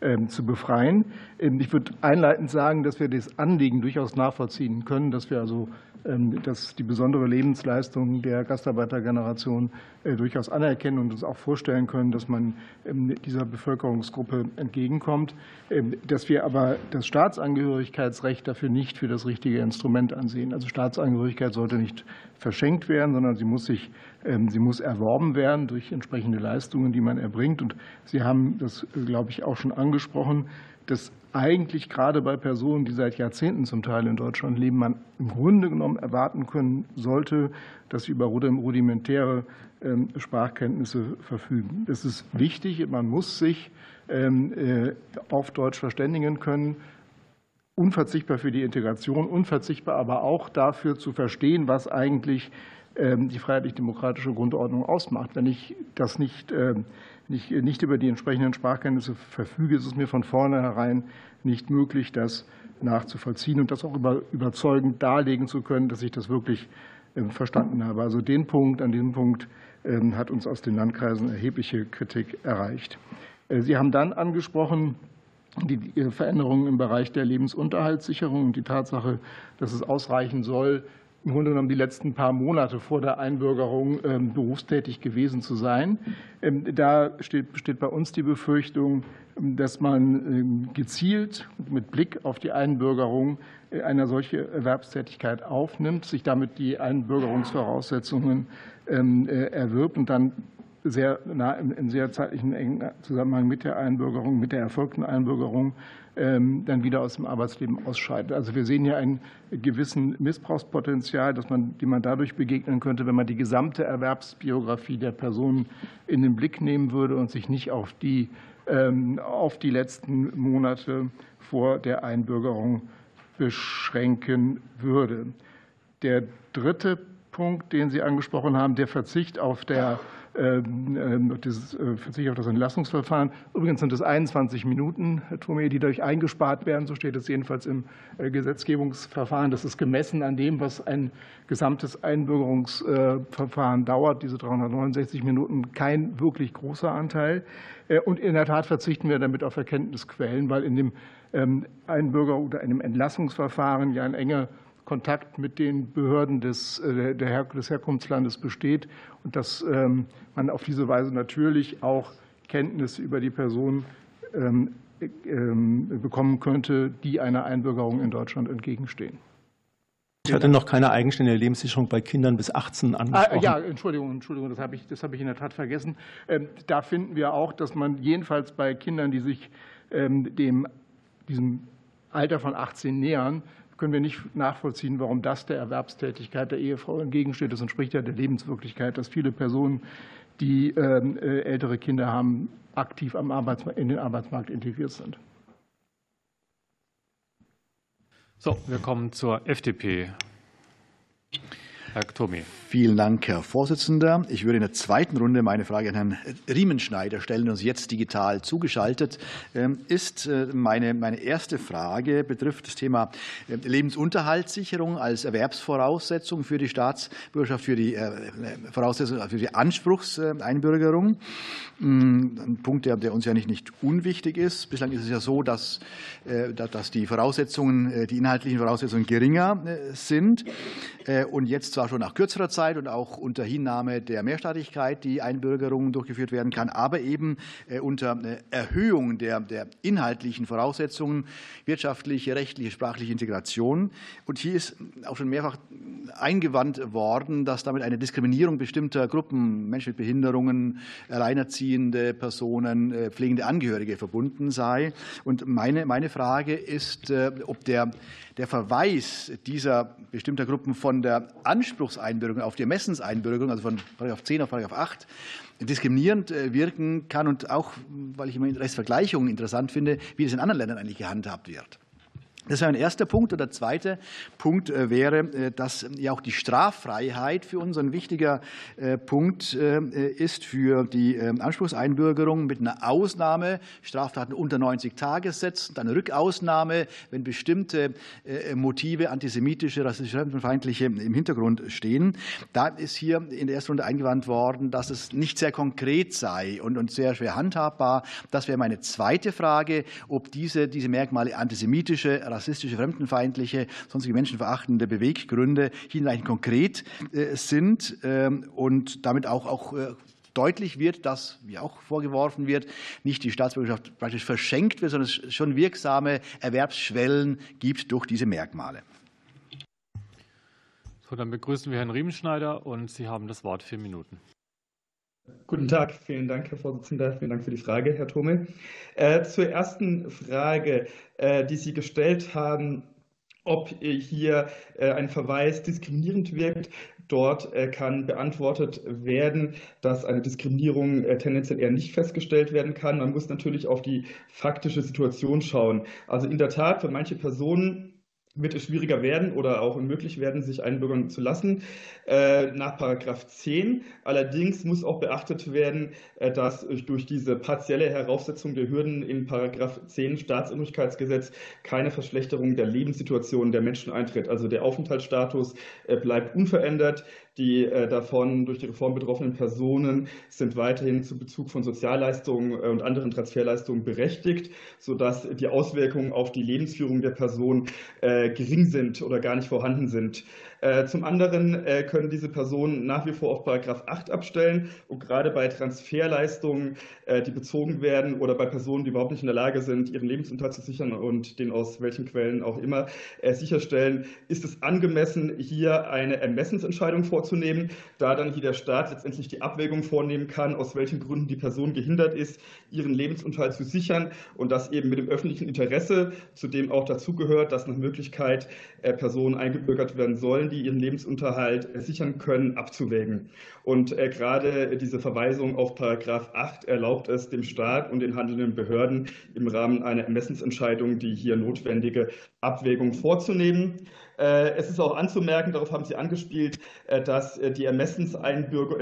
ähm, zu befreien. Ich würde einleitend sagen, dass wir das Anliegen durchaus nachvollziehen können, dass wir also dass die besondere Lebensleistung der Gastarbeitergeneration äh, durchaus anerkennen und uns auch vorstellen können, dass man ähm, dieser Bevölkerungsgruppe entgegenkommt, ähm, dass wir aber das Staatsangehörigkeitsrecht dafür nicht für das richtige Instrument ansehen. Also Staatsangehörigkeit sollte nicht verschenkt werden, sondern sie muss sich sie muss erworben werden durch entsprechende Leistungen, die man erbringt. Und Sie haben das, glaube ich, auch schon angesprochen dass eigentlich gerade bei Personen, die seit Jahrzehnten zum Teil in Deutschland leben, man im Grunde genommen erwarten können sollte, dass sie über rudimentäre ähm, Sprachkenntnisse verfügen. Das ist wichtig. Man muss sich ähm, äh, auf Deutsch verständigen können. Unverzichtbar für die Integration, unverzichtbar aber auch dafür zu verstehen, was eigentlich ähm, die freiheitlich-demokratische Grundordnung ausmacht. Wenn ich das nicht nicht, nicht über die entsprechenden Sprachkenntnisse verfüge, ist es mir von vornherein nicht möglich, das nachzuvollziehen und das auch überzeugend darlegen zu können, dass ich das wirklich ähm, verstanden habe. Also den Punkt, an diesem Punkt ähm, hat uns aus den Landkreisen erhebliche Kritik erreicht. Äh, Sie haben dann angesprochen, die äh, Veränderungen im Bereich der Lebensunterhaltssicherung und die Tatsache, dass es ausreichen soll, im Grunde genommen die letzten paar Monate vor der Einbürgerung ähm, berufstätig gewesen zu sein. Ähm, da steht, besteht bei uns die Befürchtung, ähm, dass man gezielt mit Blick auf die Einbürgerung äh, eine solche Erwerbstätigkeit aufnimmt, sich damit die Einbürgerungsvoraussetzungen äh, erwirbt und dann sehr nah in sehr zeitlichen engen Zusammenhang mit der Einbürgerung, mit der erfolgten Einbürgerung dann wieder aus dem Arbeitsleben ausscheidet. Also wir sehen hier einen gewissen Missbrauchspotenzial, dass man, die man dadurch begegnen könnte, wenn man die gesamte Erwerbsbiografie der Person in den Blick nehmen würde und sich nicht auf die, ähm, auf die letzten Monate vor der Einbürgerung beschränken würde. Der dritte Punkt, den Sie angesprochen haben, der Verzicht auf der ähm, ähm, das äh, Verzicht auf das Entlassungsverfahren. Übrigens sind es 21 Minuten, Herr Thome, die dadurch eingespart werden. So steht es jedenfalls im äh, Gesetzgebungsverfahren. Das ist gemessen an dem, was ein gesamtes Einbürgerungsverfahren dauert. Diese 369 Minuten kein wirklich großer Anteil. Äh, und in der Tat verzichten wir damit auf Erkenntnisquellen, weil in dem ähm, Einbürger- oder einem Entlassungsverfahren ja ein enger Kontakt mit den Behörden des, äh, des Herkunftslandes besteht und dass ähm, man auf diese Weise natürlich auch Kenntnis über die Person ähm, ähm, bekommen könnte, die einer Einbürgerung in Deutschland entgegenstehen. Ich hatte noch keine eigenständige Lebenssicherung bei Kindern bis 18 angesprochen. Ah, ja, Entschuldigung, Entschuldigung, das habe ich, das habe ich in der Tat vergessen. Da finden wir auch, dass man jedenfalls bei Kindern, die sich dem, diesem Alter von 18 nähern, können wir nicht nachvollziehen, warum das der Erwerbstätigkeit der Ehefrau entgegensteht. Das entspricht ja der Lebenswirklichkeit, dass viele Personen, die ähm, äh, ältere Kinder haben, aktiv am in den Arbeitsmarkt integriert sind. So, wir kommen zur FDP. Herr Thome. Vielen Dank, Herr Vorsitzender. Ich würde in der zweiten Runde meine Frage an Herrn Riemenschneider stellen, der uns jetzt digital zugeschaltet ähm, ist. Äh, meine, meine erste Frage betrifft das Thema äh, Lebensunterhaltssicherung als Erwerbsvoraussetzung für die Staatsbürgerschaft, für die äh, Voraussetzung für die Anspruchseinbürgerung. Mm, ein Punkt, der, der uns ja nicht, nicht unwichtig ist. Bislang ist es ja so, dass, dass die Voraussetzungen, die inhaltlichen Voraussetzungen geringer sind und jetzt zwar schon nach kürzerer Zeit und auch unter Hinnahme der Mehrstaatlichkeit die Einbürgerung durchgeführt werden kann, aber eben äh, unter äh, Erhöhung der, der inhaltlichen Voraussetzungen, wirtschaftliche, rechtliche, sprachliche Integration. Und hier ist auch schon mehrfach eingewandt worden, dass damit eine Diskriminierung bestimmter Gruppen, Menschen mit Behinderungen, alleinerziehende Personen, äh, pflegende Angehörige verbunden sei. Und meine, meine Frage ist, ob der der Verweis dieser bestimmter Gruppen von der Anspruchseinbürgerung auf die Ermessenseinbürgerung, also von § 10 auf § 8, diskriminierend äh, wirken kann und auch, weil ich immer Rechtsvergleichungen interessant finde, wie das in anderen Ländern eigentlich gehandhabt wird. Das wäre ein erster Punkt. Und der zweite Punkt äh, wäre, äh, dass ja auch die Straffreiheit für uns ein wichtiger äh, Punkt ist für die ähm, Anspruchseinbürgerung mit einer Ausnahme, Straftaten unter 90 Tage setzen, dann Rückausnahme, wenn bestimmte Motive, antisemitische, rassistische, fremdenfeindliche im Hintergrund stehen. Da ist hier in der ersten Runde eingewandt worden, dass es nicht sehr konkret sei und sehr schwer handhabbar. Das wäre meine zweite Frage, ob diese, diese Merkmale antisemitische, rassistische, fremdenfeindliche, sonstige menschenverachtende Beweggründe hinreichend konkret äh, sind ähm, und damit auch, auch äh, deutlich wird, dass, wie auch vorgeworfen wird, nicht die Staatsbürgerschaft praktisch verschenkt wird, sondern es schon wirksame Erwerbsschwellen gibt durch diese Merkmale. So, dann begrüßen wir Herrn Riemenschneider und Sie haben das Wort. Vier Minuten. Guten Tag, vielen Dank, Herr Vorsitzender. Vielen Dank für die Frage, Herr Thome. Äh, zur ersten Frage, äh, die Sie gestellt haben, ob hier äh, ein Verweis diskriminierend wirkt. Dort kann beantwortet werden, dass eine Diskriminierung tendenziell eher nicht festgestellt werden kann. Man muss natürlich auf die faktische Situation schauen. Also in der Tat, für manche Personen wird es schwieriger werden oder auch unmöglich werden, sich einbürgern zu lassen äh, nach Paragraph 10. Allerdings muss auch beachtet werden, äh, dass durch diese partielle Heraufsetzung der Hürden in Paragraph 10 Staatsangehörigkeitsgesetz keine Verschlechterung der Lebenssituation der Menschen eintritt. Also der Aufenthaltsstatus äh, bleibt unverändert. Die davon durch die Reform betroffenen Personen sind weiterhin zu Bezug von Sozialleistungen und anderen Transferleistungen berechtigt, sodass die Auswirkungen auf die Lebensführung der Person gering sind oder gar nicht vorhanden sind. Äh, zum anderen äh, können diese Personen nach wie vor auf Paragraph 8 abstellen und gerade bei Transferleistungen, äh, die bezogen werden oder bei Personen, die überhaupt nicht in der Lage sind, ihren Lebensunterhalt zu sichern und den aus welchen Quellen auch immer sicherstellen, ist es angemessen, hier eine Ermessensentscheidung vorzunehmen, da dann hier der Staat letztendlich die Abwägung vornehmen kann, aus welchen Gründen die Person gehindert ist, ihren Lebensunterhalt zu sichern und das eben mit dem öffentlichen Interesse, zu dem auch dazugehört, dass nach Möglichkeit Personen eingebürgert werden sollen, die ihren Lebensunterhalt sichern können, abzuwägen. Und äh, gerade diese Verweisung auf Paragraph 8 erlaubt es dem Staat und den handelnden Behörden im Rahmen einer Ermessensentscheidung die hier notwendige Abwägung vorzunehmen. Äh, es ist auch anzumerken, darauf haben Sie angespielt, äh, dass äh, die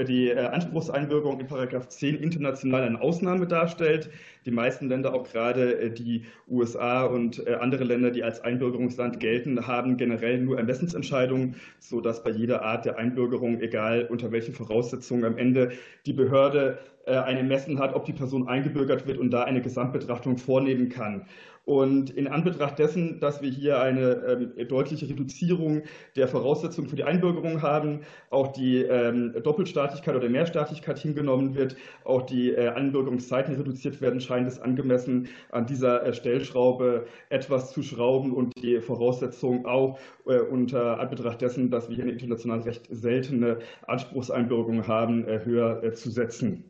die Anspruchseinbürgerung in Paragraph 10 international eine Ausnahme darstellt. Die meisten Länder, auch gerade die USA und andere Länder, die als Einbürgerungsland gelten, haben generell nur Ermessensentscheidungen, sodass bei jeder Art der Einbürgerung, egal unter welchen Voraussetzungen, am Ende die Behörde ein Ermessen hat, ob die Person eingebürgert wird und da eine Gesamtbetrachtung vornehmen kann. Und in Anbetracht dessen, dass wir hier eine ähm, deutliche Reduzierung der Voraussetzungen für die Einbürgerung haben, auch die ähm, Doppelstaatlichkeit oder Mehrstaatlichkeit hingenommen wird, auch die äh, Einbürgerungszeiten reduziert werden, scheint es angemessen, an dieser äh, Stellschraube etwas zu schrauben und die Voraussetzungen auch äh, unter Anbetracht dessen, dass wir hier eine international recht seltene Anspruchseinbürgerung haben, höher zu setzen.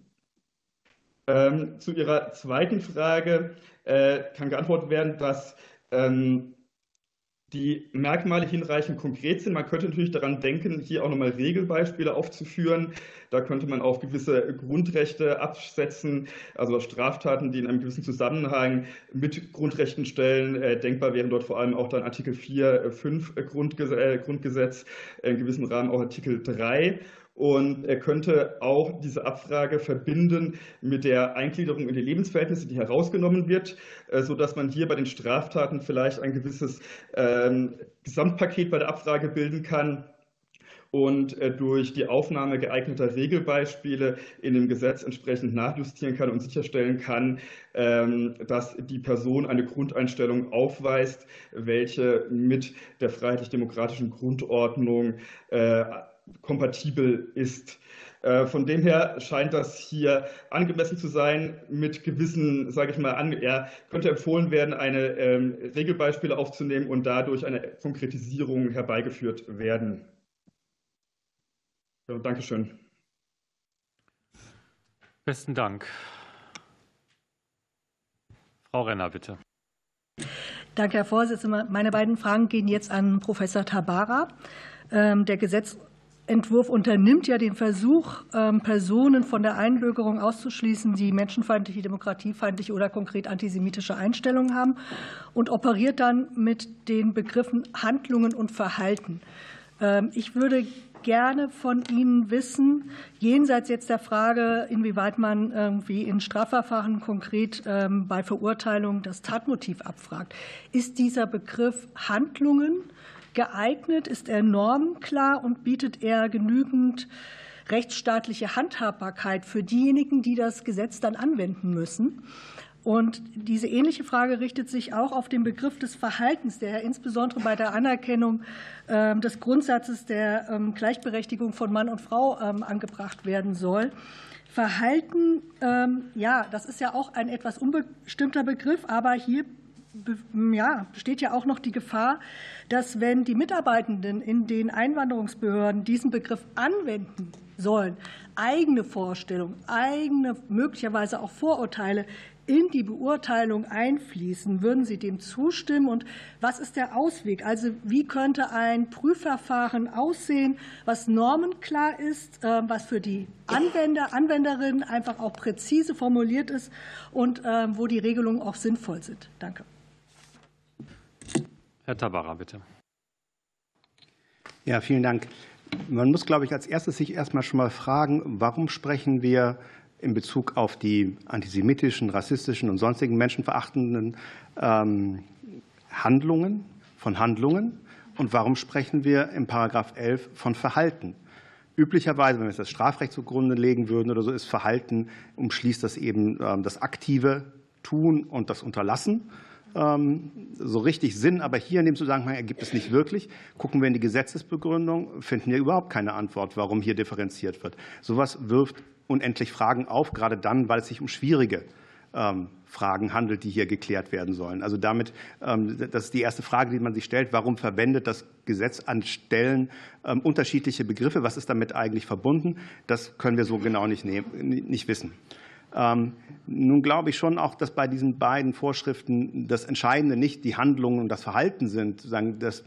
Ähm, zu Ihrer zweiten Frage äh, kann geantwortet werden, dass ähm, die Merkmale hinreichend konkret sind. Man könnte natürlich daran denken, hier auch nochmal Regelbeispiele aufzuführen. Da könnte man auf gewisse Grundrechte absetzen, also Straftaten, die in einem gewissen Zusammenhang mit Grundrechten stellen. Äh, denkbar wären dort vor allem auch dann Artikel 4, 5 Grundgesetz, in gewissem Rahmen auch Artikel 3. Und er könnte auch diese Abfrage verbinden mit der Eingliederung in die Lebensverhältnisse, die herausgenommen wird, äh, sodass man hier bei den Straftaten vielleicht ein gewisses ähm, Gesamtpaket bei der Abfrage bilden kann und äh, durch die Aufnahme geeigneter Regelbeispiele in dem Gesetz entsprechend nachjustieren kann und sicherstellen kann, ähm, dass die Person eine Grundeinstellung aufweist, welche mit der freiheitlich-demokratischen Grundordnung äh, kompatibel ist. Äh, von dem her scheint das hier angemessen zu sein. Mit gewissen, sage ich mal, an, ja, könnte empfohlen werden, eine ähm, Regelbeispiele aufzunehmen und dadurch eine Konkretisierung herbeigeführt werden. Ja, Dankeschön. Besten Dank. Frau Renner, bitte. Danke, Herr Vorsitzender. Meine beiden Fragen gehen jetzt an Professor Tabara. Ähm, der Gesetz Entwurf unternimmt ja den Versuch, ähm, Personen von der Einbürgerung auszuschließen, die menschenfeindliche, demokratiefeindliche oder konkret antisemitische Einstellungen haben und operiert dann mit den Begriffen Handlungen und Verhalten. Ähm, ich würde gerne von Ihnen wissen, jenseits jetzt der Frage, inwieweit man irgendwie in Strafverfahren konkret ähm, bei Verurteilung das Tatmotiv abfragt, ist dieser Begriff Handlungen geeignet? Ist er normklar und bietet er genügend rechtsstaatliche Handhabbarkeit für diejenigen, die das Gesetz dann anwenden müssen? Und diese ähnliche Frage richtet sich auch auf den Begriff des Verhaltens, der insbesondere bei der Anerkennung ähm, des Grundsatzes der ähm, Gleichberechtigung von Mann und Frau ähm, angebracht werden soll. Verhalten, ja, das ist ja auch ein etwas unbestimmter Begriff, aber hier ja, besteht ja auch noch die Gefahr, dass wenn die Mitarbeitenden in den Einwanderungsbehörden diesen Begriff anwenden sollen, eigene Vorstellungen, eigene möglicherweise auch Vorurteile in die Beurteilung einfließen. Würden Sie dem zustimmen? Und was ist der Ausweg? Also wie könnte ein Prüfverfahren aussehen, was normenklar ist, äh, was für die Anwender, Anwenderinnen einfach auch präzise formuliert ist und äh, wo die Regelungen auch sinnvoll sind? Danke. Herr Tabara, bitte. Ja, vielen Dank. Man muss, glaube ich, als erstes sich erstmal schon mal fragen, warum sprechen wir in Bezug auf die antisemitischen, rassistischen und sonstigen menschenverachtenden ähm, Handlungen von Handlungen und warum sprechen wir im Paragraph 11 von Verhalten? Üblicherweise, wenn wir das Strafrecht zugrunde legen würden oder so, ist Verhalten umschließt das eben ähm, das aktive Tun und das Unterlassen. Ähm, so richtig Sinn, aber hier in dem Zusammenhang ergibt es nicht wirklich. Gucken wir in die Gesetzesbegründung, finden wir überhaupt keine Antwort, warum hier differenziert wird. Sowas wirft unendlich Fragen auf, gerade dann, weil es sich um schwierige ähm, Fragen handelt, die hier geklärt werden sollen. Also damit, ähm, das ist die erste Frage, die man sich stellt. Warum verwendet das Gesetz an Stellen unterschiedliche Begriffe? Was ist damit eigentlich verbunden? Das können wir so genau nicht, nicht wissen. Ähm, nun glaube ich schon auch, dass bei diesen beiden Vorschriften das Entscheidende nicht die Handlungen und das Verhalten sind, das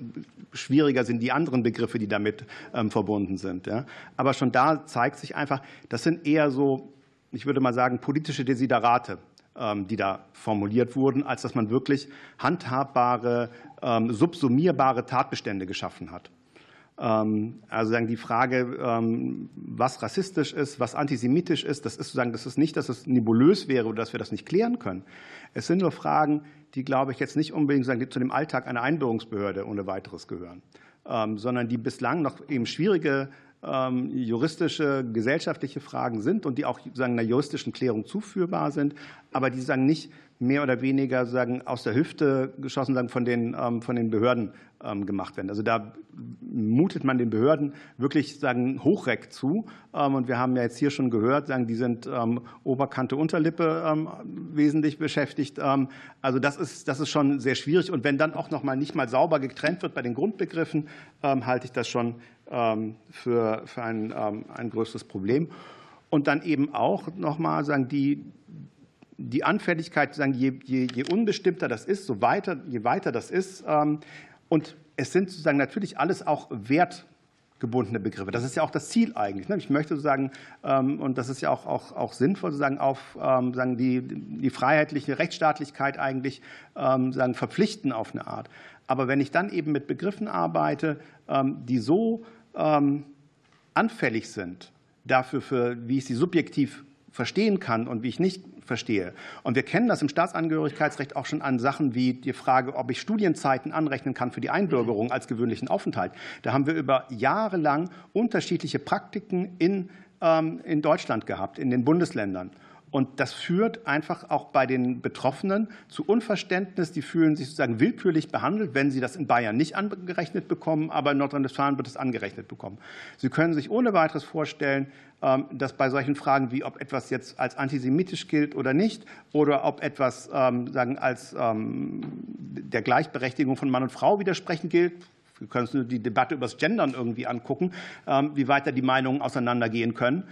schwieriger sind die anderen Begriffe, die damit ähm, verbunden sind. Aber schon da zeigt sich einfach, das sind eher so, ich würde mal sagen, politische Desiderate, ähm, die da formuliert wurden, als dass man wirklich handhabbare, subsumierbare Tatbestände geschaffen hat. Ähm, also sagen die Frage, ähm, was rassistisch ist, was antisemitisch ist, das ist sozusagen, das ist nicht, dass es nebulös wäre oder dass wir das nicht klären können. Es sind nur Fragen, die, glaube ich, jetzt nicht unbedingt sagen, zu dem Alltag einer Einbürgerungsbehörde ohne weiteres gehören, ähm, sondern die bislang noch eben schwierige juristische, gesellschaftliche Fragen sind und die auch sagen, einer juristischen Klärung zuführbar sind, aber die sagen nicht mehr oder weniger sagen, aus der Hüfte geschossen sagen, von, den, ähm, von den Behörden ähm, gemacht werden. Also da mutet man den Behörden wirklich sagen, Hochreck zu. Ähm, und wir haben ja jetzt hier schon gehört, sagen, die sind Oberkante, Unterlippe wesentlich beschäftigt. Also das ist, das ist schon sehr schwierig. Und wenn dann auch noch mal nicht mal sauber getrennt wird bei den Grundbegriffen, halte ich das schon für, für ein, ein größeres Problem. Und dann eben auch noch mal sagen, die, die Anfälligkeit, sagen, je, je, je unbestimmter das ist, so weiter, je weiter das ist, ähm, Und es sind sozusagen natürlich alles auch Wert gebundene Begriffe. Das ist ja auch das Ziel eigentlich. Ne? Ich möchte sozusagen, ähm, und das ist ja auch, auch, auch sinnvoll, sozusagen auf ähm, sagen die, die freiheitliche Rechtsstaatlichkeit eigentlich sagen, verpflichten auf eine Art. Aber wenn ich dann eben mit Begriffen arbeite, die so anfällig sind dafür, für, wie ich sie subjektiv verstehen kann und wie ich nicht verstehe. Und wir kennen das im Staatsangehörigkeitsrecht auch schon an Sachen wie die Frage, ob ich Studienzeiten anrechnen kann für die Einbürgerung als gewöhnlichen Aufenthalt. Da haben wir über Jahre lang unterschiedliche Praktiken in, ähm, in Deutschland gehabt, in den Bundesländern. Und das führt einfach auch bei den Betroffenen zu Unverständnis. Die fühlen sich sozusagen willkürlich behandelt, wenn sie das in Bayern nicht angerechnet bekommen, aber in Nordrhein-Westfalen wird es angerechnet bekommen. Sie können sich ohne weiteres vorstellen, ähm, dass bei solchen Fragen wie ob etwas jetzt als antisemitisch gilt oder nicht oder ob etwas ähm, sagen, als ähm, der Gleichberechtigung von Mann und Frau widersprechen gilt, wir können uns nur die Debatte über das Gendern irgendwie angucken, wie weit da die Meinungen auseinandergehen können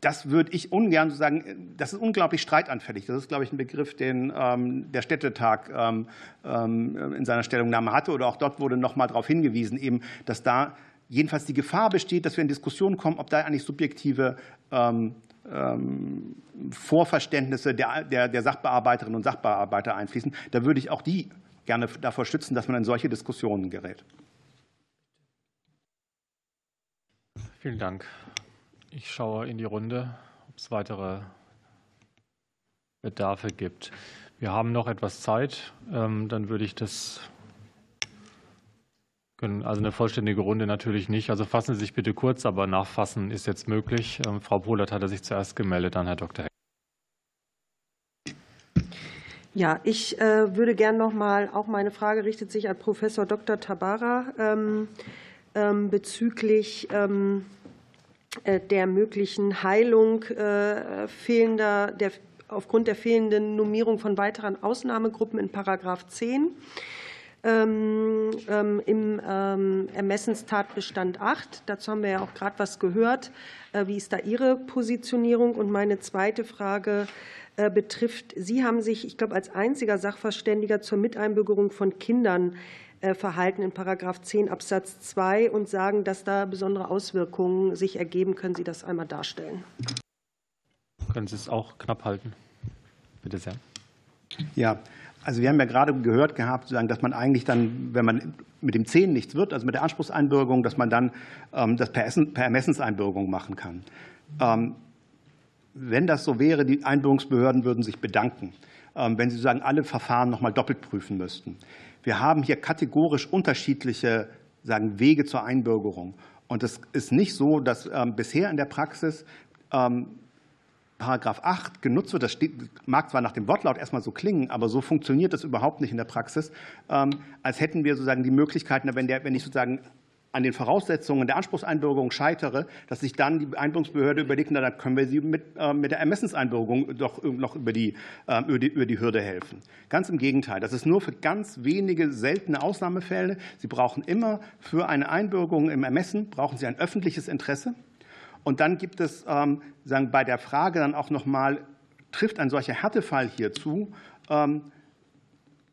das würde ich ungern so sagen, das ist unglaublich streitanfällig. Das ist, glaube ich, ein Begriff, den ähm, der Städtetag ähm, ähm, in seiner Stellungnahme hatte. Oder auch dort wurde noch mal darauf hingewiesen, eben, dass da jedenfalls die Gefahr besteht, dass wir in Diskussionen kommen, ob da eigentlich subjektive Vorverständnisse der, der, der Sachbearbeiterinnen und Sachbearbeiter einfließen. Da würde ich auch die gerne davor schützen, dass man in solche Diskussionen gerät. Vielen Dank. Ich schaue in die Runde, ob es weitere Bedarfe gibt. Wir haben noch etwas Zeit. Ähm, dann würde ich das. Also eine vollständige Runde natürlich nicht. Also fassen Sie sich bitte kurz, aber nachfassen ist jetzt möglich. Ähm, Frau Pohlert hatte sich zuerst gemeldet, dann Herr Dr. Heck. Ja, ich äh, würde gerne noch mal, auch meine Frage richtet sich an Professor Dr. Tabara ähm, bezüglich äh, der möglichen Heilung äh, fehlender, der, aufgrund der fehlenden Nummierung von weiteren Ausnahmegruppen in Paragraph 10 ähm, ähm, im ähm, Ermessenstatbestand 8. Dazu haben wir ja auch gerade was gehört. Äh, wie ist da Ihre Positionierung? Und meine zweite Frage betrifft, Sie haben sich, ich glaube, als einziger Sachverständiger zur Miteinbürgerung von Kindern äh, Verhalten in Paragraph 10 Absatz 2 und sagen, dass da besondere Auswirkungen sich ergeben. Können Sie das einmal darstellen? Können Sie es auch knapp halten? Bitte sehr. Ja, also wir haben ja gerade gehört gehabt, dass man eigentlich dann, wenn man mit dem 10 nichts wird, also mit der Anspruchseinbürgerung, dass man dann ähm, das per Ermessenseinbürgerung machen kann. Ähm, wenn das so wäre, die Einbürgerungsbehörden würden sich bedanken, ähm, wenn sie sozusagen alle Verfahren noch mal doppelt prüfen müssten. Wir haben hier kategorisch unterschiedliche sagen, Wege zur Einbürgerung. Und es ist nicht so, dass ähm, bisher in der Praxis ähm, Paragraph 8 genutzt wird. Das mag zwar nach dem Wortlaut erstmal so klingen, aber so funktioniert das überhaupt nicht in der Praxis, ähm, als hätten wir sozusagen die Möglichkeiten, wenn, der, wenn ich sozusagen an den Voraussetzungen der Anspruchseinbürgerung scheitere, dass sich dann die Einbürgerungsbehörde überlegt, na, dann können wir sie mit, äh, mit der Ermessenseinbürgerung doch noch über die, äh, über, die, über die Hürde helfen. Ganz im Gegenteil. Das ist nur für ganz wenige seltene Ausnahmefälle. Sie brauchen immer für eine Einbürgerung im Ermessen brauchen Sie ein öffentliches Interesse. Und dann gibt es ähm, sagen, bei der Frage dann auch noch mal, trifft ein solcher Härtefall hier zu? Ähm,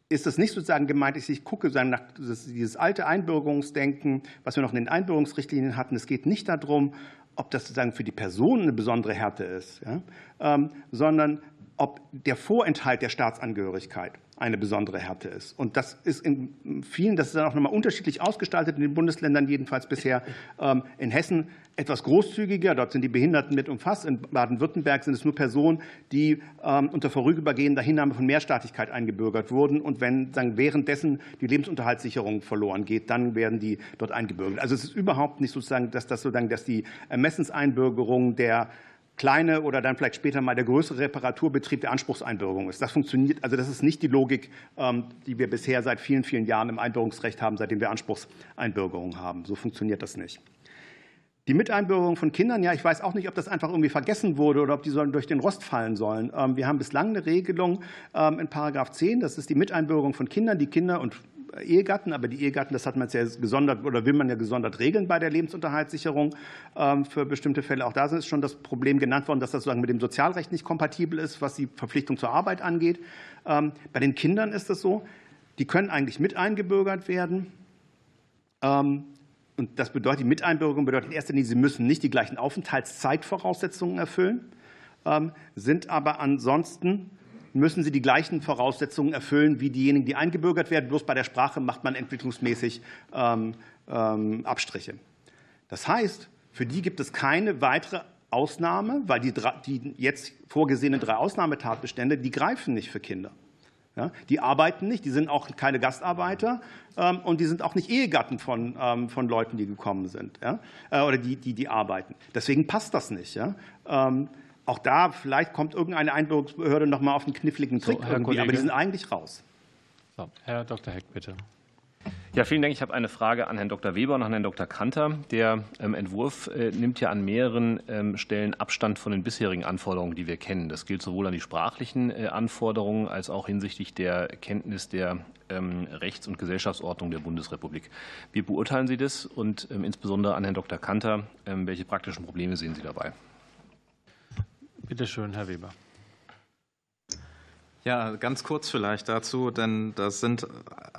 ist es nicht sozusagen gemeint, ich gucke nach dieses alte Einbürgerungsdenken, was wir noch in den Einbürgerungsrichtlinien hatten. Es geht nicht darum, ob das sozusagen für die Person eine besondere Härte ist, ja, ähm, sondern ob der Vorenthalt der Staatsangehörigkeit eine besondere Härte ist. Und das ist in vielen, das ist dann auch nochmal unterschiedlich ausgestaltet, in den Bundesländern jedenfalls bisher. Ähm, in Hessen etwas großzügiger, dort sind die Behinderten mit umfasst. In Baden-Württemberg sind es nur Personen, die ähm, unter vorübergehender Hinnahme von Mehrstaatlichkeit eingebürgert wurden. Und wenn sagen, währenddessen die Lebensunterhaltssicherung verloren geht, dann werden die dort eingebürgert. Also es ist überhaupt nicht sozusagen, dass das sozusagen, dass die Ermessenseinbürgerung der kleine oder dann vielleicht später mal der größere Reparaturbetrieb der Anspruchseinbürgerung ist. Das funktioniert, also das ist nicht die Logik, ähm, die wir bisher seit vielen, vielen Jahren im Einbürgerungsrecht haben, seitdem wir Anspruchseinbürgerung haben. So funktioniert das nicht. Die Miteinbürgerung von Kindern, ja, ich weiß auch nicht, ob das einfach irgendwie vergessen wurde oder ob die sollen durch den Rost fallen sollen. Ähm, wir haben bislang eine Regelung ähm, in Paragraph 10, das ist die Miteinbürgerung von Kindern, die Kinder und Ehegatten, aber die Ehegatten, das hat man ja gesondert oder will man ja gesondert regeln bei der Lebensunterhaltssicherung ähm, für bestimmte Fälle. Auch da ist schon das Problem genannt worden, dass das sozusagen mit dem Sozialrecht nicht kompatibel ist, was die Verpflichtung zur Arbeit angeht. Ähm, bei den Kindern ist es so, die können eigentlich mit eingebürgert werden. Ähm, und das bedeutet, die Miteinbürgerung bedeutet in erster Linie, sie müssen nicht die gleichen Aufenthaltszeitvoraussetzungen erfüllen, sind aber ansonsten müssen sie die gleichen Voraussetzungen erfüllen wie diejenigen, die eingebürgert werden. Bloß bei der Sprache macht man entwicklungsmäßig ähm, Abstriche. Das heißt, für die gibt es keine weitere Ausnahme, weil die, die jetzt vorgesehenen drei Ausnahmetatbestände, die greifen nicht für Kinder. Ja, die arbeiten nicht, die sind auch keine Gastarbeiter ähm, und die sind auch nicht Ehegatten von, ähm, von Leuten, die gekommen sind ja, äh, oder die, die, die arbeiten. Deswegen passt das nicht. Ja. Ähm, auch da, vielleicht kommt irgendeine Einbürgerungsbehörde noch mal auf einen kniffligen Trick so, irgendwie, aber die sind eigentlich raus. So, Herr Dr. Heck, bitte. Ja, vielen Dank. Ich habe eine Frage an Herrn Dr. Weber und an Herrn Dr. Kanter. Der ähm, Entwurf äh, nimmt ja an mehreren ähm, Stellen Abstand von den bisherigen Anforderungen, die wir kennen. Das gilt sowohl an die sprachlichen äh, Anforderungen als auch hinsichtlich der Kenntnis der ähm, Rechts- und Gesellschaftsordnung der Bundesrepublik. Wie beurteilen Sie das und insbesondere an Herrn Dr. Kanter, welche praktischen Probleme sehen Sie dabei? Bitte schön, Herr Weber. Ja, ganz kurz vielleicht dazu, denn das sind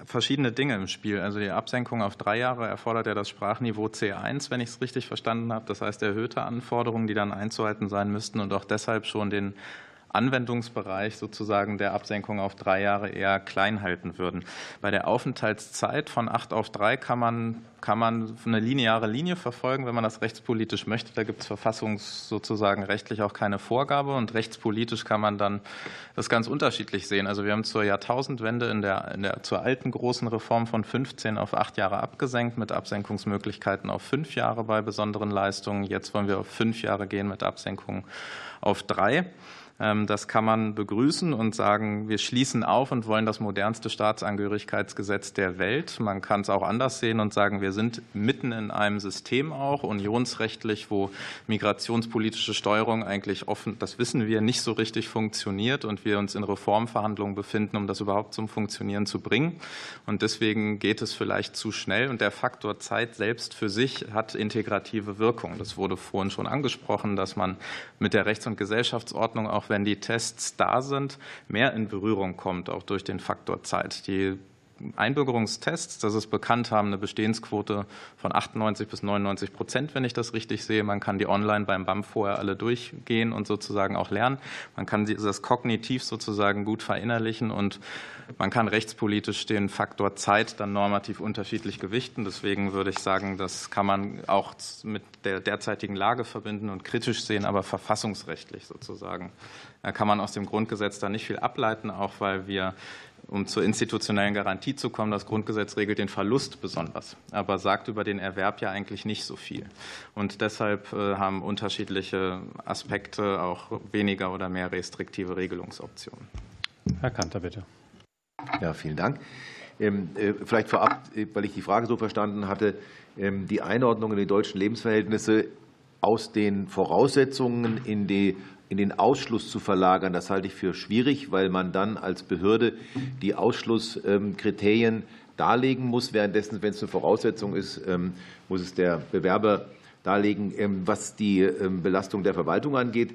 verschiedene Dinge im Spiel. Also die Absenkung auf drei Jahre erfordert ja das Sprachniveau C1, wenn ich es richtig verstanden habe. Das heißt erhöhte Anforderungen, die dann einzuhalten sein müssten und auch deshalb schon den Anwendungsbereich sozusagen der Absenkung auf drei Jahre eher klein halten würden. Bei der Aufenthaltszeit von acht auf drei kann man, kann man eine lineare Linie verfolgen, wenn man das rechtspolitisch möchte. Da gibt es verfassungs sozusagen rechtlich auch keine Vorgabe und rechtspolitisch kann man dann das ganz unterschiedlich sehen. Also wir haben zur Jahrtausendwende in der, in der zur alten großen Reform von 15 auf acht Jahre abgesenkt mit Absenkungsmöglichkeiten auf fünf Jahre bei besonderen Leistungen. Jetzt wollen wir auf fünf Jahre gehen mit Absenkung auf drei. Ähm, das kann man begrüßen und sagen, wir schließen auf und wollen das modernste Staatsangehörigkeitsgesetz der Welt. Man kann es auch anders sehen und sagen, wir sind mitten in einem System auch, unionsrechtlich, wo migrationspolitische Steuerung eigentlich offen, das wissen wir, nicht so richtig funktioniert und wir uns in Reformverhandlungen befinden, um das überhaupt zum Funktionieren zu bringen. Und deswegen geht es vielleicht zu schnell und der Faktor Zeit selbst für sich hat integrative Wirkung. Das wurde vorhin schon angesprochen, dass man mit der Rechts- und Gesellschaftsordnung auch wenn die Tests da sind, mehr in Berührung kommt, auch durch den Faktor Zeit. Die Einbürgerungstests, das ist bekannt, haben eine Bestehensquote von 98 bis 99 Prozent, wenn ich das richtig sehe. Man kann die online beim BAM vorher alle durchgehen und sozusagen auch lernen. Man kann das kognitiv sozusagen gut verinnerlichen und man kann rechtspolitisch den Faktor Zeit dann normativ unterschiedlich gewichten. Deswegen würde ich sagen, das kann man auch mit der derzeitigen Lage verbinden und kritisch sehen, aber verfassungsrechtlich sozusagen. Da kann man aus dem Grundgesetz da nicht viel ableiten, auch weil wir um zur institutionellen Garantie zu kommen. Das Grundgesetz regelt den Verlust besonders, aber sagt über den Erwerb ja eigentlich nicht so viel. Und deshalb äh, haben unterschiedliche Aspekte auch weniger oder mehr restriktive Regelungsoptionen. Herr Kanter, bitte. Ja, vielen Dank. Ähm, äh, vielleicht vorab, äh, weil ich die Frage so verstanden hatte, ähm, die Einordnung in die deutschen Lebensverhältnisse aus den Voraussetzungen in die in den Ausschluss zu verlagern, das halte ich für schwierig, weil man dann als Behörde die Ausschlusskriterien darlegen muss. Währenddessen, wenn es eine Voraussetzung ist, ähm, muss es der Bewerber darlegen. Ähm, was die ähm, Belastung der Verwaltung angeht,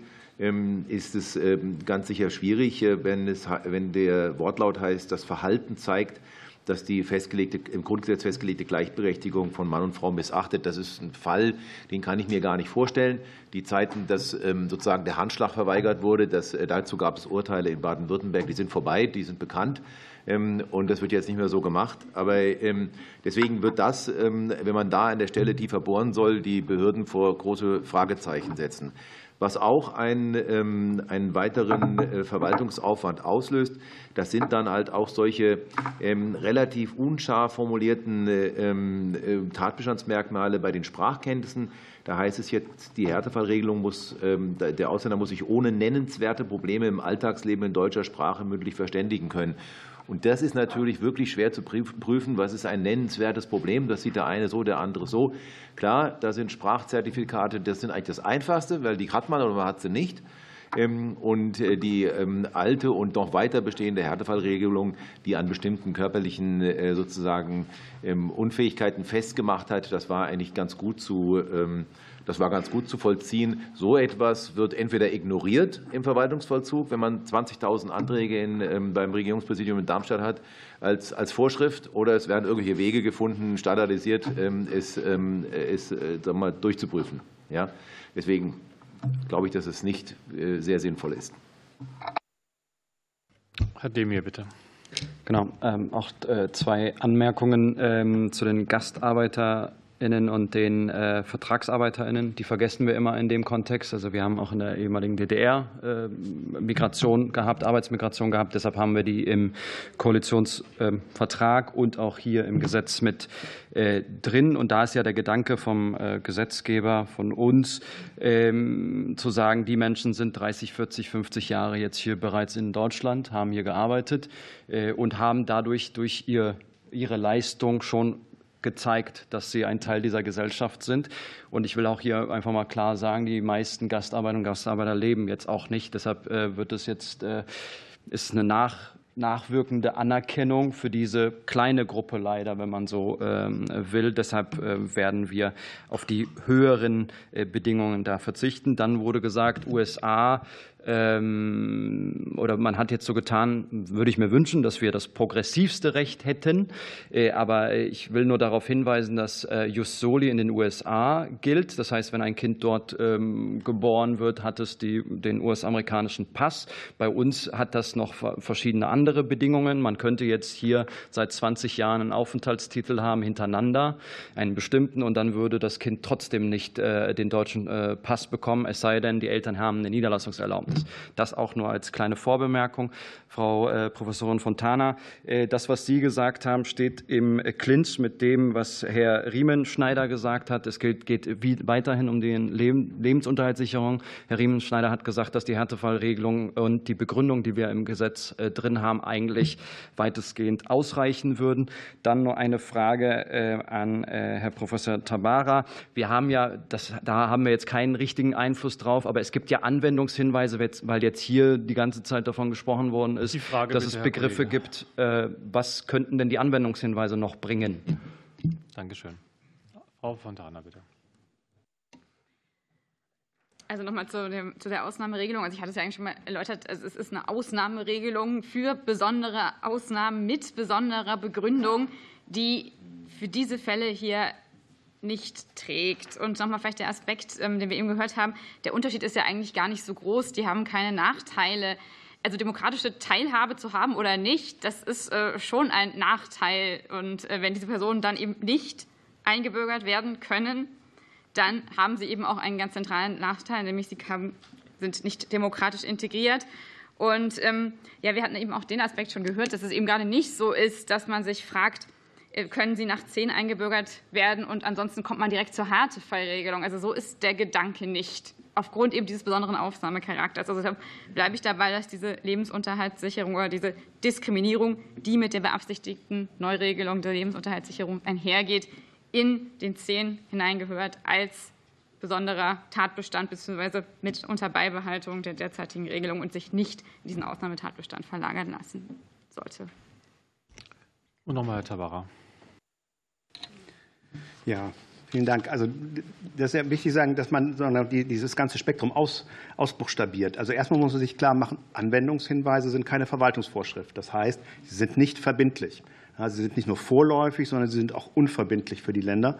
ist es ganz sicher schwierig, äh, wenn, es, wenn der Wortlaut heißt, das Verhalten zeigt, dass die festgelegte, im Grundgesetz festgelegte Gleichberechtigung von Mann und Frau missachtet. Das ist ein Fall, den kann ich mir gar nicht vorstellen. Die Zeiten, dass ähm, sozusagen der Handschlag verweigert wurde, das, äh, dazu gab es Urteile in Baden-Württemberg, die sind vorbei, die sind bekannt. Ähm, und das wird jetzt nicht mehr so gemacht. Aber ähm, deswegen wird das, wenn man da an der Stelle tiefer bohren soll, die Behörden vor große Fragezeichen setzen was auch einen, ähm, einen weiteren äh, Verwaltungsaufwand auslöst. Das sind dann halt auch solche ähm, relativ unscharf formulierten äh, ähm, äh, Tatbestandsmerkmale bei den Sprachkenntnissen. Da heißt es jetzt, die Härtefallregelung muss, der Ausländer muss sich ohne nennenswerte Probleme im Alltagsleben in deutscher Sprache mündlich verständigen können. Und das ist natürlich wirklich schwer zu prüfen, was ist ein nennenswertes Problem. Das sieht der eine so, der andere so. Klar, da sind Sprachzertifikate, das sind eigentlich das Einfachste, weil die hat man oder man hat sie nicht. Ähm, und äh, die ähm, alte und noch weiter bestehende Härtefallregelung, die an bestimmten körperlichen äh, sozusagen ähm, Unfähigkeiten festgemacht hat, das war eigentlich ganz gut zu Das war ganz gut zu vollziehen. So etwas wird entweder ignoriert im Verwaltungsvollzug, wenn man 20.000 Anträge in, ähm, beim Regierungspräsidium in Darmstadt hat, als, als Vorschrift, oder es werden irgendwelche Wege gefunden, standardisiert ähm, es, es sagen wir, durchzuprüfen. Ja? Deswegen glaube ich, dass es nicht äh, sehr sinnvoll ist. Herr Demir, bitte. Genau, ähm, auch äh, zwei Anmerkungen ähm, zu den Gastarbeiter Innen und den äh, VertragsarbeiterInnen. Die vergessen wir immer in dem Kontext. Also wir haben auch in der ehemaligen DDR äh, Migration gehabt, Arbeitsmigration gehabt. Deshalb haben wir die im Koalitionsvertrag äh, und auch hier im Gesetz mit äh, drin. Und da ist ja der Gedanke vom äh, Gesetzgeber, von uns, ähm, zu sagen, die Menschen sind 30, 40, 50 Jahre jetzt hier bereits in Deutschland, haben hier gearbeitet äh, und haben dadurch durch ihr ihre Leistung schon gezeigt, dass sie ein Teil dieser Gesellschaft sind. Und ich will auch hier einfach mal klar sagen, die meisten Gastarbeiter und Gastarbeiter leben jetzt auch nicht. Deshalb äh, wird es jetzt, äh, ist eine nach nachwirkende Anerkennung für diese kleine Gruppe leider, wenn man so ähm, will. Deshalb äh, werden wir auf die höheren Bedingungen da verzichten. Dann wurde gesagt, USA ähm, oder man hat jetzt so getan, würde ich mir wünschen, dass wir das progressivste Recht hätten. Äh, aber ich will nur darauf hinweisen, dass äh, Jus Soli in den USA gilt. Das heißt, wenn ein Kind dort ähm, geboren wird, hat es die, den US-amerikanischen Pass. Bei uns hat das noch verschiedene andere Bedingungen. Man könnte jetzt hier seit 20 Jahren einen Aufenthaltstitel haben hintereinander, einen bestimmten, und dann würde das Kind trotzdem nicht äh, den deutschen Pass bekommen, es sei denn, die Eltern haben eine Niederlassungserlaubnis ist. Das auch nur als kleine Vorbemerkung. Frau äh, Professorin Fontana, äh, das, was Sie gesagt haben, steht im Clinch mit dem, was Herr Riemenschneider gesagt hat. Es geht, geht weiterhin um die Lebensunterhaltssicherung. Herr Riemenschneider hat gesagt, dass die Härtefallregelung und die Begründung, die wir im Gesetz äh, drin haben, eigentlich weitestgehend ausreichen würden. Dann noch eine Frage an Herr Professor Tabara. Wir haben ja, das, da haben wir jetzt keinen richtigen Einfluss drauf, aber es gibt ja Anwendungshinweise, weil jetzt hier die ganze Zeit davon gesprochen worden ist, Frage, dass bitte, es Begriffe gibt. Äh, was könnten denn die Anwendungshinweise noch bringen? Dankeschön. Frau Fontana, bitte. Also nochmal zu, dem, zu der Ausnahmeregelung. Also ich hatte es ja eigentlich schon mal erläutert. Also es ist eine Ausnahmeregelung für besondere Ausnahmen mit besonderer Begründung, die für diese Fälle hier nicht trägt. Und nochmal vielleicht der Aspekt, ähm, den wir eben gehört haben, der Unterschied ist ja eigentlich gar nicht so groß. Die haben keine Nachteile. Also demokratische Teilhabe zu haben oder nicht, das ist äh, schon ein Nachteil. Und äh, wenn diese Personen dann eben nicht eingebürgert werden können, dann haben sie eben auch einen ganz zentralen Nachteil, nämlich sie sind nicht demokratisch integriert. Und ähm, ja, wir hatten eben auch den Aspekt schon gehört, dass es eben gerade nicht so ist, dass man sich fragt, können sie nach zehn eingebürgert werden und ansonsten kommt man direkt zur Härtefallregelung. Also so ist der Gedanke nicht aufgrund eben dieses besonderen Aufnahmecharakters. Also deshalb bleibe ich dabei, dass diese Lebensunterhaltssicherung oder diese Diskriminierung, die mit der beabsichtigten Neuregelung der Lebensunterhaltssicherung einhergeht, in den zehn hineingehört als besonderer Tatbestand bzw. mit unter Beibehaltung der derzeitigen Regelung und sich nicht in diesen Ausnahmetatbestand verlagern lassen sollte. Und nochmal Herr Tabara. Ja, vielen Dank. Also das ist ja wichtig sagen, dass man dieses ganze Spektrum aus, ausbuchstabiert. Also erstmal muss man sich klar machen, Anwendungshinweise sind keine Verwaltungsvorschrift. Das heißt, sie sind nicht verbindlich. sie sind nicht nur vorläufig, sondern sie sind auch unverbindlich für die Länder.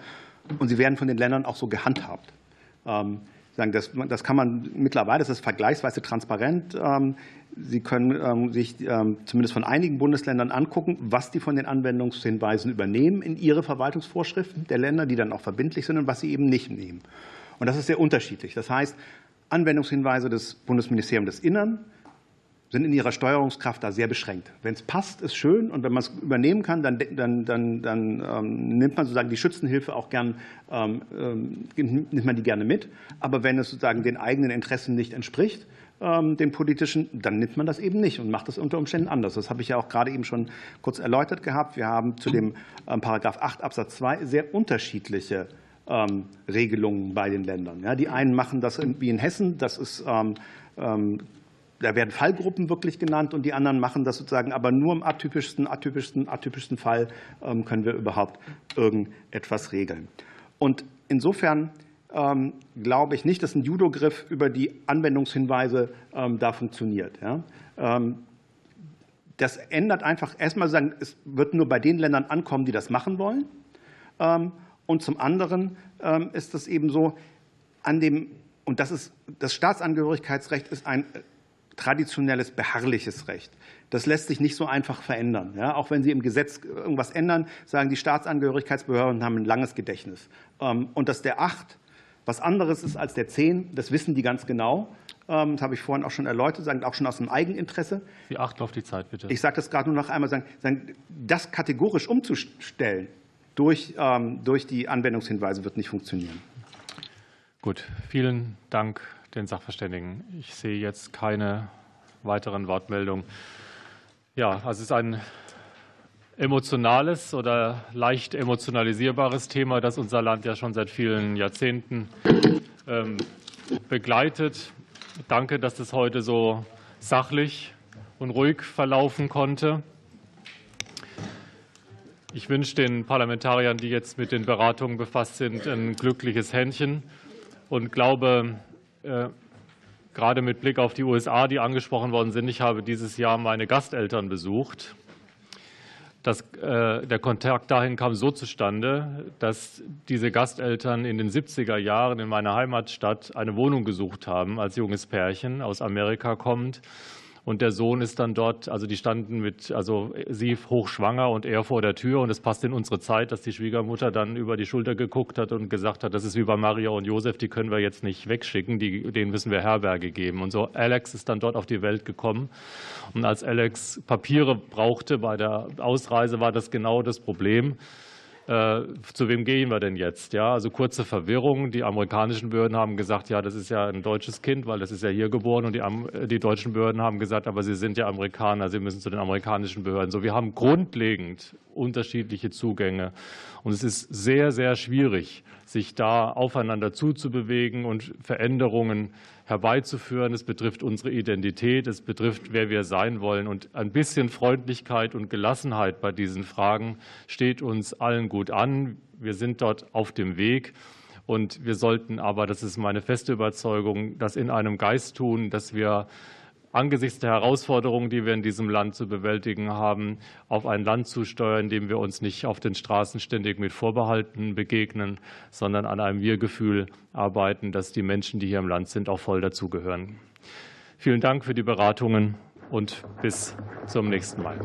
Und sie werden von den Ländern auch so gehandhabt. Ähm, das, das kann man mittlerweile, das ist vergleichsweise transparent. Ähm, Sie können ähm, sich ähm, zumindest von einigen Bundesländern angucken, was die von den Anwendungshinweisen übernehmen in ihre Verwaltungsvorschriften der Länder, die dann auch verbindlich sind und was sie eben nicht nehmen. Und das ist sehr unterschiedlich. Das heißt, Anwendungshinweise des Bundesministeriums des Innern sind in ihrer Steuerungskraft da sehr beschränkt. Wenn es passt, ist schön und wenn man es übernehmen kann, dann, dann, dann, dann ähm, nimmt man sozusagen die Schützenhilfe auch gern, ähm, nimmt man die gerne mit. Aber wenn es sozusagen den eigenen Interessen nicht entspricht, ähm, dem politischen, dann nimmt man das eben nicht und macht das unter Umständen anders. Das habe ich ja auch gerade eben schon kurz erläutert gehabt. Wir haben zu dem ähm, Paragraph 8 Absatz 2 sehr unterschiedliche ähm, Regelungen bei den Ländern. Ja, die einen machen das wie in Hessen, das ist da werden Fallgruppen wirklich genannt und die anderen machen das sozusagen, aber nur im atypischsten, atypischsten, atypischsten Fall können wir überhaupt irgendetwas regeln. Und insofern ähm, glaube ich nicht, dass ein Judo-Griff über die Anwendungshinweise ähm, da funktioniert. Ähm, das ändert einfach erstmal sagen, es wird nur bei den Ländern ankommen, die das machen wollen. Und zum anderen ist es eben so, an dem, und das ist, das Staatsangehörigkeitsrecht ist ein traditionelles beharrliches Recht. Das lässt sich nicht so einfach verändern. Ja, auch wenn Sie im Gesetz irgendwas ändern, sagen die Staatsangehörigkeitsbehörden haben ein langes Gedächtnis. Und dass der acht was anderes ist als der 10, das wissen die ganz genau. Ähm, das habe ich vorhin auch schon erläutert, sagen auch schon aus dem Eigeninteresse. Sie achten auf die Zeit, bitte. Ich sage das gerade nur noch einmal, sagen, sagen, das kategorisch umzustellen durch, ähm, durch die Anwendungshinweise wird nicht funktionieren. Gut, vielen Dank den Sachverständigen. Ich sehe jetzt keine weiteren Wortmeldungen. Ja, also es ist ein emotionales oder leicht emotionalisierbares Thema, das unser Land ja schon seit vielen Jahrzehnten ähm, begleitet. Danke, dass das heute so sachlich und ruhig verlaufen konnte. Ich wünsche den Parlamentariern, die jetzt mit den Beratungen befasst sind, ein glückliches Händchen und glaube, gerade mit Blick auf die USA, die angesprochen worden sind, ich habe dieses Jahr meine Gasteltern besucht. Das, äh, der Kontakt dahin kam so zustande, dass diese Gasteltern in den 70er Jahren in meiner Heimatstadt eine Wohnung gesucht haben als junges Pärchen aus Amerika kommend und der Sohn ist dann dort, also die standen mit, also sie hochschwanger und er vor der Tür. Und es passt in unsere Zeit, dass die Schwiegermutter dann über die Schulter geguckt hat und gesagt hat, das ist wie bei Maria und Josef, die können wir jetzt nicht wegschicken, die, denen müssen wir Herberge geben. Und so Alex ist dann dort auf die Welt gekommen. Und als Alex Papiere brauchte bei der Ausreise, war das genau das Problem äh, zu wem gehen wir denn jetzt? Ja, also kurze Verwirrung. Die amerikanischen Behörden haben gesagt, ja, das ist ja ein deutsches Kind, weil das ist ja hier geboren. Und die, die deutschen Behörden haben gesagt, aber Sie sind ja Amerikaner, Sie müssen zu den amerikanischen Behörden. So, wir haben grundlegend unterschiedliche Zugänge. Und es ist sehr, sehr schwierig, sich da aufeinander zuzubewegen und Veränderungen herbeizuführen. Es betrifft unsere Identität, es betrifft, wer wir sein wollen. Und ein bisschen Freundlichkeit und Gelassenheit bei diesen Fragen steht uns allen gut an. Wir sind dort auf dem Weg. Und wir sollten aber, das ist meine feste Überzeugung, das in einem Geist tun, dass wir angesichts der Herausforderungen, die wir in diesem Land zu bewältigen haben, auf ein Land zusteuern, dem wir uns nicht auf den Straßen ständig mit Vorbehalten begegnen, sondern an einem Wir-Gefühl arbeiten, dass die Menschen, die hier im Land sind, auch voll dazugehören. Vielen Dank für die Beratungen und bis zum nächsten Mal.